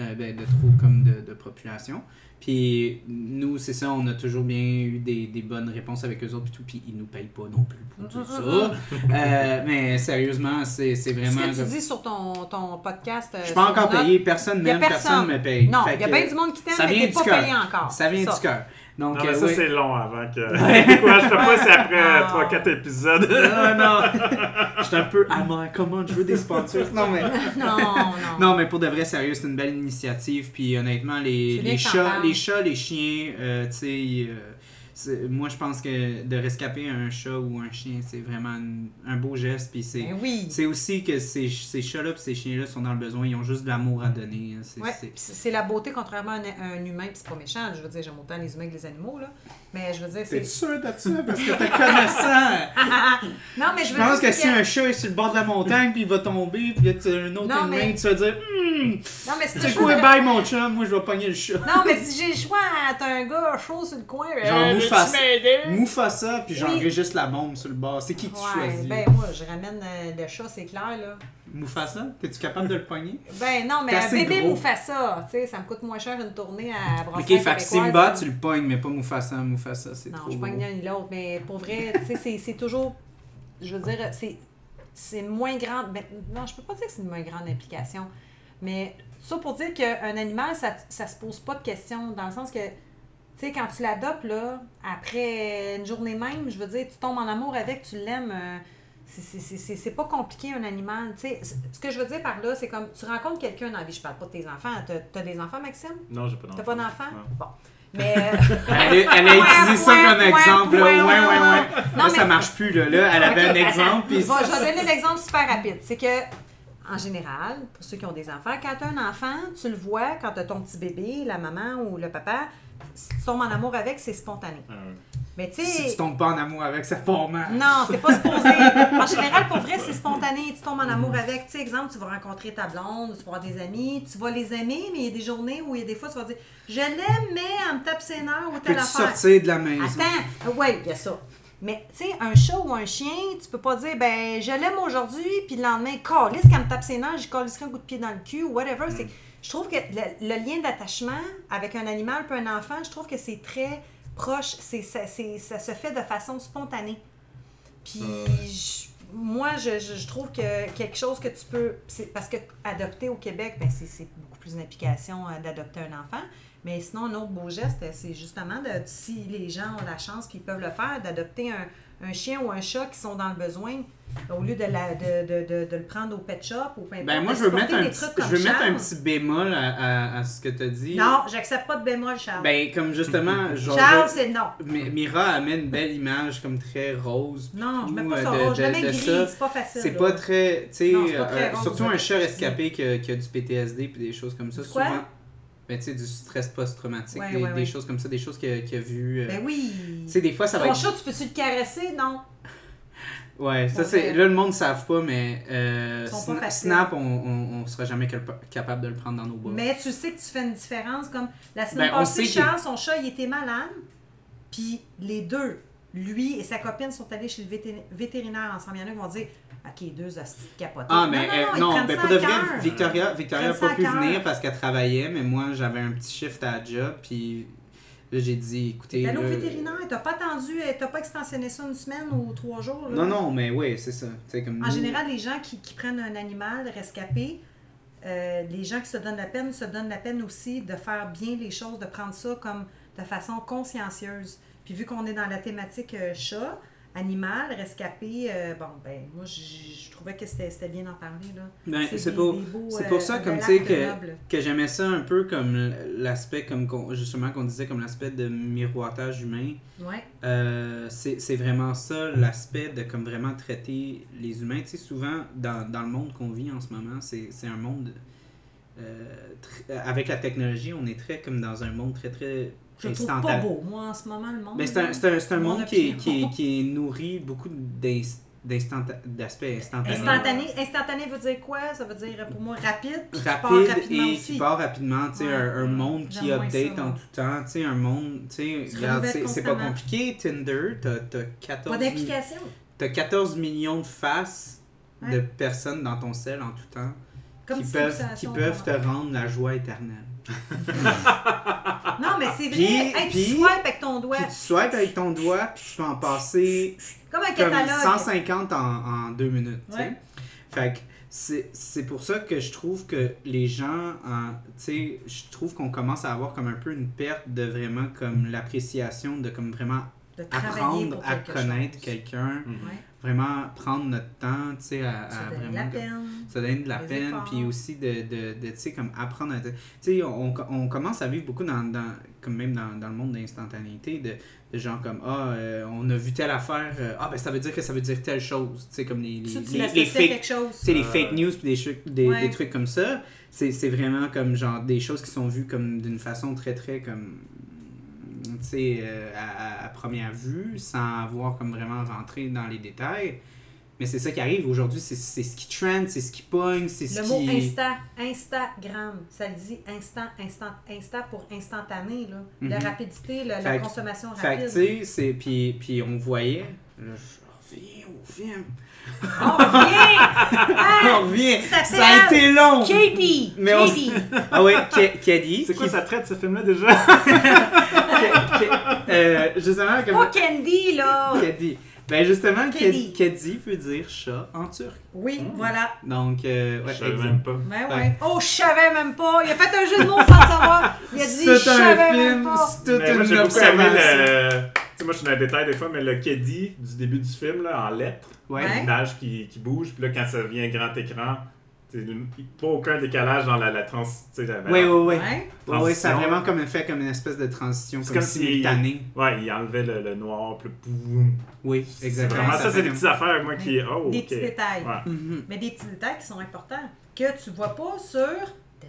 euh, ben, de trop comme de, de population. Puis nous, c'est ça, on a toujours bien eu des, des bonnes réponses avec eux autres, puis tout, puis ils nous payent pas non plus pour dire ça. Euh, mais sérieusement, c'est c'est vraiment. Ce que tu dis sur ton, ton podcast. euh, Je suis pas encore payé, personne m'aime, personne personne. me paye. Non, il y a bien du monde qui t'aime, mais t'es pas payé encore. Ça vient du cœur. Donc, Non, mais euh, ça, oui. c'est long avant que. Je découragerai pas si après Ah. 3-4 épisodes. Non, non. J'étais un peu amant. Comment je veux des sponsors? Non, mais. Non, non. Non, mais pour de vrai, sérieux, c'est une belle initiative. Puis honnêtement, les, C'est les, chats, les chats, les chiens, euh, tu sais, euh, c'est- moi je pense que de rescaper un chat ou un chien, c'est vraiment une- un beau geste. Puis c'est. Ben oui. C'est aussi que ces, ces chats-là et ces chiens-là sont dans le besoin, ils ont juste de l'amour à donner. hein. Ouais, c'est la beauté contrairement à un, un humain, puis c'est pas méchant. Je veux dire, j'aime autant les humains que les animaux, là. Mais je veux dire, T'es c'est. sûr de ça? Parce que t'es connaissant! non, mais je Je veux pense dire que c'est si un chat est sur le bord de la montagne puis il va tomber, puis tu as un autre Non, tu vas dire Hum, Non, mais si tu quoi, bye mon chum, moi je vais pogner le chat. Non, mais si j'ai le choix, t'as un gars chaud sur le coin. Genre euh, Mufasa. veux-tu m'aider? Mufasa, puis j'enregistre la bombe sur le bord. C'est qui que tu choisis? ben moi, je ramène euh, le chat, c'est clair, là. Mufasa? T'es-tu capable de le pogner? Ben non, mais un bébé gros. Mufasa, tu sais, ça me coûte moins cher une tournée à Ok, Brasserie fait que Simba, tu le pognes, mais pas Mufasa. Mufasa, c'est Non, trop je gros. pogne l'un ni l'autre, mais pour vrai, tu sais, c'est- toujours. Je veux dire, c'est c'est moins grande. ben, non, je peux pas dire que c'est une moins grande implication, mais ça pour dire qu'un animal, ça, ça se pose pas de questions, dans le sens que, tu sais, quand tu l'adoptes, là, après une journée même, je veux dire, tu tombes en amour avec, tu l'aimes. euh, c'est- pas compliqué un animal, tu sais. Ce que je veux dire par là, c'est comme tu rencontres quelqu'un dans la vie, je parle pas de tes enfants. T'as t'as des enfants, Maxime? Non, j'ai pas d'enfant. T'as pas d'enfants? Non. Bon. Mais. euh, Elle, a- elle a utilisé ça Ouais, comme exemple. là. ouais, Ouais, ouais, ouais, ouais. Là, Non, ça mais- marche plus. Là, là elle avait Ok, un exemple. Puis Bon, je vais donner l'exemple super rapide. C'est que, en général, pour ceux qui ont des enfants, quand tu as un enfant, tu le vois quand tu as ton petit bébé, la maman ou le papa, si tu tombes en amour avec, c'est spontané. Ah. Mais tu Si tu tombes pas en amour avec, ça part mal. Non, t'es pas supposé. En général, pour vrai, c'est spontané. Tu tombes en amour avec. Tu sais, exemple, tu vas rencontrer ta blonde, tu vas avoir des amis, tu vas les aimer, mais il y a des journées où il y a des fois, tu vas dire Je l'aime, mais elle me tape ses nerfs ou telle Peux-tu affaire. sortir de la maison? Attends, oui, il y a ça. Mais, tu sais, un chat ou un chien, tu peux pas dire, ben, je l'aime aujourd'hui, puis le lendemain, calisse, quand elle me tape ses nerfs, je calisserai un coup de pied dans le cul ou whatever. C'est, je trouve que le, le lien d'attachement avec un animal puis un enfant, je trouve que c'est très proche. C'est, ça, c'est- ça se fait de façon spontanée. Puis, je- moi, je, trouve que quelque chose que tu peux. c'est parce que adopter au Québec, ben, c'est, beaucoup plus une implication euh, d'adopter un enfant. Mais sinon, un autre beau geste, c'est justement de, si les gens ont la chance qu'ils peuvent le faire, d'adopter un, un chien ou un chat qui sont dans le besoin, au lieu de, la, de, de, de, de le prendre au pet shop ou peu importe. Ben moi, de je veux mettre un petit, je veux mettre un petit bémol à, à, à ce que tu as dit. Non, j'accepte pas de bémol, Charles. Ben, comme justement, genre. Charles, c'est non. Mi- Mira amène une belle image comme très rose. Non, je mets pas ça euh, de- rose, je mets gris, ça. c'est pas facile. C'est pas très. Tu sais, euh, rose, surtout un chat rescapé qui a, qui a du PTSD puis des choses comme ça. Du quoi? souvent. Ben, tu sais, du stress post-traumatique, Ouais, des, ouais, des ouais. choses comme ça, des choses qu'il a, a vues. euh, Ben oui. Tu sais, des fois, ça va Ton être. chat, tu peux-tu le caresser? Non. Ouais, ça c'est. ben- Là, le monde ne savent pas, mais euh, pas. Snap, on, on sera jamais capa- capable de le prendre dans nos bras. Mais tu sais que tu fais une différence. Comme la semaine Ben, passée, Charles, son chat, il était malade. Puis les deux, lui et sa copine, sont allés chez le vété- vétérinaire ensemble. Il y en a qui vont dire Ok, deux hosties capotés. Ah, mais euh, ils non, ben pour de vrai. Victoria, Victoria n'a ça pas pu venir parce qu'elle travaillait, mais moi j'avais un petit shift à la job, puis là j'ai dit, écoutez. T'es allé au là, vétérinaire, t'as pas attendu, euh, t'as pas extensionné ça une semaine ou trois jours. là? Non, non, mais oui, c'est ça. Tu sais, comme En nous- général, les gens qui, qui prennent un animal rescapé, euh, les gens qui se donnent la peine se donnent la peine aussi de faire bien les choses, de prendre ça comme de façon consciencieuse. Puis vu qu'on est dans la thématique euh, chat, animal, rescapé, euh, bon, ben moi, je, trouvais que c'était bien d'en parler. là. Ben, c'est pour, c'est euh, pour ça, comme tu sais, que, que j'aimais ça un peu comme l'aspect, comme justement, qu'on disait, comme l'aspect de miroitage humain. Ouais. Euh, c'est vraiment ça l'aspect de comme vraiment traiter les humains. Tu sais, souvent dans, dans le monde qu'on vit en ce moment, c'est un monde euh, avec la technologie, on est très comme dans un monde très très Je trouve pas instantané. beau, moi, en ce moment, le monde. Ben, c'est un, un, un Mon monde qui est, qui, est, qui est nourri beaucoup d'ins- d'instanta- d'aspects instantanés. Instantané, instantané veut dire quoi? Ça veut dire pour moi rapide, puis qui part rapide rapidement et aussi. qui part rapidement, tu sais, Ouais. un, un monde qui update ça, en tout temps, tu sais, un monde, tu sais, regarde, c'est pas compliqué, Tinder, t'as t'as 14, Pas d'implication. t'as 14 millions de faces de Ouais. personnes dans ton sel en tout temps. Comme qui peuvent, qui peuvent te rendre la joie éternelle. Non, mais c'est vrai. Puis- Hey, tu swipes avec ton doigt. Puis tu swipes avec ton doigt, puis tu peux en passer Comme un comme catalogue. 150 en, en deux minutes. Ouais. Fait que c'est pour ça que je trouve que les gens, en- tu sais, je trouve qu'on commence à avoir comme un peu une perte de vraiment comme l'appréciation de comme vraiment De apprendre pour à connaître quelqu'un. Ouais. vraiment prendre notre temps, tu sais, à, donne de vraiment la peine. ça donne de la peine, efforts. puis aussi de, de, de tu sais, comme apprendre à... Tu sais, on, on commence à vivre beaucoup dans, dans comme même dans, dans le monde d'instantanéité, de, de gens comme, ah, euh, on a vu telle affaire, euh, ah, ben ça veut dire que ça veut dire telle chose, tu sais, comme les, les, Tu, les, les fake, quelque chose. tu sais, les Euh, fake news puis des, trucs- des, Ouais. des trucs comme ça, c'est c'est vraiment comme genre des choses qui sont vues comme d'une façon très très comme à, à première vue sans avoir comme vraiment rentré dans les détails mais c'est ça qui arrive aujourd'hui c'est ce qui trend c'est ce qui pogne c'est ce Le mot qui insta, Instagram, ça le dit instant, instant, insta pour instantané, là. La Mhm. rapidité, la, Fait consommation fait que rapide. tu sais c'est puis puis on voyait là, je reviens au film On revient! on revient Ça ça a été long KP! Mais on- ah ouais Ke- Keddy C'est quoi qui- ça traite ce film-là déjà? Euh, justement comme Pas Candy, là! Keddy. Ben justement. Keddy veut dire chat en turc. Oui, Mm. voilà. Donc, euh, ouais, Je savais même pas. Ben ouais. Ouais. Oh, je savais même pas! Il a fait un jeu de mots sans savoir! Il a dit, je C'est un savais même film, pas! c'est toute Mais moi, une j'ai beaucoup aimé observation. Sais, moi, je suis dans les détails des fois, mais le Keddy du début du film, là, en lettres, Ouais. L'image qui, qui bouge, puis là, quand ça devient grand écran, pas aucun décalage dans la, la trans. Ouais. Ouais, ouais, ça a vraiment comme fait comme une espèce de transition C'est comme, comme si- simultanée. Ouais, il enlevait le, le noir, puis le boum. Oui, C'est exactement. Vraiment, ça, c'est des petites affaires, moi, qui. Oh, Des ok. petits détails. Ouais. Mhm. Mais des petits détails qui sont importants, que tu vois pas sur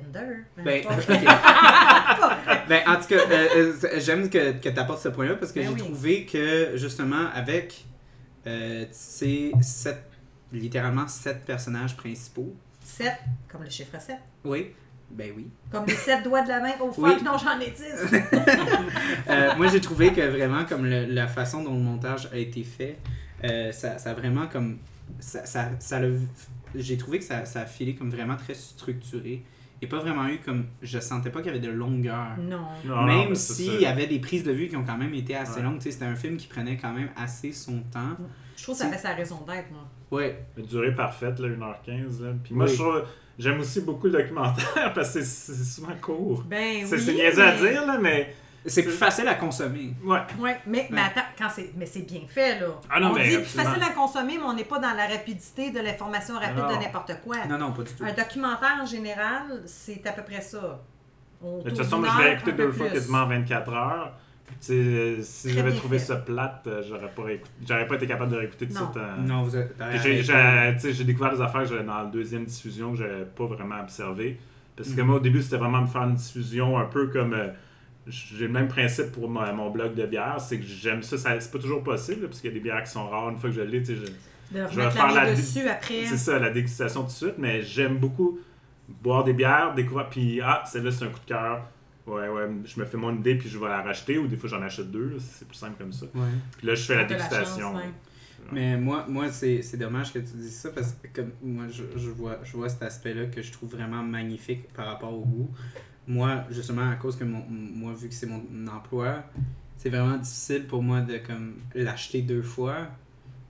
Tinder. Ben, ok. ben, en tout cas, euh, euh, j'aime que, que tu apportes ce point-là parce que Ben j'ai oui. trouvé que justement, avec euh, ces sept, littéralement sept personnages principaux, 7, comme le chiffre 7. oui, ben oui. Comme les 7 doigts de la main. Oh fuck, Oui. non, j'en ai 10. Euh, moi, j'ai trouvé que vraiment, comme le- la façon dont le montage a été fait, euh, ça, ça a vraiment comme. Ça, ça, ça j'ai trouvé que ça, ça a filé comme vraiment très structuré. A pas vraiment eu comme. Je sentais pas qu'il y avait de longueur. non. Non, même s'il y avait des prises de vue qui ont quand même été assez Ouais. longues. Tu sais, C'était un film qui prenait quand même assez son temps. Je trouve que ça fait sa raison d'être, moi. Ouais. La durée parfaite, là, 1h15. Là. Puis moi, Oui. je trouve. J'aime aussi beaucoup le documentaire parce que c'est souvent court. Ben C'est oui. à dire, là, mais. C'est plus facile à consommer. Ouais. Ouais, mais, mais attends, quand c'est, mais c'est bien fait, là. Ah non, on dit plus facile à consommer, mais on n'est pas dans la rapidité de l'information rapide Non. de n'importe quoi. Non, non, pas du tout. Un documentaire, en général, c'est à peu près ça. On De toute façon, je l'ai écouté deux fois plus. quasiment en 24 heures. Puis, tu sais, euh, si Très j'avais trouvé fait. ça plate, euh, j'aurais pas, réécouté- j'aurais pas été capable de réécouter tout suite. euh, Non, vous êtes. J'ai j'ai- tu sais, j'ai découvert des affaires que dans la deuxième diffusion que j'avais pas vraiment observé. Parce que Mhm. moi, au début, c'était vraiment me faire une diffusion un peu comme. euh, j'ai le même principe pour mon, mon blog de bière, c'est que j'aime ça, ça c'est pas toujours possible, là, parce qu'il y a des bières qui sont rares. Une fois que je l'ai, tu sais, je- De je vais faire la dessus après. c'est ça, la dégustation tout de suite, mais j'aime beaucoup boire des bières, découvrir, puis ah, celle-là, c'est un coup de cœur. Ouais, ouais, je me fais mon idée, puis je vais la racheter, ou des fois, j'en achète deux, c'est plus simple comme ça. Ouais. Puis là, je fais la dégustation. chance, ouais. Mais moi, moi c'est c'est dommage que tu dises ça parce que comme moi, je, je vois, je vois cet aspect-là que je trouve vraiment magnifique par rapport au goût. Moi, justement, à cause que mon, moi, vu que c'est mon emploi, c'est vraiment difficile pour moi de comme l'acheter deux fois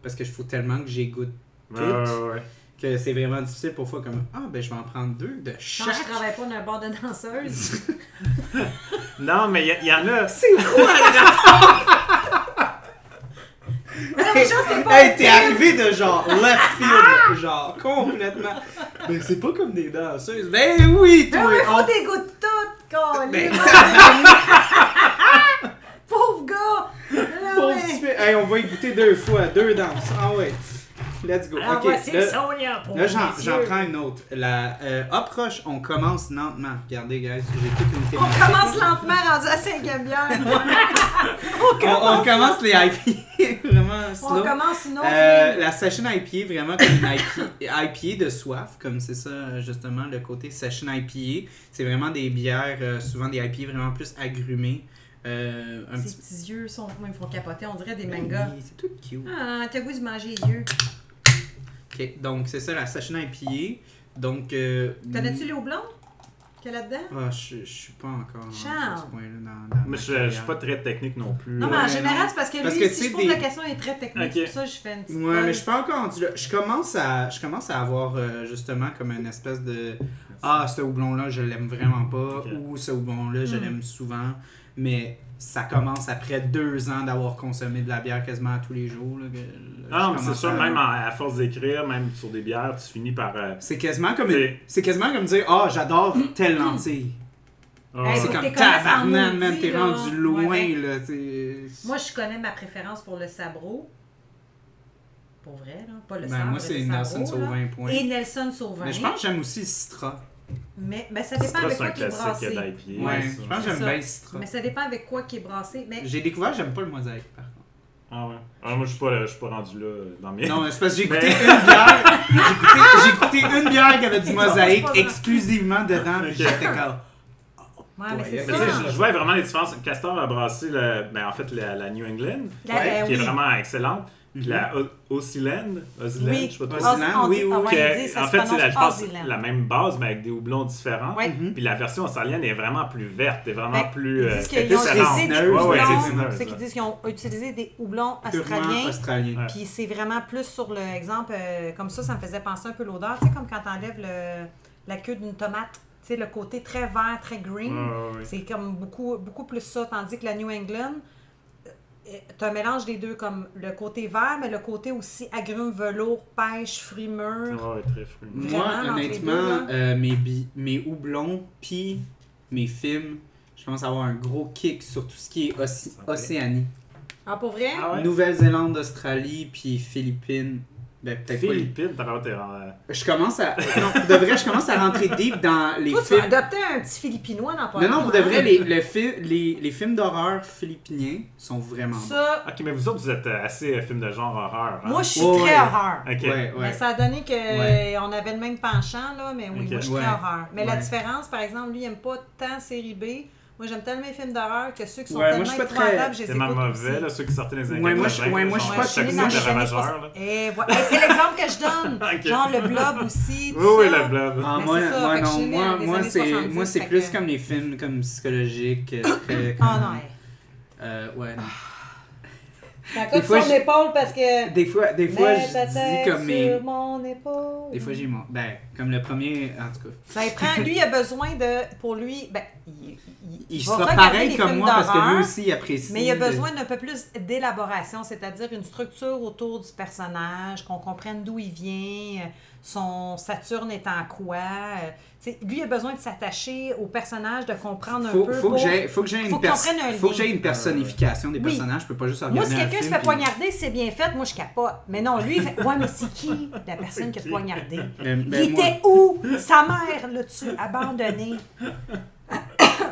parce que je faut tellement que j'y goûte Ouais, ouais, ouais. que c'est vraiment difficile pour fois comme ah ben je vais en prendre deux de Quand chaque. je travaille pas dans un bar de danseuse. Non, mais il y, y en a. C'est quoi le non, mais c'est pas Hey, t'es arrivé de genre left field, genre complètement. Mais c'est pas comme des danseuses. Ben oui, Mais toi. on- faut des gouttes toutes, Colin. Ben- Pauvre gars! Pauvre mais-. Hey, on va y goûter deux fois, deux danses. Ah ouais. Let's go. Alors, ok, voici là, Sonia pour là, j'en, prends une autre. La euh, approche, on commence lentement. Regardez, guys, j'ai toute une On thématique. commence lentement, rendu à cinquième bière. on, On, on commence les IPA, vraiment on slow. commence une autre Euh, la session IPA, vraiment comme une IPA, IPA de soif, comme c'est ça justement le côté session IPA. C'est vraiment des bières, euh, souvent des IPA vraiment plus agrumées. Euh, un Ces petit petits yeux sont, ils me font capoter, on dirait des Ben mangas. oui, c'est tout cute. Ah, t'as goût de manger les yeux. Donc c'est ça la session IPA. Donc. Euh, Connais-tu les houblons qu'il y a là-dedans? Ah, je, je suis pas encore à Charles. ce point-là dans, dans Mais ma je, je suis pas très technique non plus. Non, mais en Ouais, général, non. c'est parce que Parce lui, que si je pose des- la question, il est très technique. Ok. C'est pour ça que je fais une petite Ouais, mais je suis pas encore rendu là. Je commence à, je commence à avoir euh, justement comme une espèce de Ah, ce houblon-là, je l'aime vraiment pas. Ou ce houblon-là, je Hmm. l'aime souvent. Mais ça commence après deux ans d'avoir consommé de la bière quasiment tous les jours. Là, que- là, Ah non, mais c'est sûr, à- même à, à force d'écrire, même sur des bières, tu finis par. euh, C'est quasiment comme C'est- une- c'est quasiment comme dire Ah, j'adore telle lentille. ah, Hey, c'est comme tabarnak, man, maudit, t'es là. rendu loin, Ouais, ben, là. t'sais. Moi, je connais ma préférence pour le sabro. Pour vrai, là. Pas le Ben, sabre, moi, c'est Nelson. Sauvin, point. Et Nelson Sauvin. Mais je pense que j'aime aussi Citra. Mais ben, ça dépend avec c'est un quoi qui est classique brassé. Ouais, je pense que j'aime bien Citra. Mais ça dépend avec quoi qui est brassé. Mais J'ai découvert, j'aime pas le mosaïque, par contre. Ah ouais. Ah, moi, je suis pas, je suis pas rendu là euh, dans mes. Non, mais c'est parce que j'ai écouté Mais- une bière. J'ai écouté, une bière qui avait du mosaïque exclusivement dedans. Puis j'étais comme. ouais, mais c'est ça. je, je vois vraiment les différences. Castor a brassé, le, ben, en fait, la, la New England, La- euh, qui est oui. vraiment excellente. Puis la O- Osiland, Osiland, Oui. je sais pas oui, oui, oui. en fait, c'est la, même base, mais avec des houblons différents. Mhm. Puis la version australienne est vraiment plus verte, est vraiment Ben, plus. Ils euh, disent qu'ils ont utilisé des Ouais, houblons. qu'ils ouais. disent qu'ils ont utilisé des houblons australiens. australien. Ouais. Puis c'est vraiment plus sur l'exemple, comme ça, ça me faisait penser un peu l'odeur. Tu sais, comme quand t'enlèves le, la queue d'une tomate. Tu sais, le côté très vert, très green. Ouais, ouais, ouais. C'est comme beaucoup, beaucoup plus ça. Tandis que la New England, tu un mélange des deux, comme le côté vert, mais le côté aussi agrumes, velours, pêche, fruits mûrs. Ouais, très Moi, honnêtement, deux, euh, mes, bi- mes houblons puis mes films, je commence à avoir un gros kick sur tout ce qui est. Océanie. Ah, pour vrai? Ah ouais? Nouvelle-Zélande, Australie, puis Philippines. Ben, peut-être Philippines, t'as l'air t'es en- Je commence à. Non, pour de vrai, je commence à rentrer deep dans les Toi, tu vas films. adopter un petit Philippinois dans pas Non, non, pour de vrai, hein? les, le fi- les, les films d'horreur philippiniens sont vraiment bons. Ça, Ok, mais vous autres, vous êtes euh, assez euh, film de genre horreur. hein? moi, je suis Ouais, très ouais. horreur. Ok. Ouais, Mais ça a donné qu'on Ouais. avait le même penchant, là, mais oui, Ok. moi je suis Ouais. très horreur. Mais la Ouais. différence, par exemple, lui, il aime pas tant série B. Moi, j'aime tellement les films d'horreur que ceux qui sont Ouais, tellement épouvantables, les Tellement mauvais, aussi. là, ceux qui sortaient les années Ouais, moi, je- 80, ouais, moi, je genre suis pas- de les années ravageur, 60. là. Et voilà. Et c'est l'exemple que je donne. Genre le blob aussi. Oui, le blob. Ah, moi, c'est ça, moi fait que je non, suis née moi, dans les moi années c'est 70, moi c'est fait plus que- comme les films comme psychologiques. euh, très- Ah non, comme- ouais. Euh, ouais, non. T'accotes fois, son épaule parce que. Des fois, des fois Mets ta je tête dis comme mes. sur mon épaule. Des fois j'ai mon. Ben, comme le premier, en tout cas. Ça prend, lui, il a besoin de. Pour lui, ben, il, il- Il sera pareil comme moi parce que lui aussi il apprécie. Mais il a besoin d'un peu plus d'élaboration, c'est-à-dire une structure autour du personnage, qu'on comprenne d'où il vient, son Saturne est en quoi. euh, lui, a besoin de s'attacher au personnage, de comprendre un Faut, peu. faut, que j'ai, faut que j'ai une, qu'on pers- prenne un faut que lien. j'ai une personnification des Oui. personnages. Je peux pas juste regarder Moi, si un quelqu'un se fait puis- poignarder, c'est bien fait, moi je capote. Mais non, lui, il fait Ouais, mais c'est qui la personne qui a poignardé? Mais- Il moi- était où? Sa mère l'a-tu abandonné?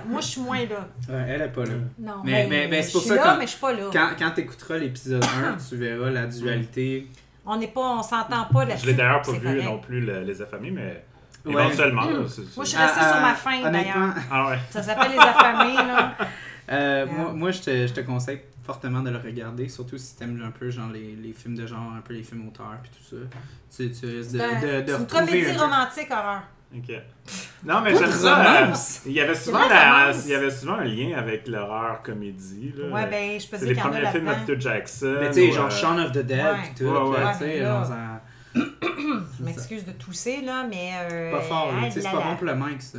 moi, je suis moins là. Ouais, elle est pas là. Non, Mais- ben, mais- mais c'est je pour suis ça là, quand- mais je suis pas là. Quand, quand tu écouteras l'épisode 1, tu verras la dualité. On n'est pas, on s'entend pas là-dessus. Je l'ai d'ailleurs pas vu correct. non plus, le- les affamés, mais Ouais. éventuellement. là, c'est- c'est- Moi, je suis restée sur ma faim, honnêtement, d'ailleurs. Ah ouais. Ça s'appelle Les Affamés, là. euh, Yeah. moi, moi je, te, je te conseille fortement de le regarder, surtout si t'aimes un peu genre les, les films de genre, un peu les films auteurs puis tout ça. Tu, tu risques de, de, de c'est une retrouver comédie un- romantique horreur. Ok. Non, mais j'aime ça. euh, romance. Il y avait souvent, la- romance. il y avait souvent un lien avec l'horreur comédie. Là. Ouais, ben, je peux c'est dire les qu'il y en a premiers films de là-dedans. Peter Jackson. Mais tu sais, ou, genre euh, Shaun of the Dead Ouais. puis tout, Ouais, là, ouais. tu sais, Ouais, là. ça- Je m'excuse de tousser, là, mais. euh, pas fort, là, ah tu sais, c'est là pas là. bon pour le mic ça.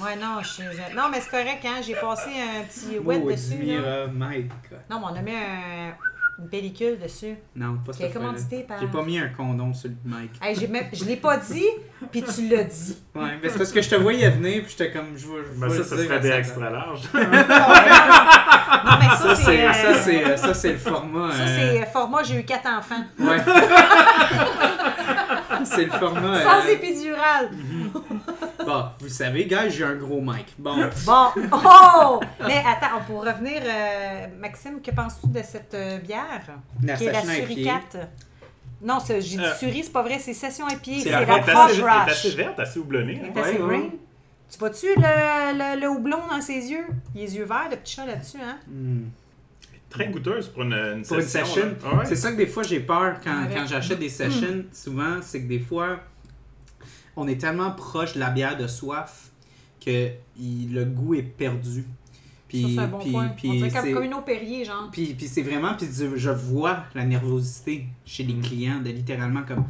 Ouais, non, je suis. je- Non, mais c'est correct, hein. J'ai passé un petit Oh, wet dessus. Là. Dimira, Mike. Non, mais on a mis un- une pellicule dessus. Non, pas Qui est cette fois-là. commandité par. J'ai pas mis un condom sur le mic. Hey, j'ai même... Je l'ai pas dit, puis tu l'as dit. Ouais, mais c'est parce que je te voyais venir puis j'étais comme je vois. je Ben ça, ça serait des extra larges. Non, mais ça, Ça c'est. euh, ça c'est euh, ça c'est le format. Ça, euh, c'est format, j'ai eu quatre enfants. Ouais. c'est le format. Sans euh, épidural. Bon, vous savez, gars, j'ai un gros mic. Bon, Bon. Oh! Mais attends, pour revenir, euh, Maxime, que penses-tu de cette euh, bière? la qui est la. Suricate. Non, c'est- j'ai dit Euh, Suri, c'est pas vrai, c'est Session à pied. c'est C'est la- la Elle est assez, elle est Rush. assez verte, assez houblonnée. Elle hein. est assez ouais. Tu vois-tu le, le, le houblon dans ses yeux? Les yeux verts, le petit chat là-dessus, hein? Hmm. Très goûteuse pour une, une Pour une session. session. Ah ouais. c'est ça que des fois j'ai peur quand, quand j'achète des sessions. Souvent, c'est que des fois, on est tellement proche de la bière de soif que il- le goût est perdu. Puis, ça, c'est un bon puis- point. puis On dirait c'est- comme, comme une eau Perrier, genre. puis, puis c'est vraiment, puis je je vois la nervosité chez les clients de littéralement comme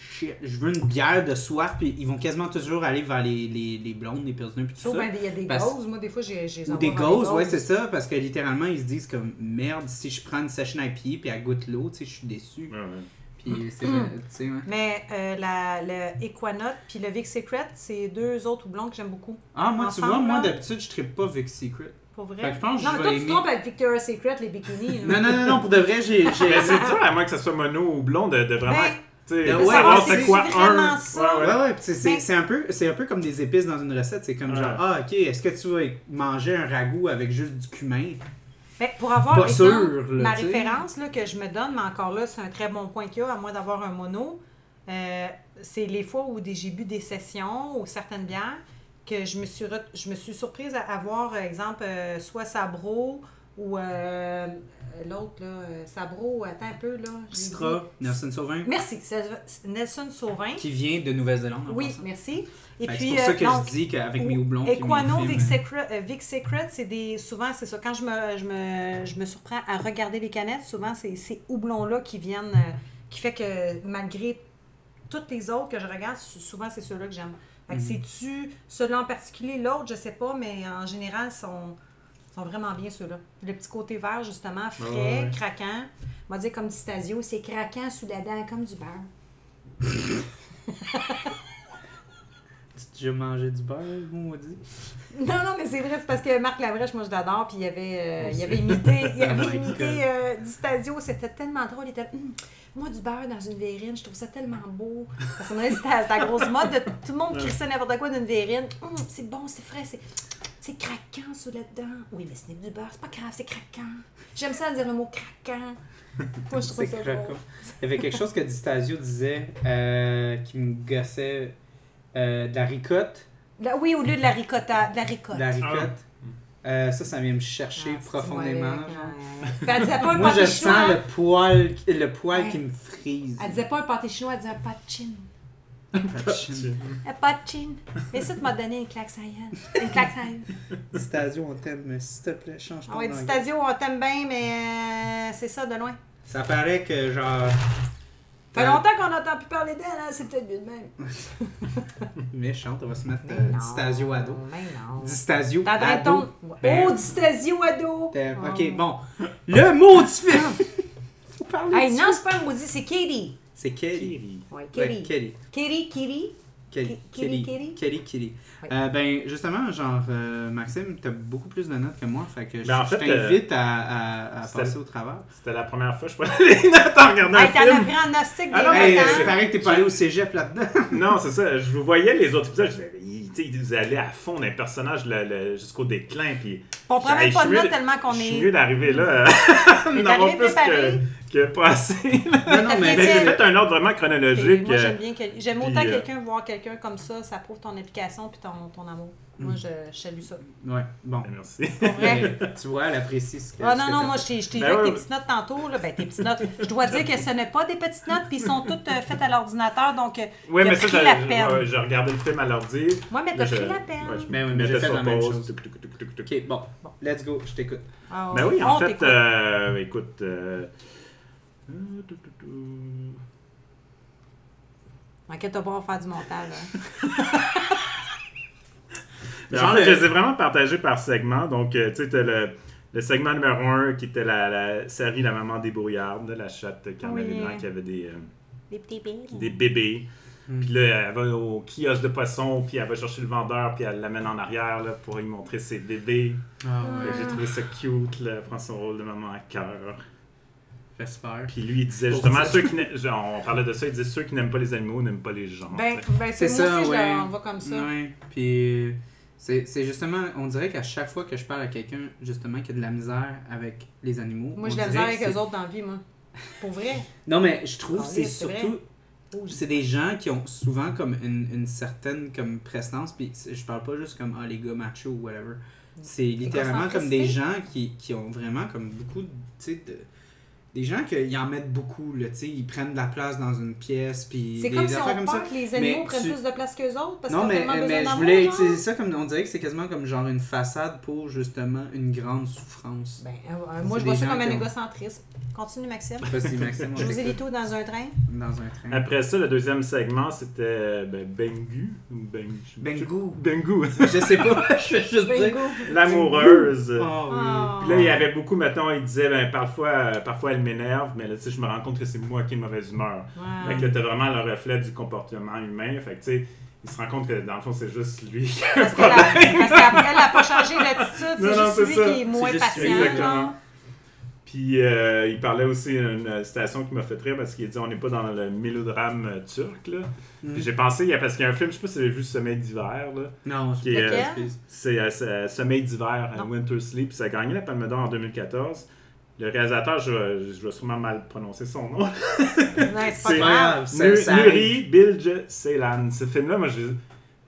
Shit, je veux une bière de soif, puis ils vont quasiment toujours aller vers les, les, les blondes, les pilsners, puis tout ça. ben, il y a des Parce- gauzes. Moi, des fois, j'ai j'ai Ou des gauzes, ouais, c'est ça, parce que littéralement, ils se disent comme merde, si je prends une session IPA puis elle goûte l'eau, tu sais, je suis déçu. Ouais, ouais. Puis c'est Mm. tu sais, ouais. Mais euh, la, le Equanote puis le Vic Secret, c'est deux autres houblons que j'aime beaucoup. Ah, moi, tu vois, moi, d'habitude, je tripe pas Vic Secret. Pour vrai. Fait que je pense que non, je toi, tu aimer- trompes avec Victoria's Secret, les bikinis. Non, non, non, non, pour de vrai, j'ai. j'ai- Mais c'est dur, à moins que ce soit mono ou blond, de, de vraiment. Ben, ouais, savoir c'est quoi un. ça. Ouais, Ouais, ouais. ouais, puis c'est- c'est Mais- c'est un, peu- c'est un peu comme des épices dans une recette. C'est comme Ouais. genre, ah, ok, est-ce que tu vas manger un ragoût avec juste du cumin? Ben, pour avoir Pas exemple, sûr, là, ma référence là, que je me donne, mais encore là, c'est un très bon point qu'il y a, à moins d'avoir un mono, euh, c'est les fois où j'ai bu des sessions ou certaines bières que je me suis, re- je me suis surprise à avoir, euh, exemple, euh, soit Sabro ou euh, l'autre, là, Sabro, attends un peu, là. dit. Citra, Nelson Sauvin, Merci, c'est Nelson Sauvin. qui vient de Nouvelle-Zélande. Oui, merci. Et Fait puis, c'est pour ça que donc, je dis qu'avec mes ou- houblons. Equano, Vic Secret, Vic Secret, c'est des. Souvent, c'est ça. Quand je me, je me, je me surprends à regarder les canettes, souvent, c'est ces houblons-là qui viennent. qui fait que malgré toutes les autres que je regarde, sou- souvent, c'est ceux-là que j'aime. Fait que Mhm. c'est-tu ceux-là en particulier, l'autre, je sais pas, mais en général, sont sont vraiment bien ceux-là. Le petit côté vert, justement, frais, Ouais, ouais. craquant. On va dire comme du Stasio, c'est craquant sous la dent, comme du beurre. Tu as déjà mangé du beurre, maudit? Non, non, mais c'est vrai, c'est parce que Marc Labrèche, moi je l'adore, puis il avait, euh, il avait imité, il avait imité euh, du Stadio, c'était tellement drôle, il était Hum, moi du beurre dans une verrine, je trouve ça tellement beau. Parce qu'on c'était la grosse mode de tout le monde qui crissait n'importe quoi d'une verrine. Hum, c'est bon, c'est frais, c'est c'est craquant sous là-dedans. Oui, mais ce n'est du beurre, c'est pas grave, c'est craquant. J'aime ça dire le mot craquant. Moi, je trouve ça craquant. Il y avait quelque chose que Distasio disait euh, qui me gossait euh, de la ricotte. Oui, au lieu de la ricotta, de la ricotte. De la ricotte. Euh, ça, ça vient me chercher Ah, profondément. elle disait pas un Moi, je sens le poil, le poil Ouais. qui me frise. Elle disait pas un pâté chinois, elle disait un pâte chin. Pas de chine. Un pâte chin. Mais ça, tu m'as donné une claque ça Une claque ça Distasio, on t'aime, mais s'il te plaît, change ton Ah ouais, langage. Stadio, on t'aime bien, mais euh, c'est ça, de loin. Ça paraît que, genre, fait longtemps qu'on n'entend plus parler d'elle, hein? c'est peut-être mieux de même. méchante, on va se mettre euh, Distasio ado. Mais non. Distasio ton. Ben. Oh, Distasio ado. Euh, Oh. Ok, bon. Le mot du film! Faut parler Hey, de non, c'est pas un maudit, c'est Katie. C'est Kelly. Kiri. Ouais, Ouais, Katie. Katie, Katie. Kelly. Kelly, Kelly. Kelly. Kelly. Kelly. Oui. Euh, ben, justement, genre, euh, Maxime, t'as beaucoup plus de notes que moi, fait que je, Ben, en je fait, t'invite à, à, à c'était- passer au travers. C'était la première fois que je prenais les notes en regardant Hey, un t'en as film. pris en nostalgie Ah non, des Hey, c'est hein? pareil que t'es pas allé au cégep là-dedans. Non, c'est ça. Je vous voyais les autres épisodes. Je disais, ils, tu sais, ils allaient à fond d'un personnage jusqu'au déclin. Puis, On prend même je pas de notes tellement qu'on je suis est. mieux d'arriver là, arrivé plus préparé. que, que pas assez. Non, non, T'as mais bien Mais j'ai fait. un ordre vraiment chronologique. Moi, j'aime bien. quel- J'aime autant euh, quelqu'un voir quelqu'un comme ça, ça prouve ton implication puis ton, ton amour. Moi, Mm. je, je salue ça. Ouais, bon. ben, Merci. Pour vrai. Mais, tu vois, elle apprécie ce que Ah non, que non, moi, je t'ai je t'ai Ben vu avec ouais. tes petites notes tantôt. Là. Ben, tes petites notes. Je dois dire que ce n'est pas des petites notes, puis ils sont toutes euh, faites à l'ordinateur. Donc, euh, a mais ça, pris j'ai la peine. ouais, j'ai regardé le film à l'ordi. moi, mais t'as je- pris la peine. ouais, je Ben oui, mais j'ai fait la même chose. Ok, bon. Let's go, je t'écoute. Ah, Ben oui, en fait, euh, écoute. Euh. Inquiète-toi pas, on va faire du montage. hein? Mais Genre en fait, le- je les ai vraiment partagés par segment. Donc, euh, tu sais, t'as le, le segment numéro 1 qui était la, la série La maman débrouillarde, la chatte Carmel Oui. Blanc qui avait des, euh, Des petits billes. des bébés. Hmm. Puis là, elle va au kiosque de poissons, puis elle va chercher le vendeur, puis elle l'amène en arrière là, pour lui montrer ses bébés. Ah J'ai trouvé ça cute, là, elle prend son rôle de maman à cœur. J'espère. Puis lui, il disait justement, ceux qui on parlait de ça, il disait ceux qui n'aiment pas les animaux n'aiment pas les gens. Ben, ben c'est ça, aussi, je ouais. on va comme ça. Ouais, puis c'est c'est justement, on dirait qu'à chaque fois que je parle à quelqu'un, justement, qui a de la misère avec les animaux. Moi, on je la misère avec eux autres dans la vie, moi. Pour vrai. Non, mais je trouve Ah c'est surtout. C'est des gens qui ont souvent comme une, une certaine comme prestance, puis je parle pas juste comme ah, les gars machos ou whatever. C'est littéralement comme des gens qui, qui ont vraiment comme beaucoup de, de, des gens qui en mettent beaucoup, là, tu sais, ils prennent de la place dans une pièce, puis C'est des comme si on comme ça. que les animaux Mais prennent tu- plus de place qu'eux autres parce Non, qu'ils ont mais, tellement besoin mais je voulais genre. utiliser ça comme. On dirait que c'est quasiment comme genre une façade pour justement une grande souffrance. Ben, euh, moi, C'est je vois ça comme un égocentrisme. Continue, Maxime. Vas-y, Maxime. on José t'écoute. Lito dans un train. Dans un train. Après ça, le deuxième segment, c'était euh, ben, Bengu. ou Ben- Bengu. Bengu. Je sais pas, je vais juste dire. Bingo. L'amoureuse. Oh, oui. Ah. Puis là, il y avait beaucoup, mettons, il disait, ben, parfois, euh, parfois elle m'énerve, mais là, tu sais, je me rends compte que c'est moi qui ai une mauvaise humeur. Ouais. Fait que là, t'as vraiment le reflet du comportement humain. Fait que, tu sais, il se rend compte que dans le fond, c'est juste lui. Parce qu'elle a- parce qu'elle n'a pas changé d'attitude, c'est juste c'est lui ça. qui est moins lui, patient. exactement. Puis euh, il parlait aussi d'une citation qui m'a fait rire parce qu'il dit on n'est pas dans le mélodrame euh, turc. Là. Mm. Puis j'ai pensé, il y a- parce qu'il y a un film, je sais pas si vous avez vu Sommeil d'hiver. là. Non, je Qui est, euh. C'est euh, c'est, euh, Sommeil d'hiver, euh. Winter Sleep. Ça a gagné la Palme d'Or en 2014. Le réalisateur, je, vais- je vais sûrement mal prononcer son nom. C'est Nuri Bilge Ceylan. Ce film-là, moi, je-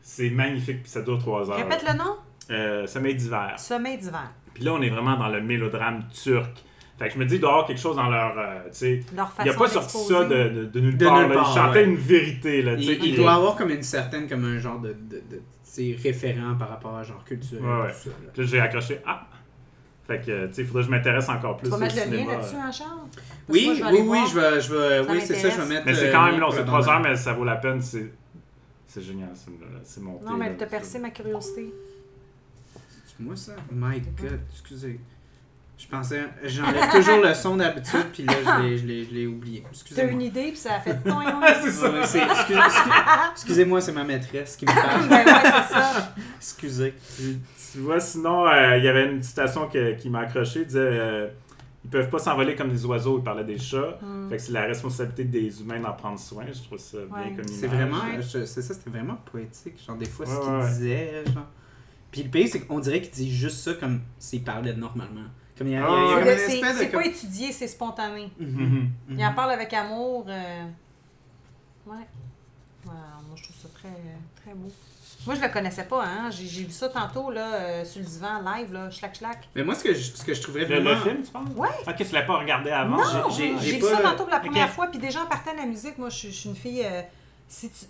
c'est magnifique, puis ça dure trois heures. Répète le nom? Euh, Sommeil d'hiver. Sommeil d'hiver. Puis là, on est vraiment dans le mélodrame turc. Fait que je me dis, il doit y avoir quelque chose dans leur. euh, tu sais, il a façon pas sorti ça de, de, de nulle De part. nulle là. part, il chantait ouais. une vérité. Là, tu sais, Il, il doit avoir comme une certaine, comme un genre de, de, de tu sais, référent par rapport à genre culturel. Ouais, ouais. tout ça, là. Puis là, j'ai accroché. Ah! Fait que, tu sais, il faudrait que je m'intéresse encore plus Tu vas mettre le lien là-dessus, hein, Charles? Parce que Oui, oui, oui, voir. je vais, je vais, Ça oui, c'est ça, je vais mettre. Mais c'est euh, quand le même long, c'est la trois heures, bande. mais ça vaut la peine. C'est, c'est génial. C'est monté. Non, mais t'as c'est- percé ma curiosité. C'est moi ça? My god, excusez. Je pensais, j'enlève toujours le son d'habitude, puis là, je l'ai- je l'ai je l'ai oublié. T'as une Excusez-moi. idée, puis ça a fait ton c'est ça. Ouais, excuse- excuse- Excusez-moi, c'est ma maîtresse qui me parle. Ben ouais, c'est ça. Excusez. Tu vois, sinon, euh, il y avait une citation que- qui m'a accroché. Il disait euh, Ils peuvent pas s'envoler comme des oiseaux. Il parlait des chats. Hmm. Fait que c'est la responsabilité des humains d'en prendre soin. Je trouve ça bien comme C'est vraiment, je- c'est ça, c'était vraiment poétique. Genre, des fois, ce qu'il ouais. disait, genre. Puis le pire, c'est qu'on dirait qu'il dit juste ça comme s'il parlait normalement. Comme il y a, il y a- Ah, il y a ouais. comme C'est- une C'est espèce de. c'est comme- pas étudié, c'est spontané. Mhm. Mhm. Il en parle avec amour. euh, Ouais. Ouais, moi, je trouve ça très, très beau. Moi, je le connaissais pas, hein. J'ai vu ça tantôt, là, euh, sur le divan, live, là, schlac, schlac. Mais moi, ce que je, ce que je trouverais vraiment. le film, tu penses? Ouais. Ok, tu l'as pas regardé avant? Non, j'ai- vu ça tantôt pour la première fois, puis déjà en partant de la musique, moi, je, suis- je suis une fille. euh, si tu.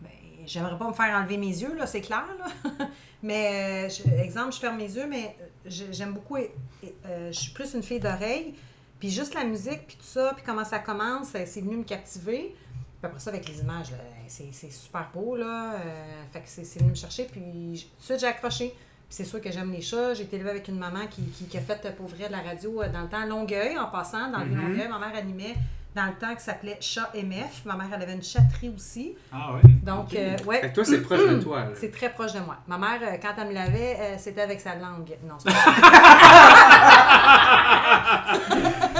Ben, j'aimerais pas me faire enlever mes yeux, là, c'est clair, là. mais, euh, je- exemple, je ferme mes yeux, mais j'aime beaucoup. et- et, euh, je suis plus une fille d'oreille, puis juste la musique, puis tout ça, puis comment ça commence, euh, c'est venu me captiver. Puis après ça, avec les images, là, c'est super beau, là. euh, fait que c'est venu me chercher, puis tout de suite, j'ai accroché. Puis c'est sûr que j'aime les chats. J'ai été élevée avec une maman qui, qui, qui a fait pour vrai de la radio dans le temps à Longueuil, en passant, dans le Mhm. Longueuil. Ma mère animait dans le temps qui s'appelait Chat MF. Ma mère, elle avait une chatterie aussi. Ah ouais? Donc, euh, ouais. Fait que toi, c'est proche de toi. C'est très proche de moi. Ma mère, euh, quand elle me lavait, euh, c'était avec sa langue. Non, c'est pas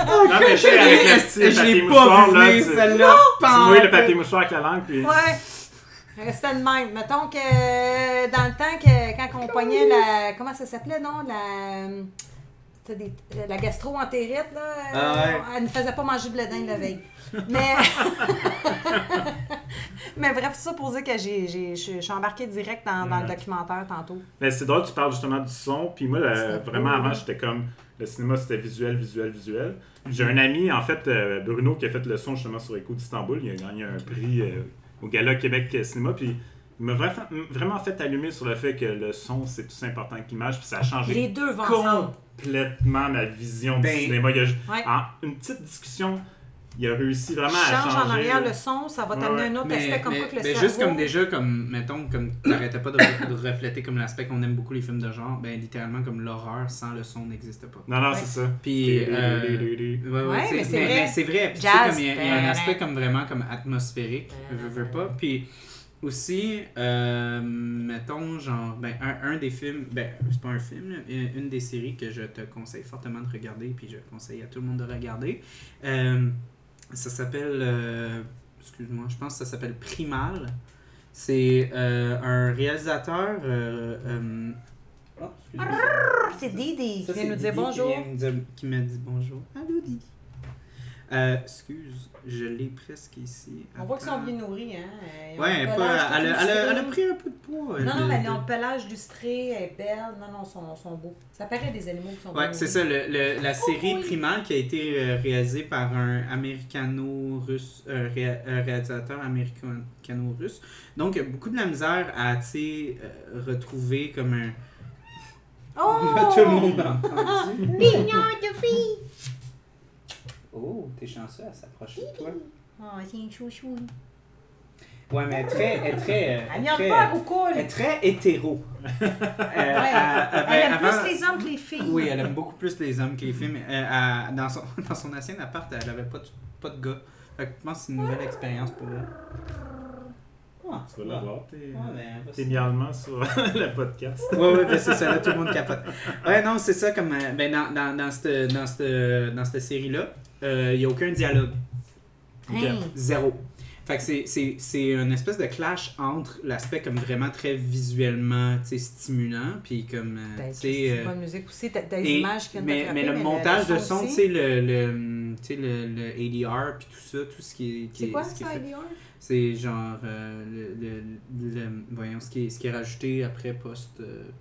Non, mais avec le Je l'ai pas vu, tu- celle-là. Tu mouilles le papier mouchoir avec la langue, puis. Ouais. C'était de même. Mettons que euh, dans le temps, que, quand on poignait la. Comment ça s'appelait, non? La. Euh, c'était des- la gastro-entérite, là. euh, Ah ouais. Elle ne faisait pas manger de bledin la veille. Mais. Mais bref, ça pour dire que j'ai, j'ai- je suis embarquée direct dans, dans le documentaire tantôt. Mais c'est drôle, tu parles justement du son. Puis moi, euh, vraiment, beau, avant, j'étais comme. Le cinéma, c'était visuel, visuel, visuel. J'ai un ami, en fait, euh, Bruno, qui a fait le son justement sur Écho d'Istanbul. Il a gagné un prix euh, au Gala Québec Cinéma. Puis m'a vra- vraiment fait allumer sur le fait que le son, c'est plus important que l'image. Puis ça a changé Les deux vont ensemble. complètement ma vision Ben, du cinéma. Il a- Ouais. en une petite discussion, il a réussi vraiment à Change changer. en arrière là. le son, ça va t'amener ouais. un autre Mais, aspect comme mais- quoi que le mais cerveau... juste comme déjà, comme, mettons, comme t'arrêtais pas de, re- de refléter comme l'aspect qu'on aime beaucoup les films de genre, ben littéralement comme l'horreur sans le son n'existe pas. Non, non, Ouais. c'est ça. Puis, euh, ouais, mais c'est vrai. mais c'est vrai. Puis tu sais, Jazz. comme il y, a- y un aspect comme vraiment comme atmosphérique, veux, veux pas. Puis aussi, euh, mettons, genre, ben, un, un des films, ben, c'est pas un film, là, une des séries que je te conseille fortement de regarder, puis je conseille à tout le monde de regarder. Euh, ça s'appelle, euh, excuse-moi, je pense que ça s'appelle Primal. C'est un réalisateur. Oh. C'est Didi qui vient nous dire bonjour. Qui, me dire- qui m'a dit bonjour. Allô, Didi. Euh, excuse, je l'ai presque ici. On voit qu'ils sont bien nourris, hein. Ils ont Ouais, un elle, pas- elle, a- elle a, elle a pris un peu de poids. elle, Non, non, mais de- ils ont le pelage lustré, elle est belle. Non, non, ils sont, sont beaux. Ça paraît des animaux qui sont Ouais, bien c'est ça, le, le- la série oui. Primal qui a été euh, réalisée par un américano-russe, euh, ré- euh, réalisateur américano-russe. Donc, beaucoup de la misère à, tu euh, retrouver comme un... Oh! Tout le monde a entendu. Mignon de fille! Oh, t'es chanceux, elle s'approche de toi. Oh, c'est une chouchou. Ouais, mais elle est très... Elle est très, euh, Elle vient très- pas au cool. elle est très hétéro. Euh, Ouais. elle- elle- Elle aime avant- plus les hommes que les filles. Oui, elle aime beaucoup plus les hommes que les filles. mais, euh, elle- dans, son, dans son ancien appart, elle avait pas de, pas de gars. Fait que je pense que c'est une nouvelle expérience pour elle. Ah, Tu vas l'avoir, tes, Ouais, ben, sur le podcast. Ouais, ouais, ben c'est ça, là, tout le monde capote. Ouais, non, c'est ça, comme. euh, Ben, dans, dans, dans cette, dans cette, dans cette série-là, il n'y a aucun dialogue. Ok. Hey. Zéro. Fait que c'est- c'est c'est une espèce de clash entre l'aspect comme vraiment très visuellement stimulant, puis comme. euh, sais, c'est euh, bonne musique aussi, t'as des images qui mais, frapper, mais le montage de son, tu sais, le, le, le, le ADR, puis tout ça, tout ce qui est. C'est est- quoi ce ça, fait. IDR? C'est genre euh, le, le, voyons ce qui est, ce qui est rajouté après euh,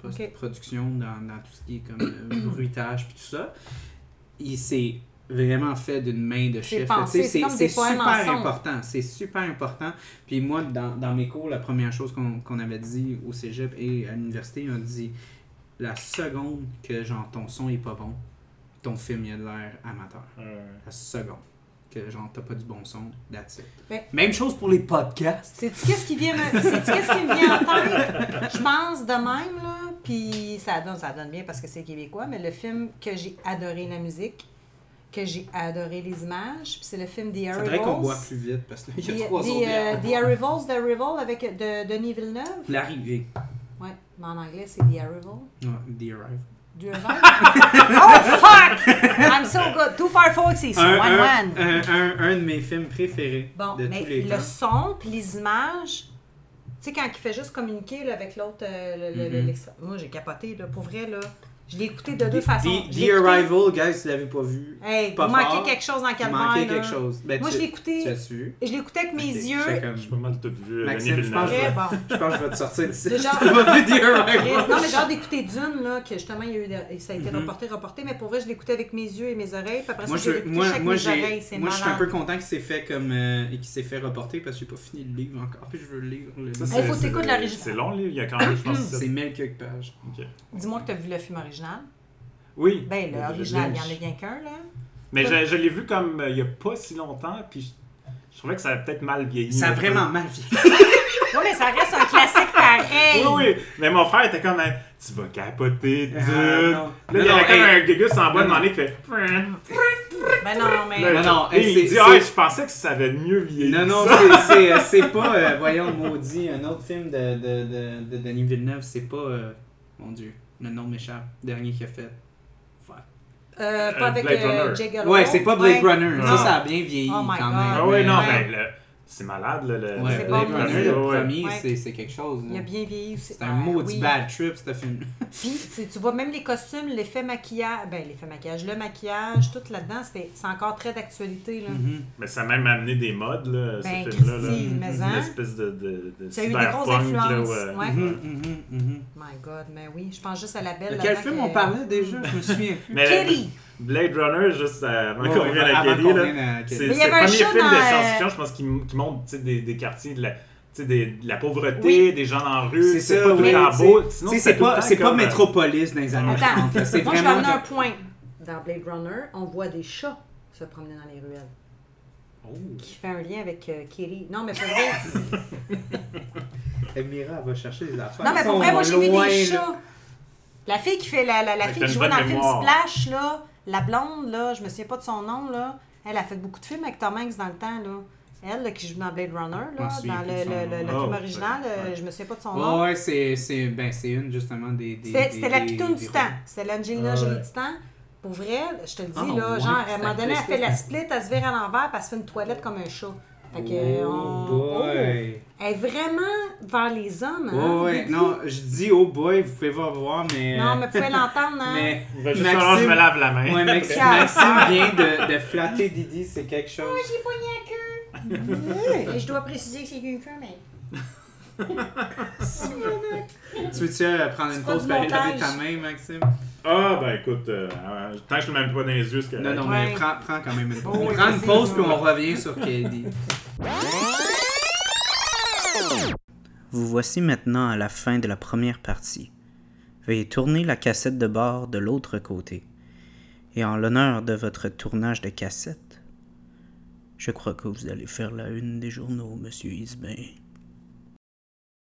post production dans, dans tout ce qui est comme euh, bruitage puis tout ça. Il s'est vraiment fait d'une main de C'est chef. c'est C'est c'est super ensemble. important. C'est super important. Puis moi, dans, dans mes cours, la première chose qu'on qu'on avait dit au cégep et à l'université, on a dit la seconde que genre ton son est pas bon, ton film il a de l'air amateur. Euh, La seconde que genre t'as pas du bon son, that's it. Ben- Même chose pour les podcasts. Sais-tu qu'est-ce qui vient me... Qu'est-ce qui me vient en tête? Je pense de même, là, puis ça donne, ça donne bien parce que c'est québécois, mais le film que j'ai adoré la musique, que j'ai adoré les images, puis c'est le film The Faudrait qu'on Arrivals. boive plus vite parce qu'il y a The, trois The, autres euh. The Arrivals, The Arrival avec de Denis Villeneuve. L'arrivée. Ouais, mais en anglais, c'est The Arrival. Ouais, The Arrival. oh fuck! I'm so good. Too far foxy, so Un, one un, one. un, un, un de mes films préférés Bon, de mais tous les le temps. son puis les images, tu sais, quand il fait juste communiquer là, avec l'autre, euh, Mhm. l'extra- moi j'ai capoté, là, pour vrai, là. Je l'ai écouté de deux façons. The, Je Arrival, guys, si vous l'avez pas vu, Hey, pas vous manquez fort, quelque chose dans vous Calvaire. manquez quelque chose. Ben, Moi, tu, je l'ai Tu écouté, as-tu vu? je l'ai écouté avec mes yeux. comme- J'ai pas mal tout vu. euh, Maxime, je pense. Très bon. Je pense que je vais te sortir d'ici. Tu pas vu The Arrival. Non, mais hâte d'écouter Dune, là, que justement, il y a eu ça a été Mhm. reporté, reporté, mais pour vrai, je l'ai écouté avec mes yeux et mes oreilles, puis après Moi, ça, je, je moi, chaque moi, mes oreilles, je suis un peu content qu'il s'est fait comme. euh, et qu'il s'est fait reporter parce que j'ai pas fini le livre encore. Puis je veux le lire. Le livre. Hey, faut c'est- t'écouter c'est- l'original. C'est long, là. Il y a quand même, je pense, C'est mille quelques pages. Dis-moi que tu as vu le film original. Oui. Ben, l'original, il y en a bien qu'un, là. Mais je, je l'ai vu comme euh, il y a pas si longtemps, puis je, je trouvais que ça a peut-être mal vieilli. Ça a peu. vraiment mal vieilli. Oui, mais ça reste un classique pareil. Oui, oui. Mais mon frère était comme, Hein, tu vas capoter, dude. Ah, non. Là, il y Non, avait non, comme hey. un gugus en bas de Non, mon nez qui fait. Ben non, mais. Là, Non, non, et hey, il dit, ah, je pensais que ça avait mieux vieilli. Non, non, c'est- c'est, euh, c'est pas, euh, voyons, maudit, un autre film de, de, de, de Denis Villeneuve, c'est pas, euh, mon dieu, le nom m'échappe, dernier qu'il a fait. Fuck. Euh, pas Euh, avec Blade euh, Runner. Jake Gyllenhaal. Ouais, c'est pas Blade Ouais. Runner, Non. ça, ça a bien vieilli Oh my quand God. même. Ah oui, non, mais- le- c'est malade, là. Le, Ouais, bon, le Ouais. premier, Ouais. c'est, c'est quelque chose. Il a bien vieilli aussi. C'est un Ah, maudit oui. bad trip, ce film. Puis, tu vois, même les costumes, l'effet maquillage, ben l'effet maquillage, le maquillage, tout là-dedans, c'était- c'est encore très d'actualité. là. Mhm. Mais ça a même amené des modes, là, Ben, ce film-là. là. Une hein? espèce de, de, de Ça a eu des grosses là, influences, ouais. ouais. Mhm, mhm, mhm. My God, mais oui, je pense juste à la belle. De quel film que- on parlait déjà? Je me souviens plus. Mais Kelly! Blade Runner, juste euh, avant qu'on revienne à Kelly, c'est le avait un premier film de euh, science-fiction, je pense, qui, montre des, des quartiers de la, tu sais, des- de la pauvreté, Oui. des gens dans la rue. C'est pas tout oui, sais, beau. Sinon, c'est pas, c'est euh, Métropolis dans les années Attends, 30. là. C'est moi je vais amener un point. Dans Blade Runner, on voit des chats se promener dans les ruelles. Oh. Qui fait un lien avec euh, Kelly. Non, mais pour vrai. Elle va chercher des affaires. non, mais pour vrai, moi j'ai vu des chats. La fille qui fait la, fille qui jouait dans le film. Splash, là, la blonde, là, je me souviens pas de son nom, là. Elle a fait beaucoup de films avec Tom Hanks dans le temps, là. Elle, là, qui joue dans Blade Runner, là, souviens dans le, le, le, le Oh, film ouais. original, euh, Ouais. je me souviens pas de son nom. Ouais, ouais, c'est, c'est, ben, c'est une justement des. des C'était la pitoune du temps. C'était l'Angelina Ah Jolie du temps. Pour vrai, je te le dis, Ah, là, ouais, genre, à un moment donné, elle fait la split, elle se vire à l'envers, puis elle se fait une toilette comme un chat. Fait que, on- Oh boy! Elle est vraiment vers les hommes, hein? Oh, ouais, non, je dis oh boy, vous pouvez pas voir, mais. Non, mais vous pouvez l'entendre, hein? mais Il va juste Maxime- falloir que je me lave la main. Ouais. Maxime vient de, de flatter Didi, c'est quelque chose. J'ai pogné la queue! Et je dois préciser que c'est une queue, mais... Tu veux-tu euh, prendre une pause pour aller laver ta main, Maxime? Ah, ben écoute, euh, euh, tant que je ne le mets pas dans les yeux, c'est correct. Non, non, Ouais. mais prends, prends quand même une pause. Oh, on oui, prend une vas-y, pause vas-y. puis on revient sur KD. Vous voici maintenant à la fin de la première partie. Veuillez tourner la cassette de bord de l'autre côté. Et en l'honneur de votre tournage de cassette, je crois que vous allez faire la une des journaux, monsieur Isbin.